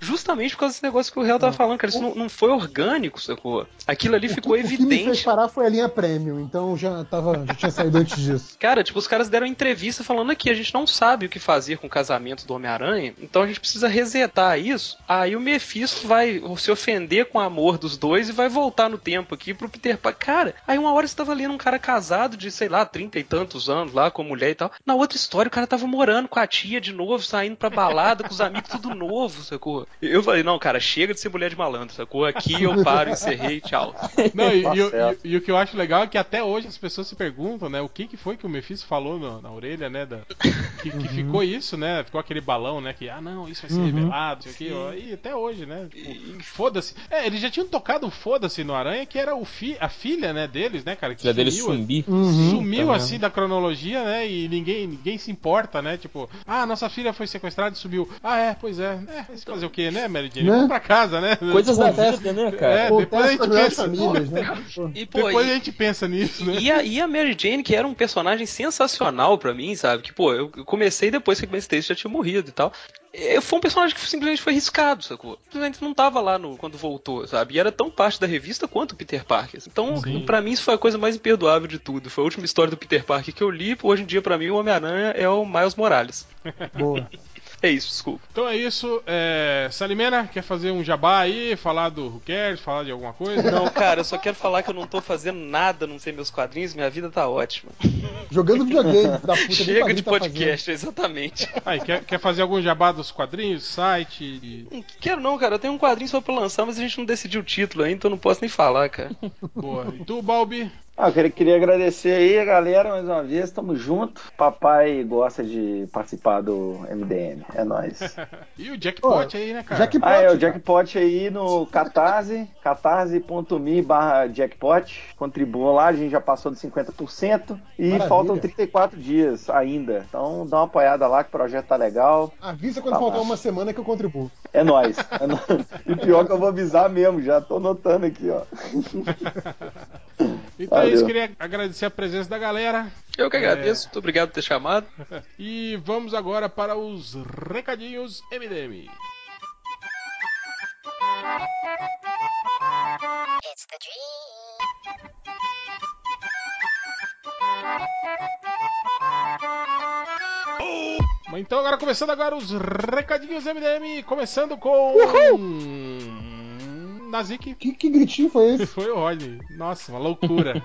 Justamente por causa desse negócio que o Real tava falando, cara. Isso não, não foi orgânico, sacou? Aquilo ali O que- ficou O que me fez evidente. parar foi a linha premium, então já, tava, já tinha saído antes disso. Cara, tipo, os caras deram entrevista falando aqui, a gente não sabe o que fazer com o casamento do Homem-Aranha, então a gente precisa resetar isso. Aí o Mephisto vai se ofender com o amor dos dois e vai voltar no tempo aqui pro Peter Parker. Cara, aí uma hora você tava lendo um cara casado de, sei lá, trinta e tantos anos lá com a mulher e tal. Na outra história o cara tava morando com a tia de novo, saindo pra balada com os amigos tudo novo, sacou? Eu falei, não, cara, chega de ser mulher de malandro, sacou? Aqui eu paro, encerrei, tchau. Não, e, Tá e o- certo. e- e o que eu acho legal é que até hoje as pessoas se perguntam, né? O que, que foi que o Mephisto falou no- na orelha, né? Da, que, que ficou isso, né? Ficou aquele balão, né? Que, ah, não, isso vai ser Uhum. revelado, isso aqui, ó. E até hoje, né? Tipo, foda-se. É, eles já tinham tocado foda-se no Aranha, que era o fi, a filha, né, deles, né, cara? Que Já dele sumiu, sumir. Uhum. Sumiu Tá assim da cronologia, né? E ninguém, ninguém se importa, né? Tipo, ah, nossa filha foi sequestrada e sumiu. Ah, é, pois é. É, vai se fazer o quê, né, Mary Jane? Né? Vamos pra casa, né? Coisas da vida, né, cara? É, Pô, depois a gente pensa. famílias, né? E, pô, Depois e- a gente pensa nisso, né? E a, e a Mary Jane, que era um personagem sensacional pra mim, sabe? Que, pô, eu comecei depois que a Gwen Stacy já tinha morrido e tal. É, Foi um personagem que simplesmente foi riscado, sacou? Simplesmente não tava lá no, quando voltou, sabe? E era tão parte da revista quanto o Peter Parker. Então, pra mim, isso foi a coisa mais imperdoável de tudo. Foi a última história do Peter Parker que eu li. Hoje em dia, pra mim, o Homem-Aranha é o Miles Morales. Boa. É isso, desculpa. Então é isso. É... Salimena, quer fazer um jabá aí? Falar do Who Cares? Falar de alguma coisa? Não, cara, eu só quero falar que eu não tô fazendo nada a não ser meus quadrinhos. Minha vida tá ótima. Jogando videogame, da puta [laughs] Chega de tá fazendo. podcast, exatamente. Aí, quer, quer fazer algum jabá dos quadrinhos, site? e- Não quero não, cara. Eu tenho um quadrinho só pra lançar, mas a gente não decidiu o título ainda, então eu não posso nem falar, cara. Boa. E tu, Balbi? Ah, eu queria, agradecer aí a galera mais uma vez, tamo junto. Papai gosta de participar do MDM, é nóis. [laughs] E o Jackpot aí, né, cara? Jackpot, Ah, é, o cara. Jackpot aí no Catarse, catarse.me barra Jackpot. Contribuam lá, a gente já passou de 50% e Maravilha. faltam 34 dias ainda. Então dá uma apoiada lá que o projeto tá legal. Avisa quando Tá faltar lá. uma semana que eu contribuo. É nóis. É nóis. E pior que eu vou avisar mesmo, já tô notando aqui, ó. Então Valeu. isso, queria agradecer a presença da galera. Eu que É. agradeço, muito obrigado por ter chamado. [laughs] E vamos agora para os recadinhos MDM. Mas Então agora começando agora os recadinhos MDM, começando com Nazik. Que, que gritinho foi esse? [laughs] Foi o Rodney. Nossa, uma loucura.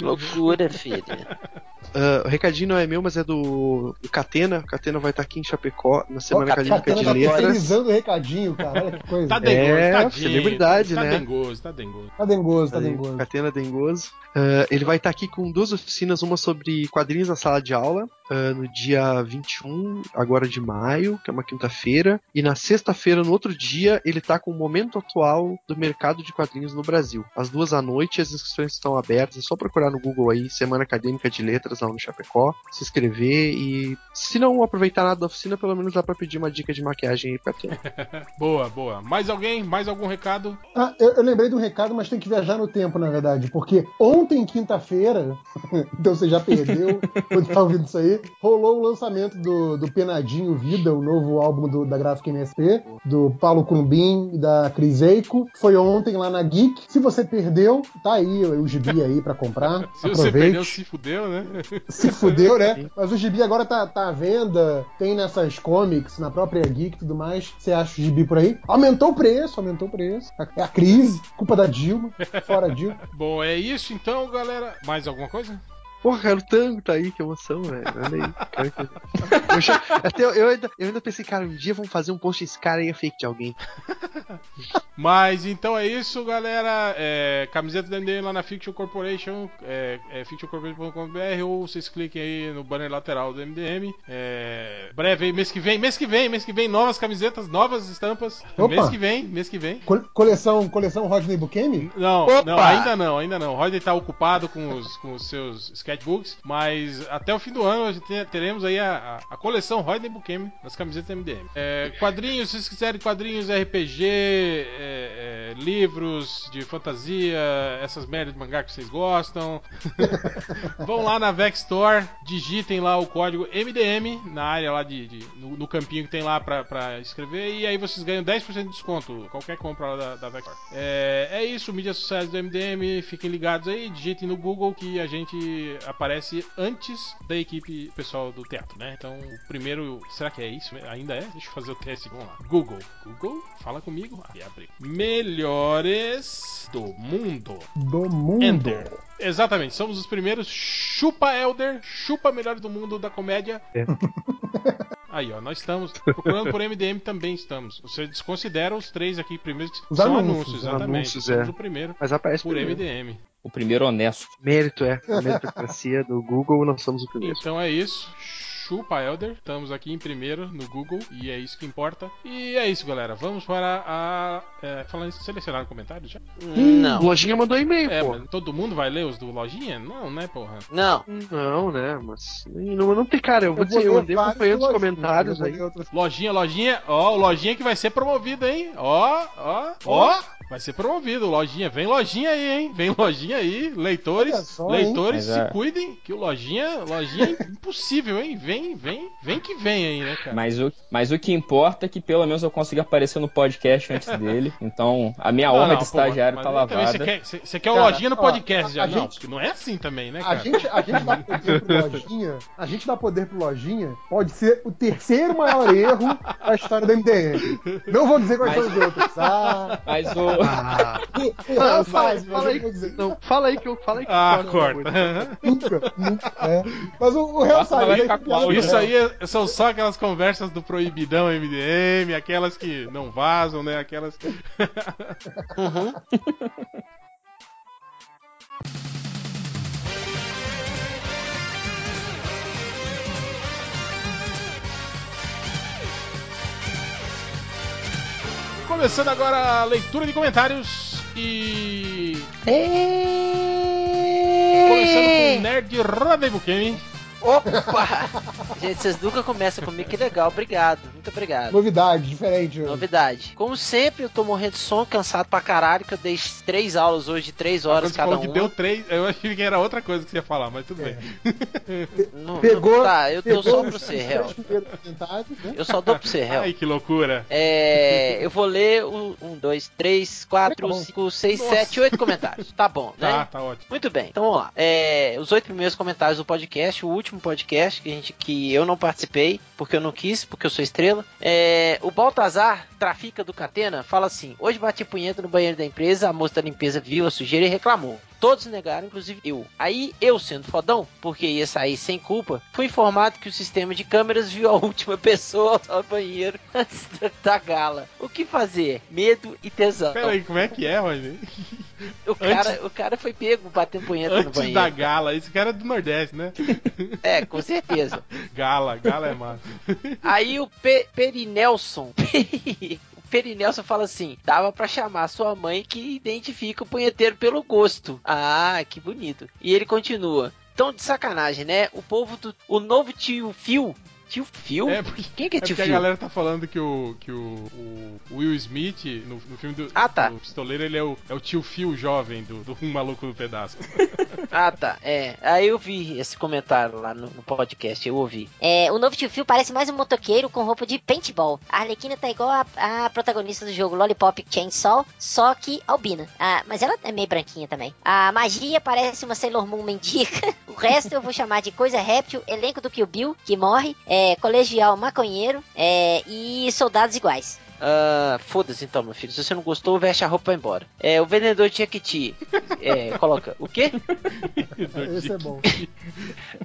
Loucura, filha. [laughs] Ah, o recadinho não é meu, mas é do, do Catena. O Catena vai estar aqui em Chapecó na Semana Ó, Acadêmica Catena de tá Letras. utilizando o recadinho, cara. Olha que coisa. Tá dengoso, É, tadinho. celebridade, tá né? dengoso, tá dengoso. Tá dengoso, tá Aí, dengoso. Catena Dengoso. Ah, ele vai estar aqui com duas oficinas, uma sobre quadrinhos na sala de aula, ah, no dia 21, agora de maio, que é uma quinta-feira. E na sexta-feira, no outro dia, ele tá com o momento atual do mercado de quadrinhos no Brasil. Às duas da noite, as inscrições estão abertas. É só procurar no Google aí, Semana Acadêmica de Letras no Chapecó, se inscrever e se não aproveitar nada da oficina, pelo menos dá pra pedir uma dica de maquiagem aí pra Catena. [laughs] Boa, boa. Mais alguém? Mais algum recado? Ah, eu, eu lembrei de um recado, mas tem que viajar no tempo, na verdade. Porque ontem, quinta-feira, [laughs] então você já perdeu [laughs] quando tá ouvindo isso aí, rolou o lançamento do, do Penadinho Vida, o novo álbum do- da Gráfica MSP, do Paulo Cumbim e da Cris Eico. Foi ontem lá na Geek. Se você perdeu, tá aí o gibi aí pra comprar. Se você Aproveite. perdeu, se fudeu, né? Se fudeu, né? Mas o gibi agora tá, tá à venda, tem nessas comics, na própria Geek e tudo mais. Você acha o gibi por aí? Aumentou o preço, aumentou o preço. É a crise, culpa da Dilma, fora Dilma. [laughs] Bom, é isso então, galera. Mais alguma coisa? Porra, cara, o tango tá aí, que emoção, velho. Olha aí. Cara, que... eu, até eu, eu, ainda, eu ainda pensei, cara, um dia vamos fazer um post esse cara aí é fake de alguém. Mas então é isso, galera. É, camiseta do MDM lá na Fiction Corporation, é, é fictioncorporation.com.br ou vocês cliquem aí no banner lateral do MDM. É, breve aí, mês que vem, mês que vem, mês que vem, novas camisetas, novas estampas. Opa. Mês que vem, mês que vem. Co- coleção, coleção Rodney Bukemi? Não, Opa! não, ainda não, ainda não. O Rodney tá ocupado com os, com os seus mas até o fim do ano teremos aí a, a, coleção Rodney Bukemi das camisetas MDM. É, quadrinhos, se vocês quiserem quadrinhos RPG, é, é, livros de fantasia, essas merdas de mangá que vocês gostam, [laughs] vão lá na Vex Store, digitem lá o código MDM na área lá de, de- no, no campinho que tem lá pra, pra escrever e aí vocês ganham 10% de desconto qualquer compra lá da, da Vex Store. É, é isso, mídias sociais do MDM, fiquem ligados aí, digitem no Google que a gente aparece antes da equipe pessoal do teatro, né? Então, o primeiro, será que é isso? Ainda é? Deixa eu fazer o teste, vamos lá. Google, Google, fala comigo. Ah, abre. Melhores do mundo. Do mundo. Enter. Exatamente, somos os primeiros chupa Elder, chupa melhor do mundo da comédia. É. [laughs] Aí, ó, nós estamos procurando por MDM também estamos. Você desconsidera os três aqui primeiros que Os são anúncios, anúncios, os exatamente. anúncios, somos é. o primeiro Mas aparece por primeiro. MDM. O primeiro honesto. Mérito é. A meritocracia do Google, nós somos o primeiro. Então é isso. Chupa Elder, estamos aqui em primeiro no Google e é isso que importa. E é isso, galera. Vamos para a. É, falando isso, selecionaram comentários já? Não. Lojinha mandou e-mail, É, pô. mas todo mundo vai ler os do Lojinha? Não, né, porra? Não. Não, né? Mas. Não, não tem, cara. Eu vou dizer, eu andei acompanhando os comentários aí. outras- Lojinha, lojinha, ó, o lojinha que vai ser promovido, hein? Ó, ó, ó, vai ser promovido. Lojinha, vem lojinha aí, hein? Vem lojinha aí, leitores, só, leitores, Mas se é- cuidem, que o lojinha, lojinha é impossível, hein? Vem, vem, vem que vem aí, né, cara? Mas o, mas o que importa é que pelo menos eu consiga aparecer no podcast antes dele. Então a minha Não, honra não, de pô, estagiário tá lavada. Você quer, você- você quer o Cara, lojinha no ó, podcast a- já? a não, gente- não é assim também, né, A cara? gente, a gente dá poder pro [laughs] lojinha. A gente dá poder pro lojinha. Pode ser o terceiro maior erro da história do MDM. Não vou dizer quais Mas- são os outros. Ah, [laughs] Mas o. Ah, [laughs] fala eu aí. não fala aí que eu fala aí que Ah, eu corta. Nunca, nunca. É. Mas o, o Real com do Isso Real. aí é- são só aquelas conversas do proibidão MDM, aquelas que não vazam, né? Aquelas. Uhum. [laughs] Começando agora a leitura de comentários e. Começando com o Nerd Rodney Bukemi. Opa! [laughs] Gente, vocês nunca começam comigo, que legal. Obrigado. Muito obrigado. Novidade, diferente. Novidade. Como sempre, eu tô morrendo de sono, cansado pra caralho, que eu dei três aulas hoje de três horas cada falou que uma. deu três, eu achei que era outra coisa que você ia falar, mas tudo bem. [laughs] Não- Pegou- não- tá, eu dou Pegou só pra você, réu. né? Eu só dou pra você, réu. Ai, que loucura. É, eu vou ler o um, dois, três, quatro, Tá cinco, seis, Nossa. sete, oito comentários. Tá bom, né? Tá, tá ótimo. Muito bem, então vamos lá. É, os oito primeiros comentários do podcast, o último podcast que, a gente, que eu não participei, porque eu não quis, porque eu sou estrela. É, o Baltazar, trafica do Catena, fala assim: Hoje bati punheta no banheiro da empresa, a moça da limpeza viu a sujeira e reclamou. Todos negaram, inclusive eu. Aí, eu sendo fodão, porque ia sair sem culpa, fui informado que o sistema de câmeras viu a [laughs] última pessoa ao banheiro [laughs] antes da- gala. O que fazer? Medo e tesão. Pera aí, como é que é, Rodney? [laughs] O cara, o cara foi pego batendo punheta no Antes banheiro. da gala, esse cara é do Nordeste, né? É, com certeza. Gala, gala é massa. Aí o Pe Perinelson. Perinelson fala assim: dava pra chamar sua mãe que identifica o punheteiro pelo gosto. Ah, que bonito. E ele continua. Tão de sacanagem, né? O povo do. O novo tio Phil. Tio Phil? É porque, Quem que é é tio porque a galera tá falando que o, que o, o Will Smith, no, no filme do, Ah, tá. do Pistoleiro, ele é o, é o tio Phil jovem do, do um maluco do pedaço. [laughs] Ah, tá. É. Aí eu vi esse comentário lá no, no podcast, eu ouvi. É, o novo tio Phil parece mais um motoqueiro com roupa de paintball. A Arlequina tá igual a, a protagonista do jogo Lollipop Chainsaw, só que albina. Ah, mas ela é meio branquinha também. A magia parece uma Sailor Moon mendiga. [laughs] O resto eu vou chamar de coisa réptil, elenco do Kill Bill, que morre, é, colegial maconheiro é, e soldados iguais. Ah, Foda-se então, meu filho. Se você não gostou, veste a roupa e vai embora. É, o vendedor de Jequiti. É, [laughs] coloca. O quê? Esse é bom. [laughs]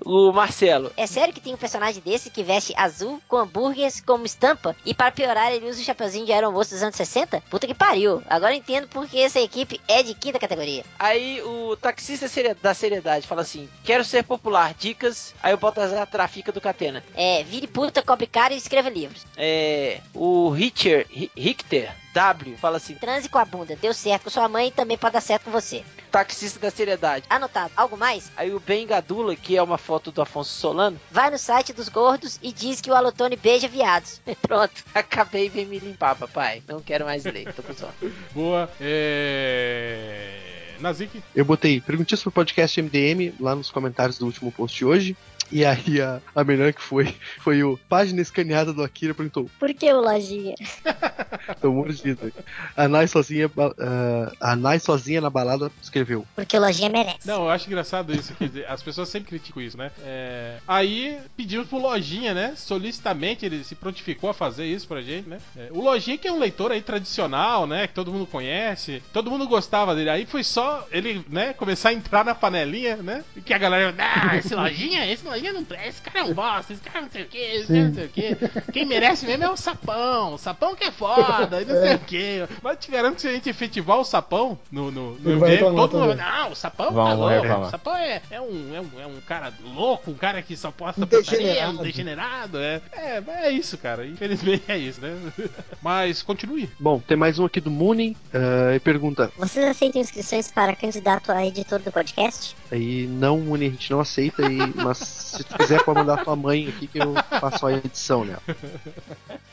O Marcelo. É sério que tem um personagem desse que veste azul com hambúrgueres como estampa e para piorar ele usa o chapeuzinho de aeromoço dos anos 60? Puta que pariu. Agora eu entendo porque essa equipe é de quinta categoria. Aí o taxista seria- da seriedade fala assim: Quero ser popular, dicas. Aí o Baltazar trafica do Catena. É, vire puta, cobre cara e escreva livros. É, o Richter, Ri- Richter W fala assim: Transe com a bunda, deu certo com sua mãe e também pode dar certo com você. Taxista da seriedade. Anotado, algo mais? Aí o Ben Gadula, que é uma foto do Afonso Solano, Vai no site dos gordos e diz que o Alotone beija viados. [laughs] Pronto. acabei vem me limpar, papai. Não quero mais ler, tô com sono. [laughs] Boa. É. Nazik, Eu botei perguntinhas pro podcast MDM lá nos comentários do último post de hoje. E aí a, a melhor que foi [laughs] foi o página escaneada do Akira perguntou: Por que o Lojinha? [laughs] Tô mordido. A Nai sozinha, ah, a Nai sozinha na balada escreveu: Porque o Lojinha merece. Não, eu acho engraçado isso. Quer dizer, as pessoas sempre criticam isso, né? É, Aí pedimos pro Lojinha, né? Solicitamente ele se prontificou a fazer isso pra gente, né? É, O Lojinha que é um leitor aí tradicional, né? Que todo mundo conhece, todo mundo gostava dele. Aí foi só ele, né? Começar a entrar na panelinha, né? E que a galera, ah, esse Lojinha, esse Lojinha não presta, esse cara é um bosta, esse cara não sei o que, esse cara não sei o que. Quem merece mesmo é o Sapão, o Sapão que é foda, não sei o que. Mas te garanto que se a gente efetivar o Sapão no, no, no todo mundo não, o Sapão tá louco. reclamar. O Sapão é, é, um, é, um, é um cara louco, um cara que só posta Um putaria, degenerado. um degenerado. É, é, mas é isso, cara. Infelizmente é isso, né? [laughs] Mas continue. Bom, tem mais um aqui do Mooning ah, e pergunta: Vocês aceitam inscrições para candidato a editor do podcast? aí não, Mooning, a gente não aceita, e, mas se tu quiser pode mandar tua mãe aqui que eu faço a edição nela.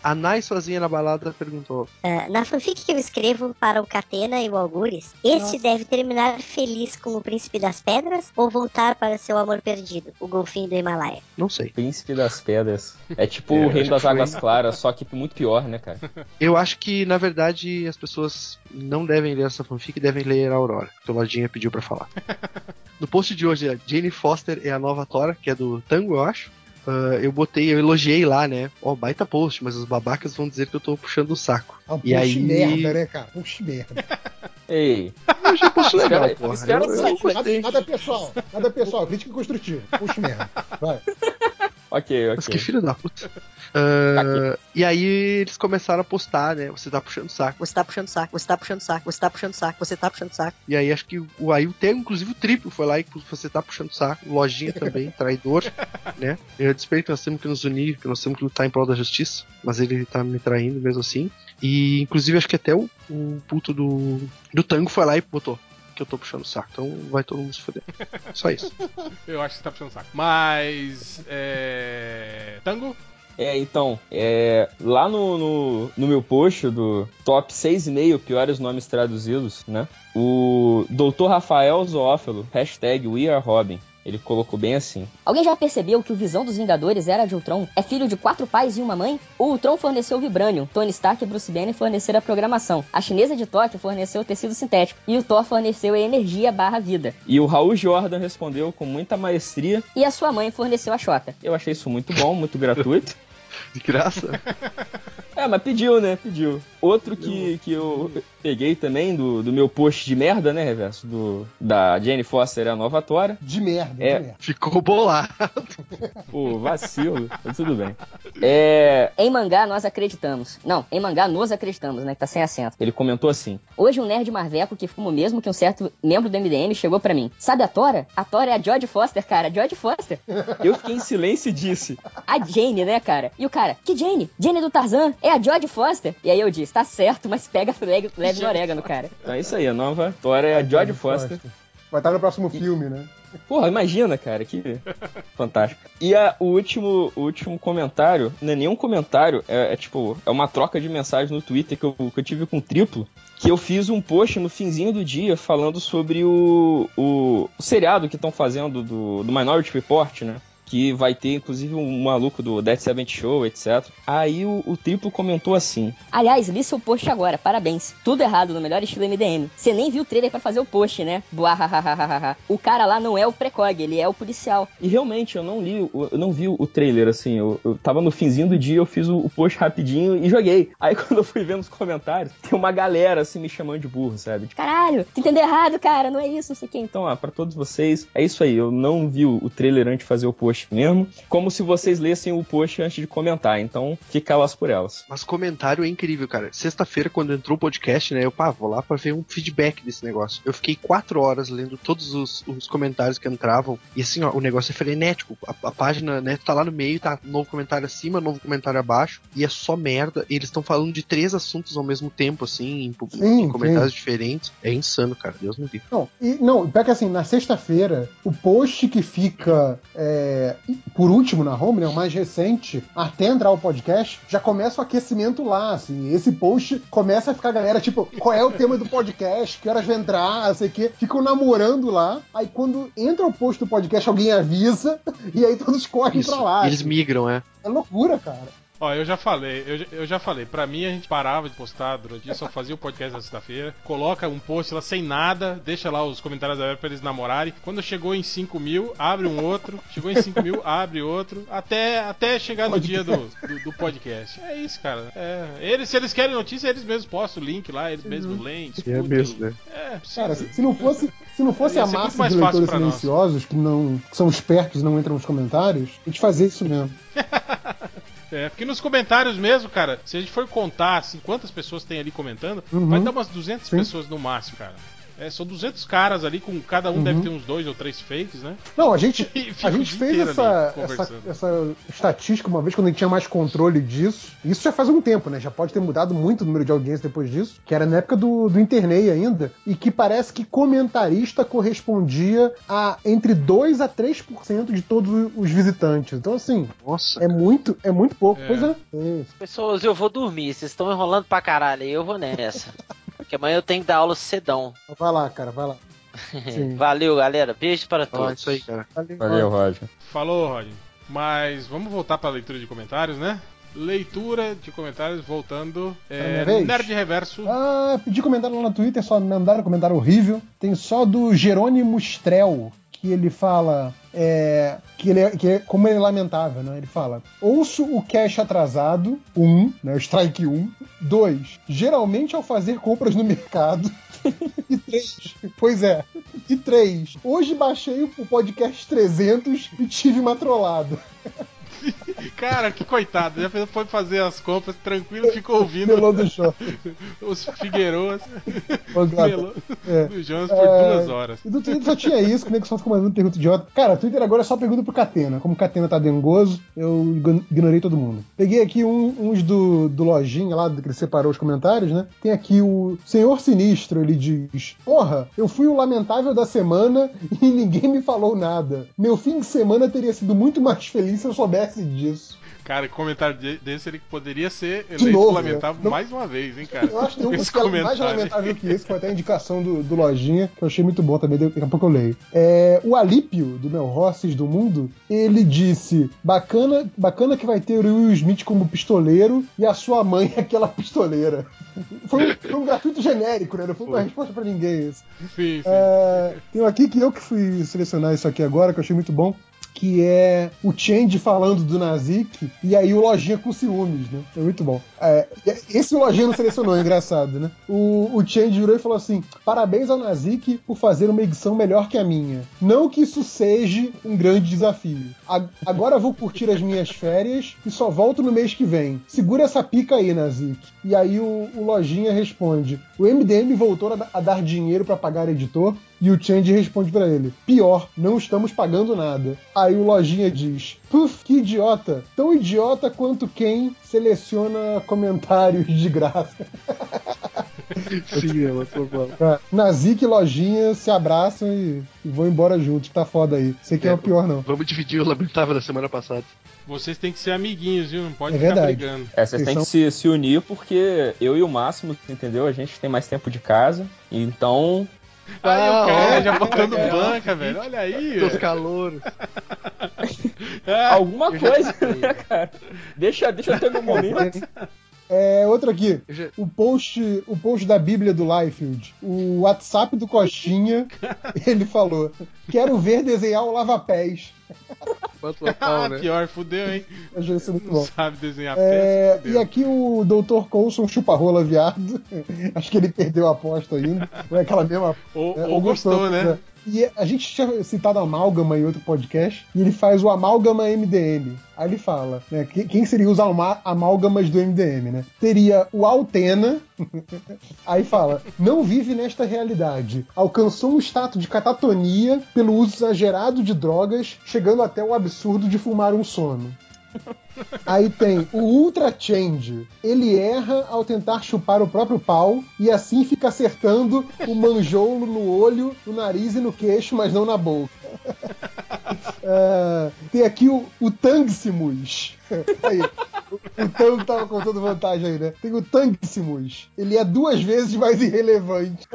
A Nai sozinha na balada perguntou: Ah, na fanfic que eu escrevo para o Catena e o Algures, este deve terminar feliz com o Príncipe das Pedras ou voltar para seu amor perdido, o golfinho do Himalaia? Não sei. Príncipe das Pedras. É tipo É, o Reino acho das foi. Águas Claras, só que muito pior, né, cara? Eu acho que, na verdade, as pessoas não devem ler essa fanfic, devem ler a Aurora, que o Lojinha pediu pra falar. [laughs] No post de hoje, a Jane Foster é a nova Tora, que é do Tango, eu acho. Ah, eu botei, eu elogiei lá, né? Ó, baita post, mas os babacas vão dizer que eu tô puxando o saco. Ah, E puxa aí- merda, né, cara? Puxa merda. [laughs] Ei, Eu achei post legal, porra. espera Eu, eu sair. Nada, nada pessoal, nada pessoal, crítica construtiva. Puxa merda. Vai. Ok, Mas ok. que filho da puta. [laughs] Ah, e aí eles começaram a postar, né? Você tá puxando o saco. Você tá puxando saco, você tá puxando saco, você tá puxando saco, você tá puxando saco. E aí acho que o, aí o Tego, inclusive o triplo, foi lá e você tá puxando o saco. Lojinha também, [laughs] traidor, né? Eu respeito, nós temos que nos unir, que nós temos que lutar em prol da justiça. Mas ele tá me traindo mesmo assim. E inclusive acho que até o, o puto do, do tango foi lá e botou. Que eu tô puxando o saco. Então vai todo mundo se foder. Só isso. [laughs] Eu acho que você tá puxando saco. Mas. É. Tango? É, então, é, lá no, no, no meu post do top 6,5 piores nomes traduzidos, né? O Dr. Rafael Zoófilo, hashtag WeAreRobin, ele colocou bem assim. Alguém já percebeu que o Visão dos Vingadores era de Ultron? É filho de quatro pais e uma mãe? O Ultron forneceu o Vibranium, Tony Stark e Bruce Banner forneceram a programação, a chinesa de Tóquio forneceu o tecido sintético e o Thor forneceu a energia barra vida. E o Raul Jordan respondeu com muita maestria. E a sua mãe forneceu a Xota. Eu achei isso muito bom, muito gratuito. [laughs] De graça. É, mas pediu, né? Pediu. Outro que, que eu peguei também do, do meu post de merda, né, Reverso? Do, da Jane Foster, a nova Tora. De merda, É. de merda. Ficou bolado. Pô, vacilo. [laughs] Mas tudo bem. É. Em mangá nós acreditamos. Não, em mangá nós acreditamos, né? Que tá sem acento. Ele comentou assim. Hoje um nerd marveco que fumo mesmo que um certo membro do MDM chegou pra mim. Sabe a Tora? A Tora é a Jodie Foster, cara. Jodie Foster. Eu fiquei em silêncio e disse. A Jane, né, cara? E o cara, que Jane? Jane do Tarzan? É a Jodie Foster? E aí eu disse, tá certo, mas pega leve, leve no orégano, cara. É isso aí, a nova Tora é a Jodie Foster. Vai estar no próximo filme, né? Porra, imagina, cara, que fantástico. E a- o, último, o último comentário, não é nenhum comentário, é, é tipo, é uma troca de mensagem no Twitter que eu, que eu tive com o Triplo, que eu fiz um post no finzinho do dia falando sobre o, o, o seriado que estão fazendo do, do Minority Report, né? Que vai ter inclusive um maluco do Dead Seventh Show, etc. Aí o, o triplo comentou assim: Aliás, li seu post agora, parabéns. Tudo errado no melhor estilo MDM. Você nem viu o trailer pra fazer o post, né? Buahahaha. O cara lá não é o precog, ele é o policial. E realmente, eu não li, eu não vi o trailer, assim. Eu, eu tava no finzinho do dia, eu fiz o, o post rapidinho e joguei. Aí [laughs] quando eu fui ver nos comentários, tem uma galera assim me chamando de burro, sabe? Tipo, Caralho, tu entendeu errado, cara, não é isso, não sei quem. Então, ó, pra todos vocês, é isso aí. Eu não vi o, o trailer antes de fazer o post mesmo. Como se vocês lessem o post antes de comentar. Então, fica elas por elas. Mas comentário é incrível, cara. Sexta-feira, quando entrou o podcast, né? Eu, pá, vou lá pra ver um feedback desse negócio. Eu fiquei quatro horas lendo todos os, os comentários que entravam. E assim, ó, o negócio é frenético. A, a página, né, tá lá no meio, tá novo comentário acima, novo comentário abaixo. E é só merda. E eles estão falando de três assuntos ao mesmo tempo, assim, em, Sim, em comentários sim. diferentes. É insano, cara. Deus me livre. Não, e, não, pior que assim, na sexta-feira, o post que fica é, por último na home, né, o mais recente, até entrar o podcast, já começa o aquecimento lá, assim. Esse post começa a ficar a galera, tipo, qual é o tema do podcast, que horas vai entrar, não sei o quê. Ficam namorando lá, aí quando entra o post do podcast, alguém avisa, [laughs] e aí todos correm Isso. pra lá. Eles assim. migram, é. É loucura, cara. Ó, eu já falei, eu, já- eu já falei, pra mim a gente parava de postar durante o dia, só fazia o podcast na sexta-feira, coloca um post lá sem nada, deixa lá os comentários abertos pra eles namorarem. Quando chegou em 5 mil, abre um outro, chegou em 5 mil, abre outro, até, até chegar no dia do, do, do podcast. É isso, cara. É, eles, se eles querem notícia, eles mesmos postam o link lá, eles mesmos leem, discutem. É mesmo, né? É. Cara, se, se não fosse, se não fosse a massa mais de fácil leitores pra nós. silenciosos que não que são espertos e não entram nos comentários, a gente fazia isso mesmo. [laughs] É, porque nos comentários mesmo, cara, se a gente for contar assim, quantas pessoas tem ali comentando, Uhum. vai dar umas 200 Sim. pessoas no máximo, cara. É, são 200 caras ali, com cada um Uhum. deve ter uns dois ou três fakes, né? Não, a gente, [laughs] a gente fez essa, essa, essa estatística uma vez quando a gente tinha mais controle disso. Isso já faz um tempo, né? Já pode ter mudado muito o número de audiência depois disso, que era na época do, do Internei ainda, e que parece que comentarista correspondia a entre 2 a 3% de todos os visitantes. Então, assim, Nossa. é muito, é muito pouco. É. Pois é. é. Pessoas, eu vou dormir. Vocês estão enrolando pra caralho. aí Eu vou nessa. [laughs] Porque amanhã eu tenho que dar aula cedão. Vai lá, cara, vai lá. [laughs] Valeu, galera. Beijo para Ah, todos. isso aí, cara. Valeu, Roger. Falou, Rod. Mas vamos voltar pra leitura de comentários, né? Leitura de comentários, voltando. É? Nerd Reverso. Ah, pedi comentário lá no Twitter, só mandaram um comentário horrível. Tem só do Jerônimo Strel, que ele fala. é, que, ele é, que é- como ele é lamentável, né? Ele fala: ouço o cash atrasado, um, né? O strike 1. Dois, geralmente ao fazer compras no mercado. [laughs] E três, pois é. E três, hoje baixei o podcast 300 e tive uma trollada. [laughs] [laughs] Cara, que coitado. Já foi fazer as compras tranquilo, ficou ouvindo Melô do show. [laughs] os Figueiroas melô é. do Jonas por É, duas horas. E do Twitter só tinha isso, que nem que só ficou mandando pergunta idiota. Cara, Twitter agora é só pergunta pro Catena. Como o Catena tá dengoso, eu igno- ignorei todo mundo. Peguei aqui um- uns do, do Lojinha lá, que ele separou os comentários, né? Tem aqui o Senhor Sinistro, ele diz: Porra, eu fui o lamentável da semana e ninguém me falou nada. Meu fim de semana teria sido muito mais feliz se eu soubesse disso. Cara, comentário de- desse ele poderia ser De eleito novo, lamentável né? Mais uma vez, hein, cara? Eu acho que tem um [laughs] esse é mais comentário. lamentável que esse, que foi até a indicação do, do Lojinha, que eu achei muito bom também, daqui a pouco eu leio. É, o Alípio, do Mel Rosses do Mundo, ele disse: bacana, bacana que vai ter o Will Smith como pistoleiro e a sua mãe [laughs] aquela pistoleira. Foi um, foi um gratuito genérico, né? Não foi uma resposta pra ninguém isso. Sim, sim. É, tem aqui que eu que fui selecionar isso aqui agora, que eu achei muito bom. Que é o Change falando do Nazik e aí o Lojinha com ciúmes, né? É muito bom. É, esse Lojinha não selecionou, é engraçado, né? O, o Change virou e falou assim: parabéns ao Nazik por fazer uma edição melhor que a minha. Não que isso seja um grande desafio. Agora vou curtir as minhas férias e só volto no mês que vem. Segura essa pica aí, Nazik. E aí o, o Lojinha responde: o MDM voltou a, da- a dar dinheiro pra pagar editor. E o Change responde pra ele: Pior, não estamos pagando nada. Aí o Lojinha diz: Puf, que idiota! Tão idiota quanto quem seleciona comentários de graça. [laughs] [laughs] Sim, é uma bom. Cara, Nazik e Lojinha se abraçam e, e vão embora juntos. Tá foda aí. Sei que é, É, o pior, não. Vamos dividir o lamentável da semana passada. Vocês têm que ser amiguinhos, viu? Não pode É ficar verdade. brigando. É, vocês têm são- que se, se unir porque eu e o Máximo, entendeu? A gente tem mais tempo de casa. Então, Aí o Ah, cara ó, já botando legal. [laughs] banca, velho. Olha aí. Velho. calouros. [laughs] Alguma coisa, né, cara? Deixa, deixa eu ter meu momento. É, outro aqui. Já- O post, o post da Bíblia do Liefeld. O WhatsApp do Coxinha, [laughs] ele falou: Quero ver desenhar o lava-pés. Quanto [laughs] local, Ah, né? pior, fudeu, hein? Eu Achei isso muito Não bom. sabe desenhar É, peça. e aqui o Dr. Coulson chupa-rola viado. [laughs] Acho que ele perdeu a aposta ainda. Ou é aquela mesma. Ou, é, ou gostou, né? E a gente tinha citado amálgama em outro podcast, e ele faz o amálgama MDM. Aí ele fala, né? que- Quem seria os amálgamas do MDM, né? Teria o Altena. Aí fala, não vive nesta realidade. Alcançou um status de catatonia pelo uso exagerado de drogas, chegando até o absurdo de fumar um sono. Aí tem o Ultra Change. Ele erra ao tentar chupar o próprio pau e assim fica acertando o manjolo no olho, no nariz e no queixo, mas não na boca. [laughs] É, tem aqui o, o Tangsimus. [laughs] Aí, o, o Tang tava contando vantagem aí, né? Tem o Tangsimus. Ele é duas vezes mais irrelevante. [laughs]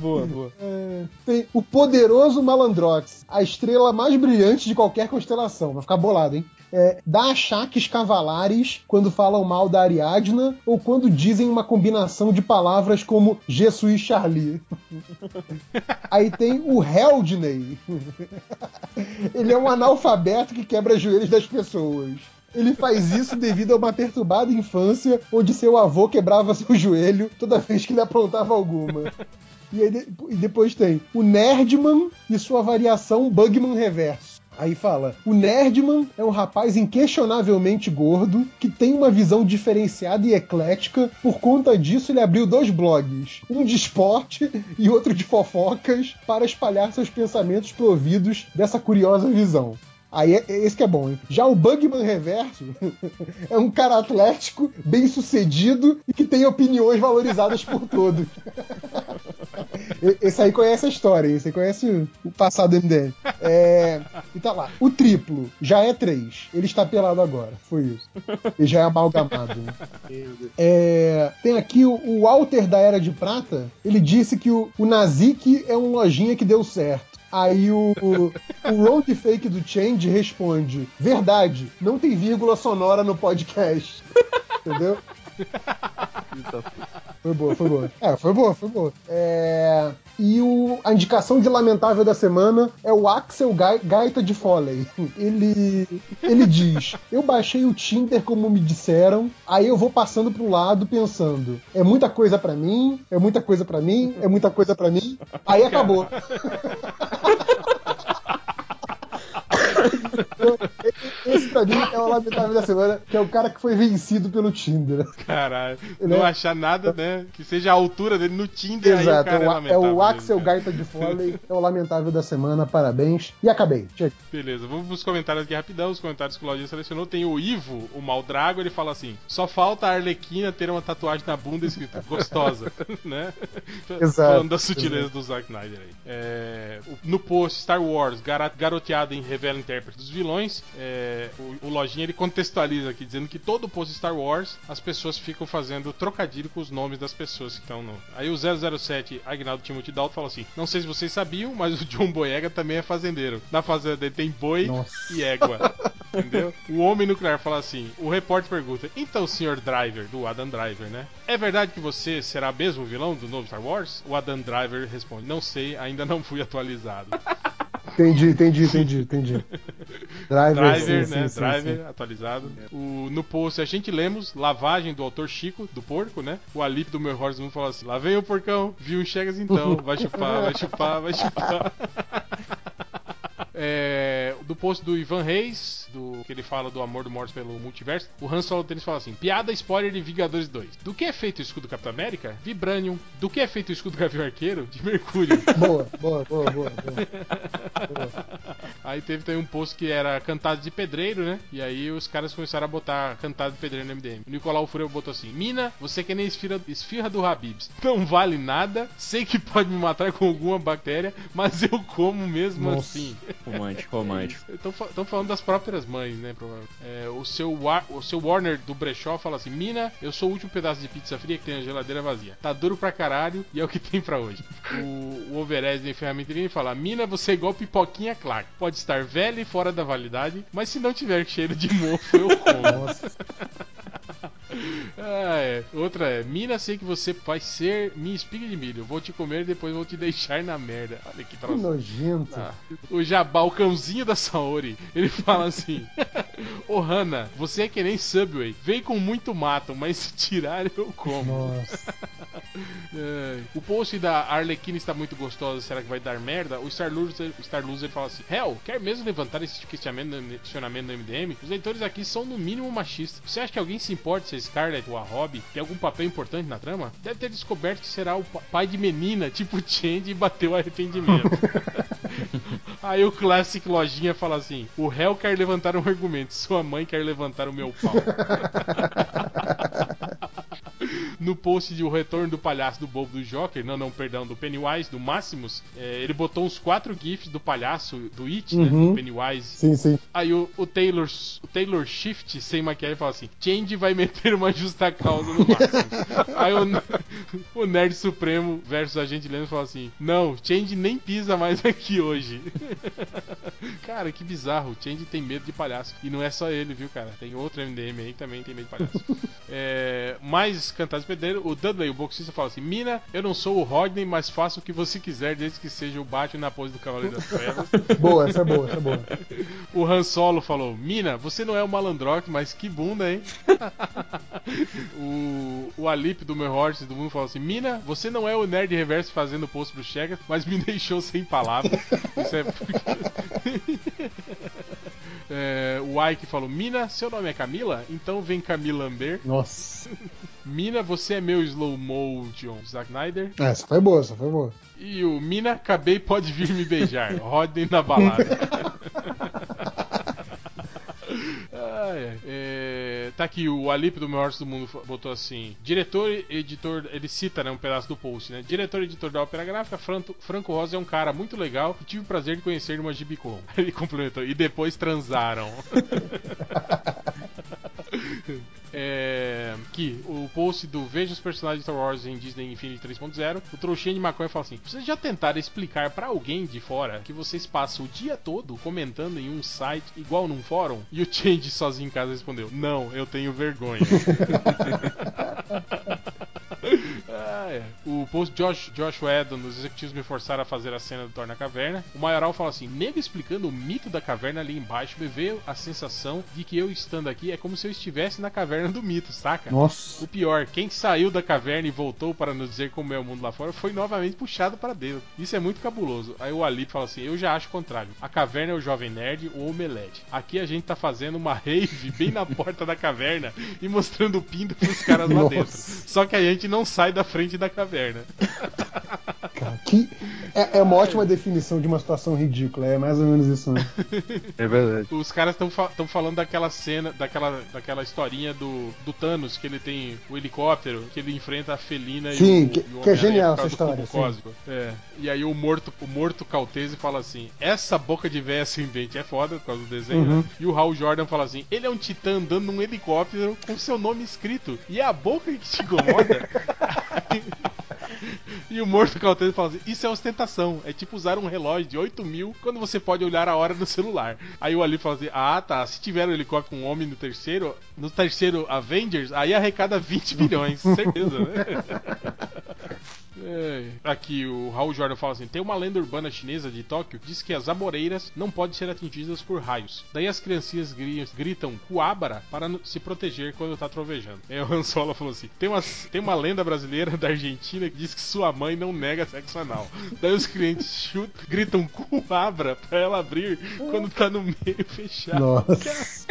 Boa, boa. É, tem o poderoso Malandrox, a estrela mais brilhante de qualquer constelação. Vai ficar bolado, hein? É, dá achaques cavalares quando falam mal da Ariadna ou quando dizem uma combinação de palavras como Jesus Charlie. [laughs] Aí tem o Heldney. [laughs] Ele é um analfabeto que quebra joelhos das pessoas. Ele faz isso devido a uma perturbada infância onde seu avô quebrava seu joelho toda vez que ele aprontava alguma. E, aí e depois tem o Nerdman e sua variação Bugman Reverso. Aí fala: o Nerdman é um rapaz inquestionavelmente gordo que tem uma visão diferenciada e eclética. Por conta disso, ele abriu dois blogs: um de esporte e outro de fofocas, para espalhar seus pensamentos providos dessa curiosa visão. Aí é, esse que é bom, hein? Já o Bugman Reverso [laughs] é um cara atlético, bem sucedido e que tem opiniões valorizadas por todos. [laughs] Esse aí conhece a história, esse aí conhece o passado do MDM. É, e tá lá. O triplo já é três. Ele está pelado agora. Foi isso. Ele já é amalgamado. né? É, tem aqui o, o Walter da Era de Prata. Ele disse que o, o Nazik é um lojinha que deu certo. Aí o, o Road Fake do Change responde: Verdade, não tem vírgula sonora no podcast. [laughs] Entendeu? Foi boa, foi boa. É, foi boa, foi boa. É, E o... a indicação de lamentável da semana é o Axel Gai- Gaita de Foley. Ele, ele diz: Eu baixei o Tinder como me disseram, aí eu vou passando pro lado pensando: é muita coisa pra mim, é muita coisa pra mim, é muita coisa pra mim. Aí acabou. [laughs] Esse pra mim é o lamentável da semana, que é o cara que foi vencido pelo Tinder. Caralho. Não é- achar nada, né? Que seja a altura dele no Tinder. aí Exato, o cara é o, é lamentável o Axel cara. Gaita de Foley, é o lamentável da semana, parabéns. E acabei. Chega. Beleza, vamos pros comentários aqui rapidão. Os comentários que o Claudinho selecionou. Tem o Ivo, o Maldrago, ele fala assim: só falta a Arlequina ter uma tatuagem na bunda escrita [laughs] gostosa, [laughs] né? Exato, Falando da sutileza do Zack Snyder aí. É, no post Star Wars, garoteada em revela intérprete dos vilões. é, o, o Lojinha ele contextualiza aqui, dizendo que todo post Star Wars as pessoas ficam fazendo trocadilho com os nomes das pessoas que estão no. Aí o 007 Agnaldo Timothy Dalton fala assim: Não sei se vocês sabiam, mas o John Boyega também é fazendeiro. Na fazenda dele tem boi Nossa. e égua. [laughs] Entendeu? O homem nuclear fala assim: o repórter pergunta, então, senhor Driver, do Adam Driver, né? É verdade que você será mesmo o vilão do novo Star Wars? O Adam Driver responde: Não sei, ainda não fui atualizado. [laughs] Entendi, entendi, entendi, entendi. Driver, Driver, sim, né? sim, Driver, sim. atualizado. O, no post a gente lemos lavagem do autor Chico, do porco, né? O Alip do meu Horse Moon falou assim: lá vem o porcão, viu chegas então, vai chupar, vai chupar, vai chupar. [laughs] É, do post do Ivan Reis, do que ele fala do amor do Morse pelo multiverso, o Han Solo Tênis fala assim: piada spoiler de Vingadores 2. Do que é feito o escudo do Capitão América? Vibranium. Do que é feito o escudo do Gavião Arqueiro? De Mercúrio. [laughs] Boa, boa, boa, boa. boa. Aí teve também um post que era cantado de pedreiro, né? E aí os caras começaram a botar cantado de pedreiro no MDM. O Nicolau Fureu botou assim: Mina, você que nem esfirra, esfirra do Habibs. Não vale nada, sei que pode me matar com alguma bactéria, mas eu como mesmo Nossa. assim. Romântico, romântico. [laughs] Estão falando das próprias mães, né? provavelmente. É, o, seu, o seu Warner do Brechó fala assim: Mina, eu sou o último pedaço de pizza fria que tem na geladeira vazia. Tá duro pra caralho e é o que [laughs] tem pra hoje. O, o Overez em ferramenteria fala: Mina, você é igual pipoquinha Clark. Pode estar velha e fora da validade, mas se não tiver cheiro de mofo, eu [laughs] como. Ah, é. Outra é, Mina, sei que você vai ser minha espiga de milho. Vou te comer e depois vou te deixar na merda. Olha que Que troço. nojento. Ah, o Jabá, o cãozinho da Saori, ele fala assim: Ô Hanna, você é que nem Subway, vem com muito mato, mas se tirar eu como. Nossa. É, o post da Arlequina está muito gostosa, será que vai dar merda? O Star Loser, Star Loser fala assim: Hell, quer mesmo levantar esse questionamento no MDM? Os leitores aqui são no mínimo machistas. Você acha que alguém se importa se a Scarlett ou a Robbie tem algum papel importante na trama? Deve ter descoberto que será o pa- pai de menina, [laughs] tipo Change, e bateu arrependimento. [laughs] Aí o Classic Lojinha fala assim: O Hell quer levantar um argumento, sua mãe quer levantar o meu pau. [laughs] no post de O Retorno do Palhaço do Bobo do Joker, não, não, perdão, do Pennywise, do Máximos, é, ele botou uns quatro GIFs do palhaço do It, né? Uhum. Do Pennywise. Sim, sim. Aí o, o Taylor o Taylor Shift sem maquiagem fala assim: Change vai meter uma justa causa no máximo. [laughs] Aí o, o Nerd Supremo versus Agente Leno fala assim: Não, Change nem pisa mais aqui hoje. [laughs] cara, que bizarro. O Change tem medo de palhaço. E não é só ele, viu, cara? Tem outro MDM aí que também tem medo de palhaço. [laughs] É, cantados pedreiro, o Dudley, o boxista, fala assim: Mina, eu não sou o Rodney, mas faço o que você quiser, desde que seja o Batman na pose do Cavaleiro das Trevas. [laughs] Boa, essa é boa, essa é boa. [laughs] O Han Solo falou: Mina, você não é o malandrox, mas que bunda, hein? [laughs] o, o Alip do meu Horse do mundo falou assim: Mina, você não é o nerd reverso fazendo post pro Chegas, mas me deixou sem palavras. Isso é porque. É, o Ike falou: Mina, seu nome é Camila? Então vem Camila Amber. Nossa. Mina, você é meu slow motion, Zack Snyder. Ah, essa foi boa, essa foi boa. E o Mina, acabei, pode vir me beijar. [laughs] Rodem na balada. [laughs] Ah, é. É, tá aqui, o Alip do Maior do Mundo botou assim: diretor e editor, ele cita né, um pedaço do post, né? Diretor e editor da ópera gráfica, Franco, Franco Rosa é um cara muito legal e tive o prazer de conhecer numa Gibicon. [laughs] Ele complementou, e depois transaram. É, que o post do Veja os personagens de Star Wars em Disney Infinity 3.0, o trouxinha de maconha fala assim: Vocês já tentaram explicar pra alguém de fora que vocês passam o dia todo comentando em um site igual num fórum? E o Change sozinho em casa respondeu: Não, eu tenho vergonha. [laughs] Ah. O post Josh, Josh Whedon, os executivos me forçaram a fazer a cena do Thor na caverna. O Maioral fala assim: nego explicando o mito da caverna ali embaixo, me veio a sensação de que eu estando aqui é como se eu estivesse na caverna do mito, saca? Nossa. O pior, quem saiu da caverna e voltou para nos dizer como é o mundo lá fora foi novamente puxado para dentro. Isso é muito cabuloso. Aí o Alip fala assim: eu já acho o contrário. A caverna é o Jovem Nerd, o Omelete. Aqui a gente tá fazendo uma rave [laughs] bem na porta da caverna e mostrando o pinto pros caras lá Nossa. dentro. Só que a gente não sai da frente da caverna. [laughs] Cara, que é, é uma ótima definição de uma situação ridícula. É mais ou menos isso, né? É verdade. Os caras estão fa falando daquela cena, daquela, daquela historinha do, do Thanos, que ele tem o helicóptero, que ele enfrenta a Felina Sim, e o, que- e o que é genial essa história, cósmico. É. E aí o morto, o morto Caltese fala assim: essa boca de véia ascendente é foda por causa do desenho, Uhum. né? E o Hal Jordan fala assim: ele é um titã andando num helicóptero com seu nome escrito. E é a boca que te incomoda. [laughs] E o morto Caltese fala assim: Isso é ostentação. É tipo usar um relógio de 8 mil quando você pode olhar a hora no celular. Aí o Ali fala assim: Ah, tá. Se tiver um helicóptero com um homem no terceiro, no terceiro Avengers, aí arrecada 20 bilhões. Certeza, né? [laughs] É. Aqui o Raul Jordan fala assim: tem uma lenda urbana chinesa de Tóquio que diz que as amoreiras não podem ser atingidas por raios. Daí as criancinhas gri- gritam Kuabara para se proteger quando tá trovejando. Aí o Han Solo falou assim: tem uma, tem uma lenda brasileira da Argentina que diz que sua mãe não nega sexo anal. Daí os clientes chutam, gritam Kuabara pra ela abrir quando tá no meio fechado. Nossa. [laughs]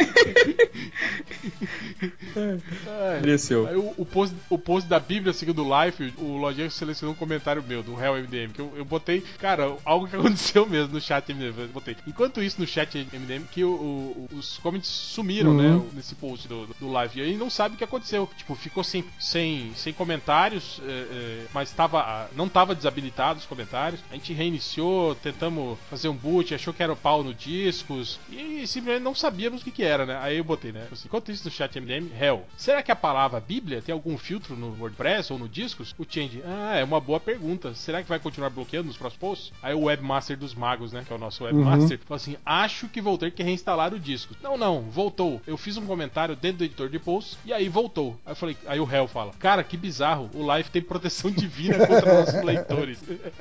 Ai. Desceu. Aí o, o post, o post da Bíblia segundo o Life, o Lojinha selecionou apareceu num comentário meu, do Real MDM, que eu, eu botei, cara, algo que [laughs] aconteceu mesmo no chat MDM. Eu botei. Enquanto isso, no chat MDM, que o, o- os comments sumiram, Uhum. né? Nesse post do, do live. E aí não sabe o que aconteceu. Tipo, ficou sem, sem, sem comentários, é, é, mas tava, não tava desabilitado os comentários. A gente reiniciou, tentamos fazer um boot, achou que era o pau no discos. E simplesmente não sabíamos o que, que era, né? Aí eu botei, né? Assim, enquanto isso no chat MDM, hell. Será que a palavra Bíblia tem algum filtro no WordPress ou no discos? O Change, ah, é uma boa pergunta. Será que vai continuar bloqueando nos próximos posts? Aí o Webmaster dos Magos, né? Que é o nosso Webmaster, falou assim: acho que vou ter que reinstalar o disco. Não, não, voltou. Eu fiz um comentário dentro do editor de posts e aí voltou. Aí eu falei, aí o Hell fala: Cara, que bizarro, o Live tem proteção divina contra nossos [laughs] leitores.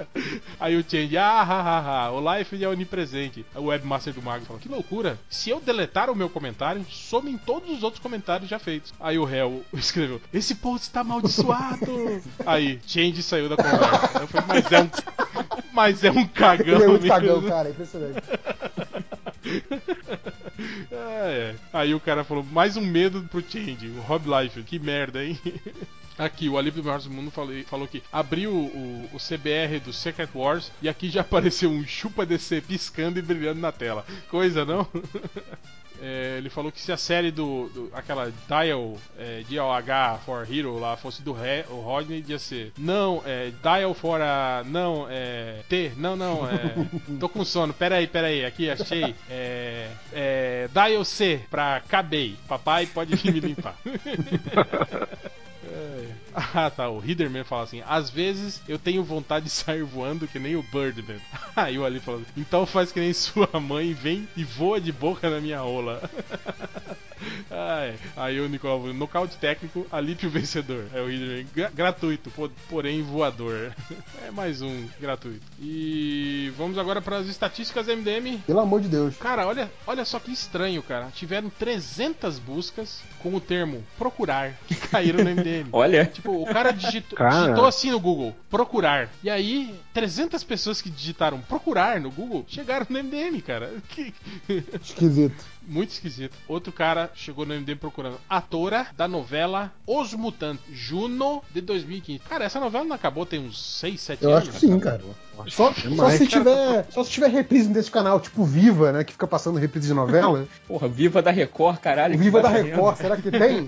[laughs] aí o Change, ah, ha, ha, ha, o Live é onipresente. Aí o Webmaster do Mago fala: Que loucura, se eu deletar o meu comentário, somem todos os outros comentários já feitos. Aí o Hell [laughs] escreveu: Esse post está amaldiçoado. aí, Change saiu da conversa. Eu falei, mas é um. Mas é um cagão, Ele é muito mesmo." cagão, cara, é impressionante. É, é. Aí o cara falou, mais um medo pro Change, o Rob Life, que merda, hein? Aqui, o Alívio do Maior do Mundo falou, falou que abriu o, o CBR do Secret Wars e aqui já apareceu um chupa DC piscando e brilhando na tela. Coisa, não? [laughs] É, ele falou que se a série do. do- aquela Dial é, DLH for Hero lá fosse do Re, o Rodney, ia ser. Não, é, Dial for a. Não, é. T, não, não, é. Tô com sono, peraí, peraí, aqui achei. É. é Dial C pra acabei. Papai pode me limpar. [laughs] É. Ah, tá. O Hiderman fala assim: às vezes eu tenho vontade de sair voando que nem o Birdman. [laughs] Aí o Ali falando: então faz que nem sua mãe, vem e voa de boca na minha rola. [laughs] Ai. Aí o Nicolau falou: nocaute técnico, Alípio vencedor. Aí o Hiderman: "Gra- gratuito, po- porém voador. [laughs] É mais um gratuito. E vamos agora para as estatísticas MDM. Pelo amor de Deus. Cara, olha, olha só que estranho, cara. Tiveram 300 buscas com o termo procurar que caíram no MDM. Olha. Tipo, o cara digitou, Cara. digitou assim no Google, procurar. E aí, 300 pessoas que digitaram procurar no Google chegaram no MDM, cara. [laughs] Que... Esquisito. Muito esquisito. Outro cara chegou no MDM procurando atora da novela Os Mutantes, Juno de 2015. Cara, essa novela não acabou tem uns 6, 7 Eu anos? acho que sim, cara. Só, só se tiver, só se tiver reprise desse canal, tipo Viva, né? Que fica passando reprise de novela. [laughs] Porra, Viva da Record, caralho. Viva da Record, será que tem?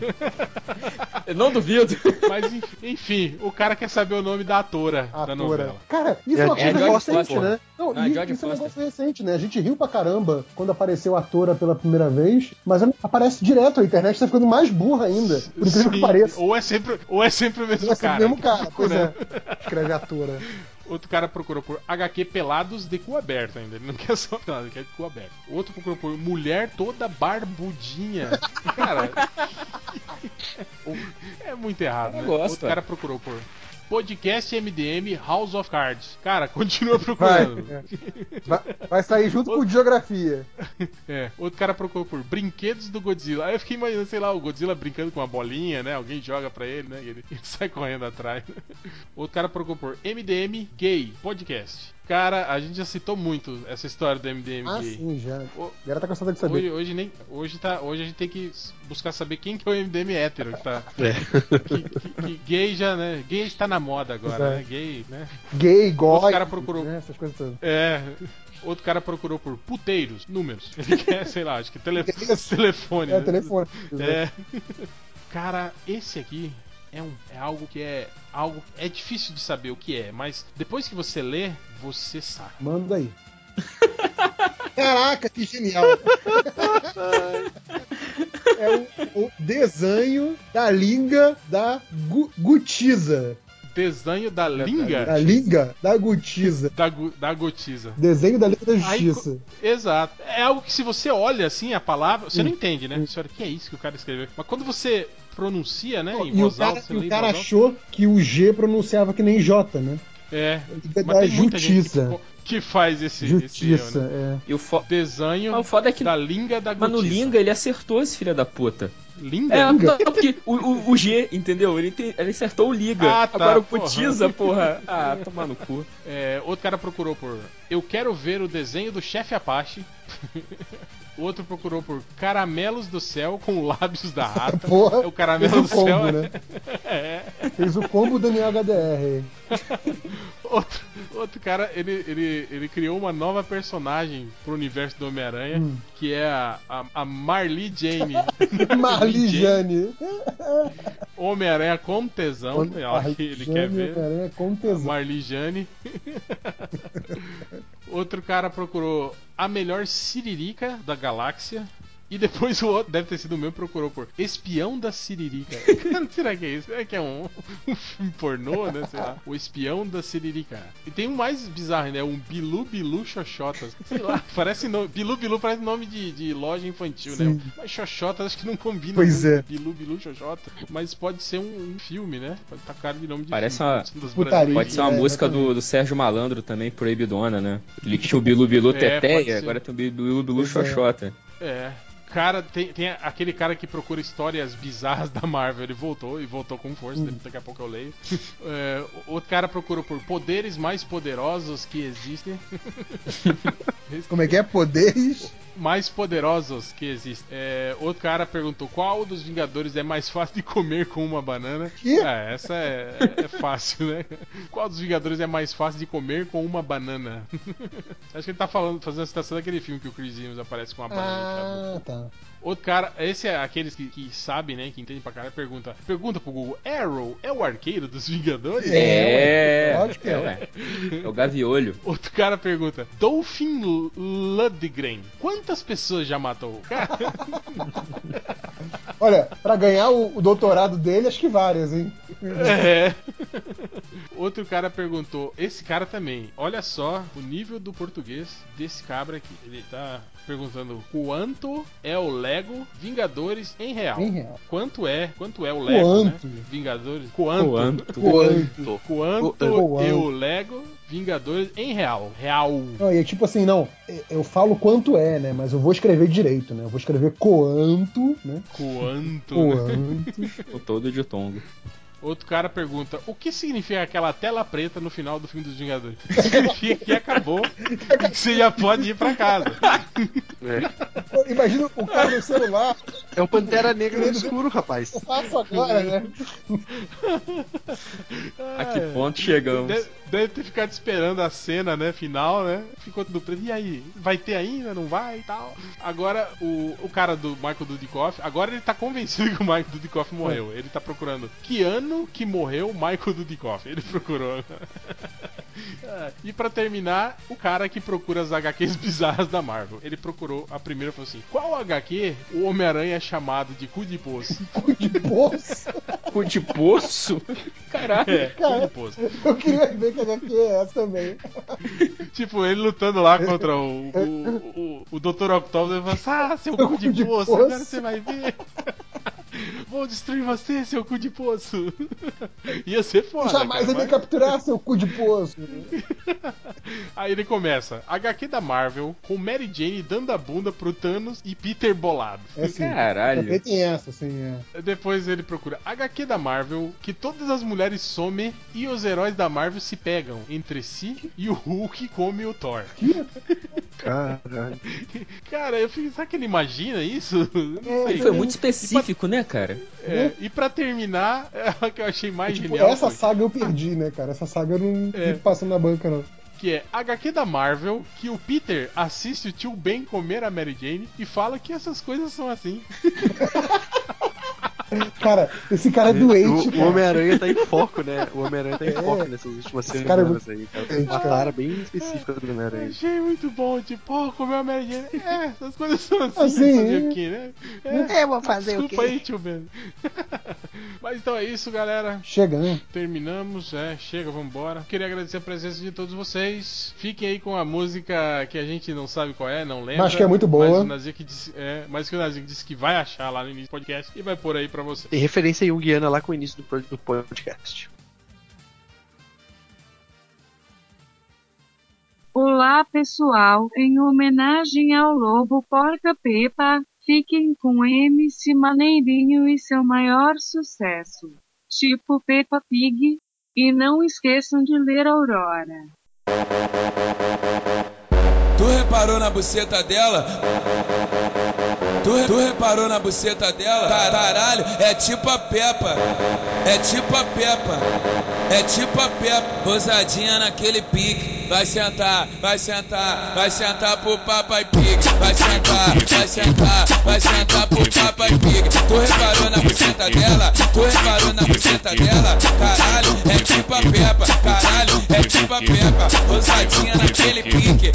Eu não duvido. Mas enf- enfim, o cara quer saber o nome da atora, da Atora. novela. Cara, isso É é uma coisa Jodie recente, Foster. né? Não, Não, é e- Jodie isso é um negócio recente, né? A gente riu pra caramba quando apareceu a atora pela primeira vez, mas ela aparece direto, a internet tá ficando mais burra ainda, por incrível que Sim, pareça. Ou é sempre, ou é sempre o mesmo Vai ser cara. o mesmo cara, pois é. Procurando. Escreve atora. Outro cara procurou por HQ pelados de cu aberto ainda. Ele não quer só pelado, ele quer cu aberto. Outro procurou por mulher toda barbudinha. Cara. [laughs] é muito errado, né? gosto, Outro é. cara procurou por podcast MDM House of Cards. Cara, continua procurando. vai, vai sair junto com Geografia. É, outro cara procurou por brinquedos do Godzilla. Aí eu fiquei imaginando, sei lá, o Godzilla brincando com uma bolinha, né? Alguém joga pra ele, né? E ele, ele [laughs] sai correndo atrás. Outro cara procurou por MDM Gay Podcast. Cara, a gente já citou muito essa história do MDM Ah, Gay. sim, já. O- A galera tá cansada de saber. Hoje, hoje, nem, hoje, tá, hoje a gente tem que buscar saber quem que é o MDM hétero que tá. É. Que, que- que gay já, né? Gay está na moda agora, Exato. né? Gay, né? Gay, Outro gói, cara procurou. né, essas coisas todas. É. Outro cara procurou por puteiros, números. [laughs] Ele quer, sei lá, acho que tele... telefone. É, né? telefone. É. Cara, esse aqui é, um, é algo que é algo é difícil de saber o que é, mas depois que você lê, você sabe. Manda aí. [laughs] Caraca, que genial! é o, o desenho da linga da Gu- Gutiza. Desenho da linga Da linga da Gutiza. da, gu- da gotiza. Desenho da Liga da Aí, Justiça. Exato. É algo que se você olha assim a palavra, você não entende, né? Você olha, que é isso que o cara escreveu? Mas quando você pronuncia, né, em E o cara, alta, e o cara achou que o G pronunciava que nem J, né? É. Mas da muita gente Justiça. que, que faz esse, esse Justiça, erro, né? é. E o fo... Desenho Mas o foda é que- da linga da Mas no. Linga ele acertou esse filho da puta. Linga? É, Linga? não, porque o, o, o G, entendeu? Ele, tem- ele acertou o Liga. Ah, tá, Agora o. Putiza, porra. Ah, tomar no cu. É, outro cara procurou por Eu quero ver o desenho do chefe Apache. [laughs] O outro procurou por caramelos do céu com [laughs] lábios da rata. [laughs] Porra, é o caramelo do fez o céu. combo, né? [laughs] É. Fez o combo Daniel HDR. Outro, outro cara, ele, ele, ele criou uma nova personagem pro universo do Homem-Aranha, Hum. que é a, a, a Marlee Jane. Marli Jane. Homem-Aranha com tesão. ele quer ver. Homem-Aranha com tesão. Marli Jane. Outro cara procurou a melhor siririca da galáxia. E depois o outro, deve ter sido o meu, procurou por Espião da Siririca. [laughs] Será que é isso? Será que é um, um filme pornô, né? Sei lá. O Espião da Siririca. E tem um mais bizarro, né? Um Bilu Bilu Xoxotas. Sei lá, [laughs] parece nome. Bilu Bilu parece nome de, de loja infantil, né? Sim. Mas Xoxotas acho que não combina Pois é. Bilu Bilu Xoxota. Mas pode ser um, um filme, né? Pode estar cara de nome de Parece filme. uma- pode ser dos Putaria. brasileiros. Pode ser uma É, música do, do Sérgio Malandro também, Proibidona, né? Ele tinha o Bilu Bilu É, Teteia, agora tem o Bilu Bilu é. Xoxota. É. Cara, tem, tem aquele cara que procura histórias bizarras da Marvel. Ele voltou e voltou com força. Daqui a pouco eu leio. É, outro cara procura por poderes mais poderosos que existem. [laughs] Como é que é? Poderes? Mais poderosos que existem. É, outro cara perguntou qual dos Vingadores é mais fácil de comer com uma banana. Que? É, essa é, é fácil, né? Qual dos Vingadores é mais fácil de comer com uma banana? [laughs] Acho que ele tá falando, fazendo a citação daquele filme que o Chris Evans aparece com uma banana. Ah, tá. Outro cara, esse é aqueles que, que sabem, né? Que entendem pra caralho, pergunta. Pergunta pro Google: Arrow é o arqueiro dos Vingadores? É, É, ué, lógico que é. ué. É o Gaviolho. Outro cara pergunta: Dolphin L- Lundgren, quantas pessoas já matou? Cara, [laughs] Olha, pra ganhar o, o doutorado dele, acho que várias, hein? é. Outro cara perguntou: Esse cara também, olha só o nível do português desse cabra aqui. Ele tá perguntando: Quanto é o Lego Vingadores em real? Em real. Quanto é? Quanto é o Lego? Quanto? Né? Vingadores? Quanto? Quanto? Quanto? Quanto Quanto? é o Lego Vingadores em real? Real. Não, e é tipo assim, não, eu falo quanto é, né? Mas eu vou escrever direito, né? Eu vou escrever quanto, né? Quanto? Quanto. [laughs] O todo de tongo. Outro cara pergunta: o que significa aquela tela preta no final do filme dos Vingadores? [laughs] Significa que acabou e que você já pode ir pra casa. É, Imagina o cara no celular, é o Pantera Negra no escuro, rapaz. eu faço agora, né? [laughs] A que ponto chegamos? Deve, deve ter ficado esperando a cena, né? Final, né? Ficou tudo preto. E aí? Vai ter ainda? Não vai e tal? Agora, o, o cara do Michael Dudikoff, agora ele tá convencido [laughs] que o Michael Dudikoff morreu. Ele tá procurando que ano que morreu Michael Dudikoff. Ele procurou. [laughs] E pra terminar, o cara que procura as HQs bizarras da Marvel. Ele procurou a primeira e falou assim: Qual HQ o Homem-Aranha é chamado de cu de poço? [laughs] Cu de poço. Cu de poço? Caralho. É, cu Cara. de poço. Eu queria ver que HQ é essa também. [laughs] Tipo, ele lutando lá contra o, o, o, o Dr. Octopus, ele fala assim, ah, seu cu de cu de poço, poço." agora você vai ver. Vou destruir você, seu cu de poço. [laughs] Ia ser foda, Jamais cara, ele mas- capturar seu cu de poço. [laughs] Aí ele começa, HQ da Marvel, com Mary Jane dando a bunda pro Thanos e Peter bolado. É assim. Caralho. Tem essa, assim, é. Depois ele procura HQ da Marvel, que todas as mulheres somem e os heróis da Marvel se pegam entre si e o Hulk come o Thor. [laughs] Caralho. Cara, eu fico, será que ele imagina isso? Não sei. Ele foi muito específico, né, cara? É, e pra terminar, [laughs] é o que eu achei mais Tipo, genial essa foi, saga eu perdi, né, cara? Essa saga eu não É. passando na banca, não. que é HQ da Marvel, que o Peter assiste o tio Ben comer a Mary Jane e fala que essas coisas são assim. [laughs] Cara, esse cara é doente, O, o. Homem-Aranha tá em foco, né? O Homem-Aranha tá em É. foco nessas últimas Esse cara é semanas aí, cara. Tem uma cara bem específica do Homem-Aranha. Achei muito bom, tipo, pô, comeu a Mary Jane. É, essas coisas são assim, Assim, fazer é. o quê, né? É, Eu vou fazer o desculpa quê? aí, tio Ben. [laughs] Mas então é isso, galera. Chega, né? Terminamos, é, chega, vambora. Queria agradecer a presença de todos vocês. Fiquem aí com a música que a gente não sabe qual é, não lembra. Mas que é muito boa. Mas o Nazik disse, é, mas que o Nazik disse que vai achar lá no início do podcast e vai pôr aí pra você. Tem referência junguiana lá com o início do podcast. Olá pessoal, em homenagem ao Lobo Porca Pepa, fiquem com MC Maneirinho e seu maior sucesso. Tipo Peppa Pig. E não esqueçam de ler Aurora. Tu reparou na buceta dela? Tu, tu reparou na buceta dela? Caralho, é tipo a Peppa. É tipo a Peppa. É tipo a Peppa. Rosadinha naquele pique. Vai sentar, vai sentar, vai sentar pro papai pique. Vai sentar, vai sentar, vai sentar pro papai pique. Tu reparou na buceta dela? Tu reparou na buceta dela? Caralho, é tipo a Peppa. Caralho, é tipo a Peppa. Rosadinha naquele pique.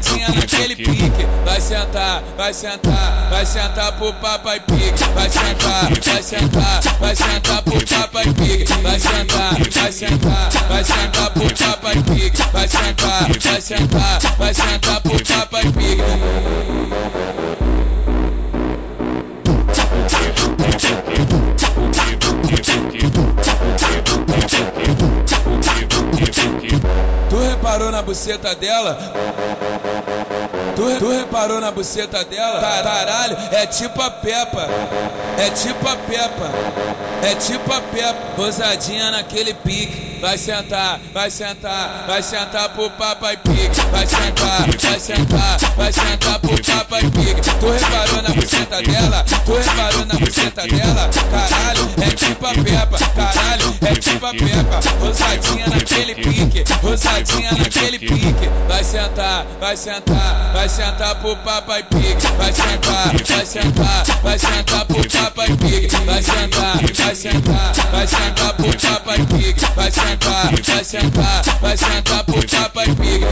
Rosadinha naquele pique. Vai sentar, vai sentar, vai sentar pro papai pique. Vai sentar, vai sentar, vai sentar pro papai pique. Vai sentar, vai sentar, vai sentar pro papai pique. Vai sentar, vai sentar, vai sentar pro papai pique. Tu reparou na buceta dela? Tu, tu reparou na buceta dela? Car- Caralho, é tipo a Peppa. É tipo a Peppa. É tipo a Peppa. Rosadinha naquele pique. Vai sentar, vai sentar, vai sentar pro papai pique. Vai sentar, vai sentar, vai sentar pro papai pique. Tu reparou na buceta dela? Tu reparou na buceta dela? Caralho, é tipo a Peppa. Caralho, é tipo a Peppa. Rosadinha naquele pique. Rosadinha naquele pique. Vai sentar, vai sentar, vai sentar pro papai pique. Vai sentar, vai sentar, vai sentar pro papai pique. Vai sentar, vai sentar, vai sentar pro papai pique. Vai sentar, vai sentar, vai sentar pro papai pique.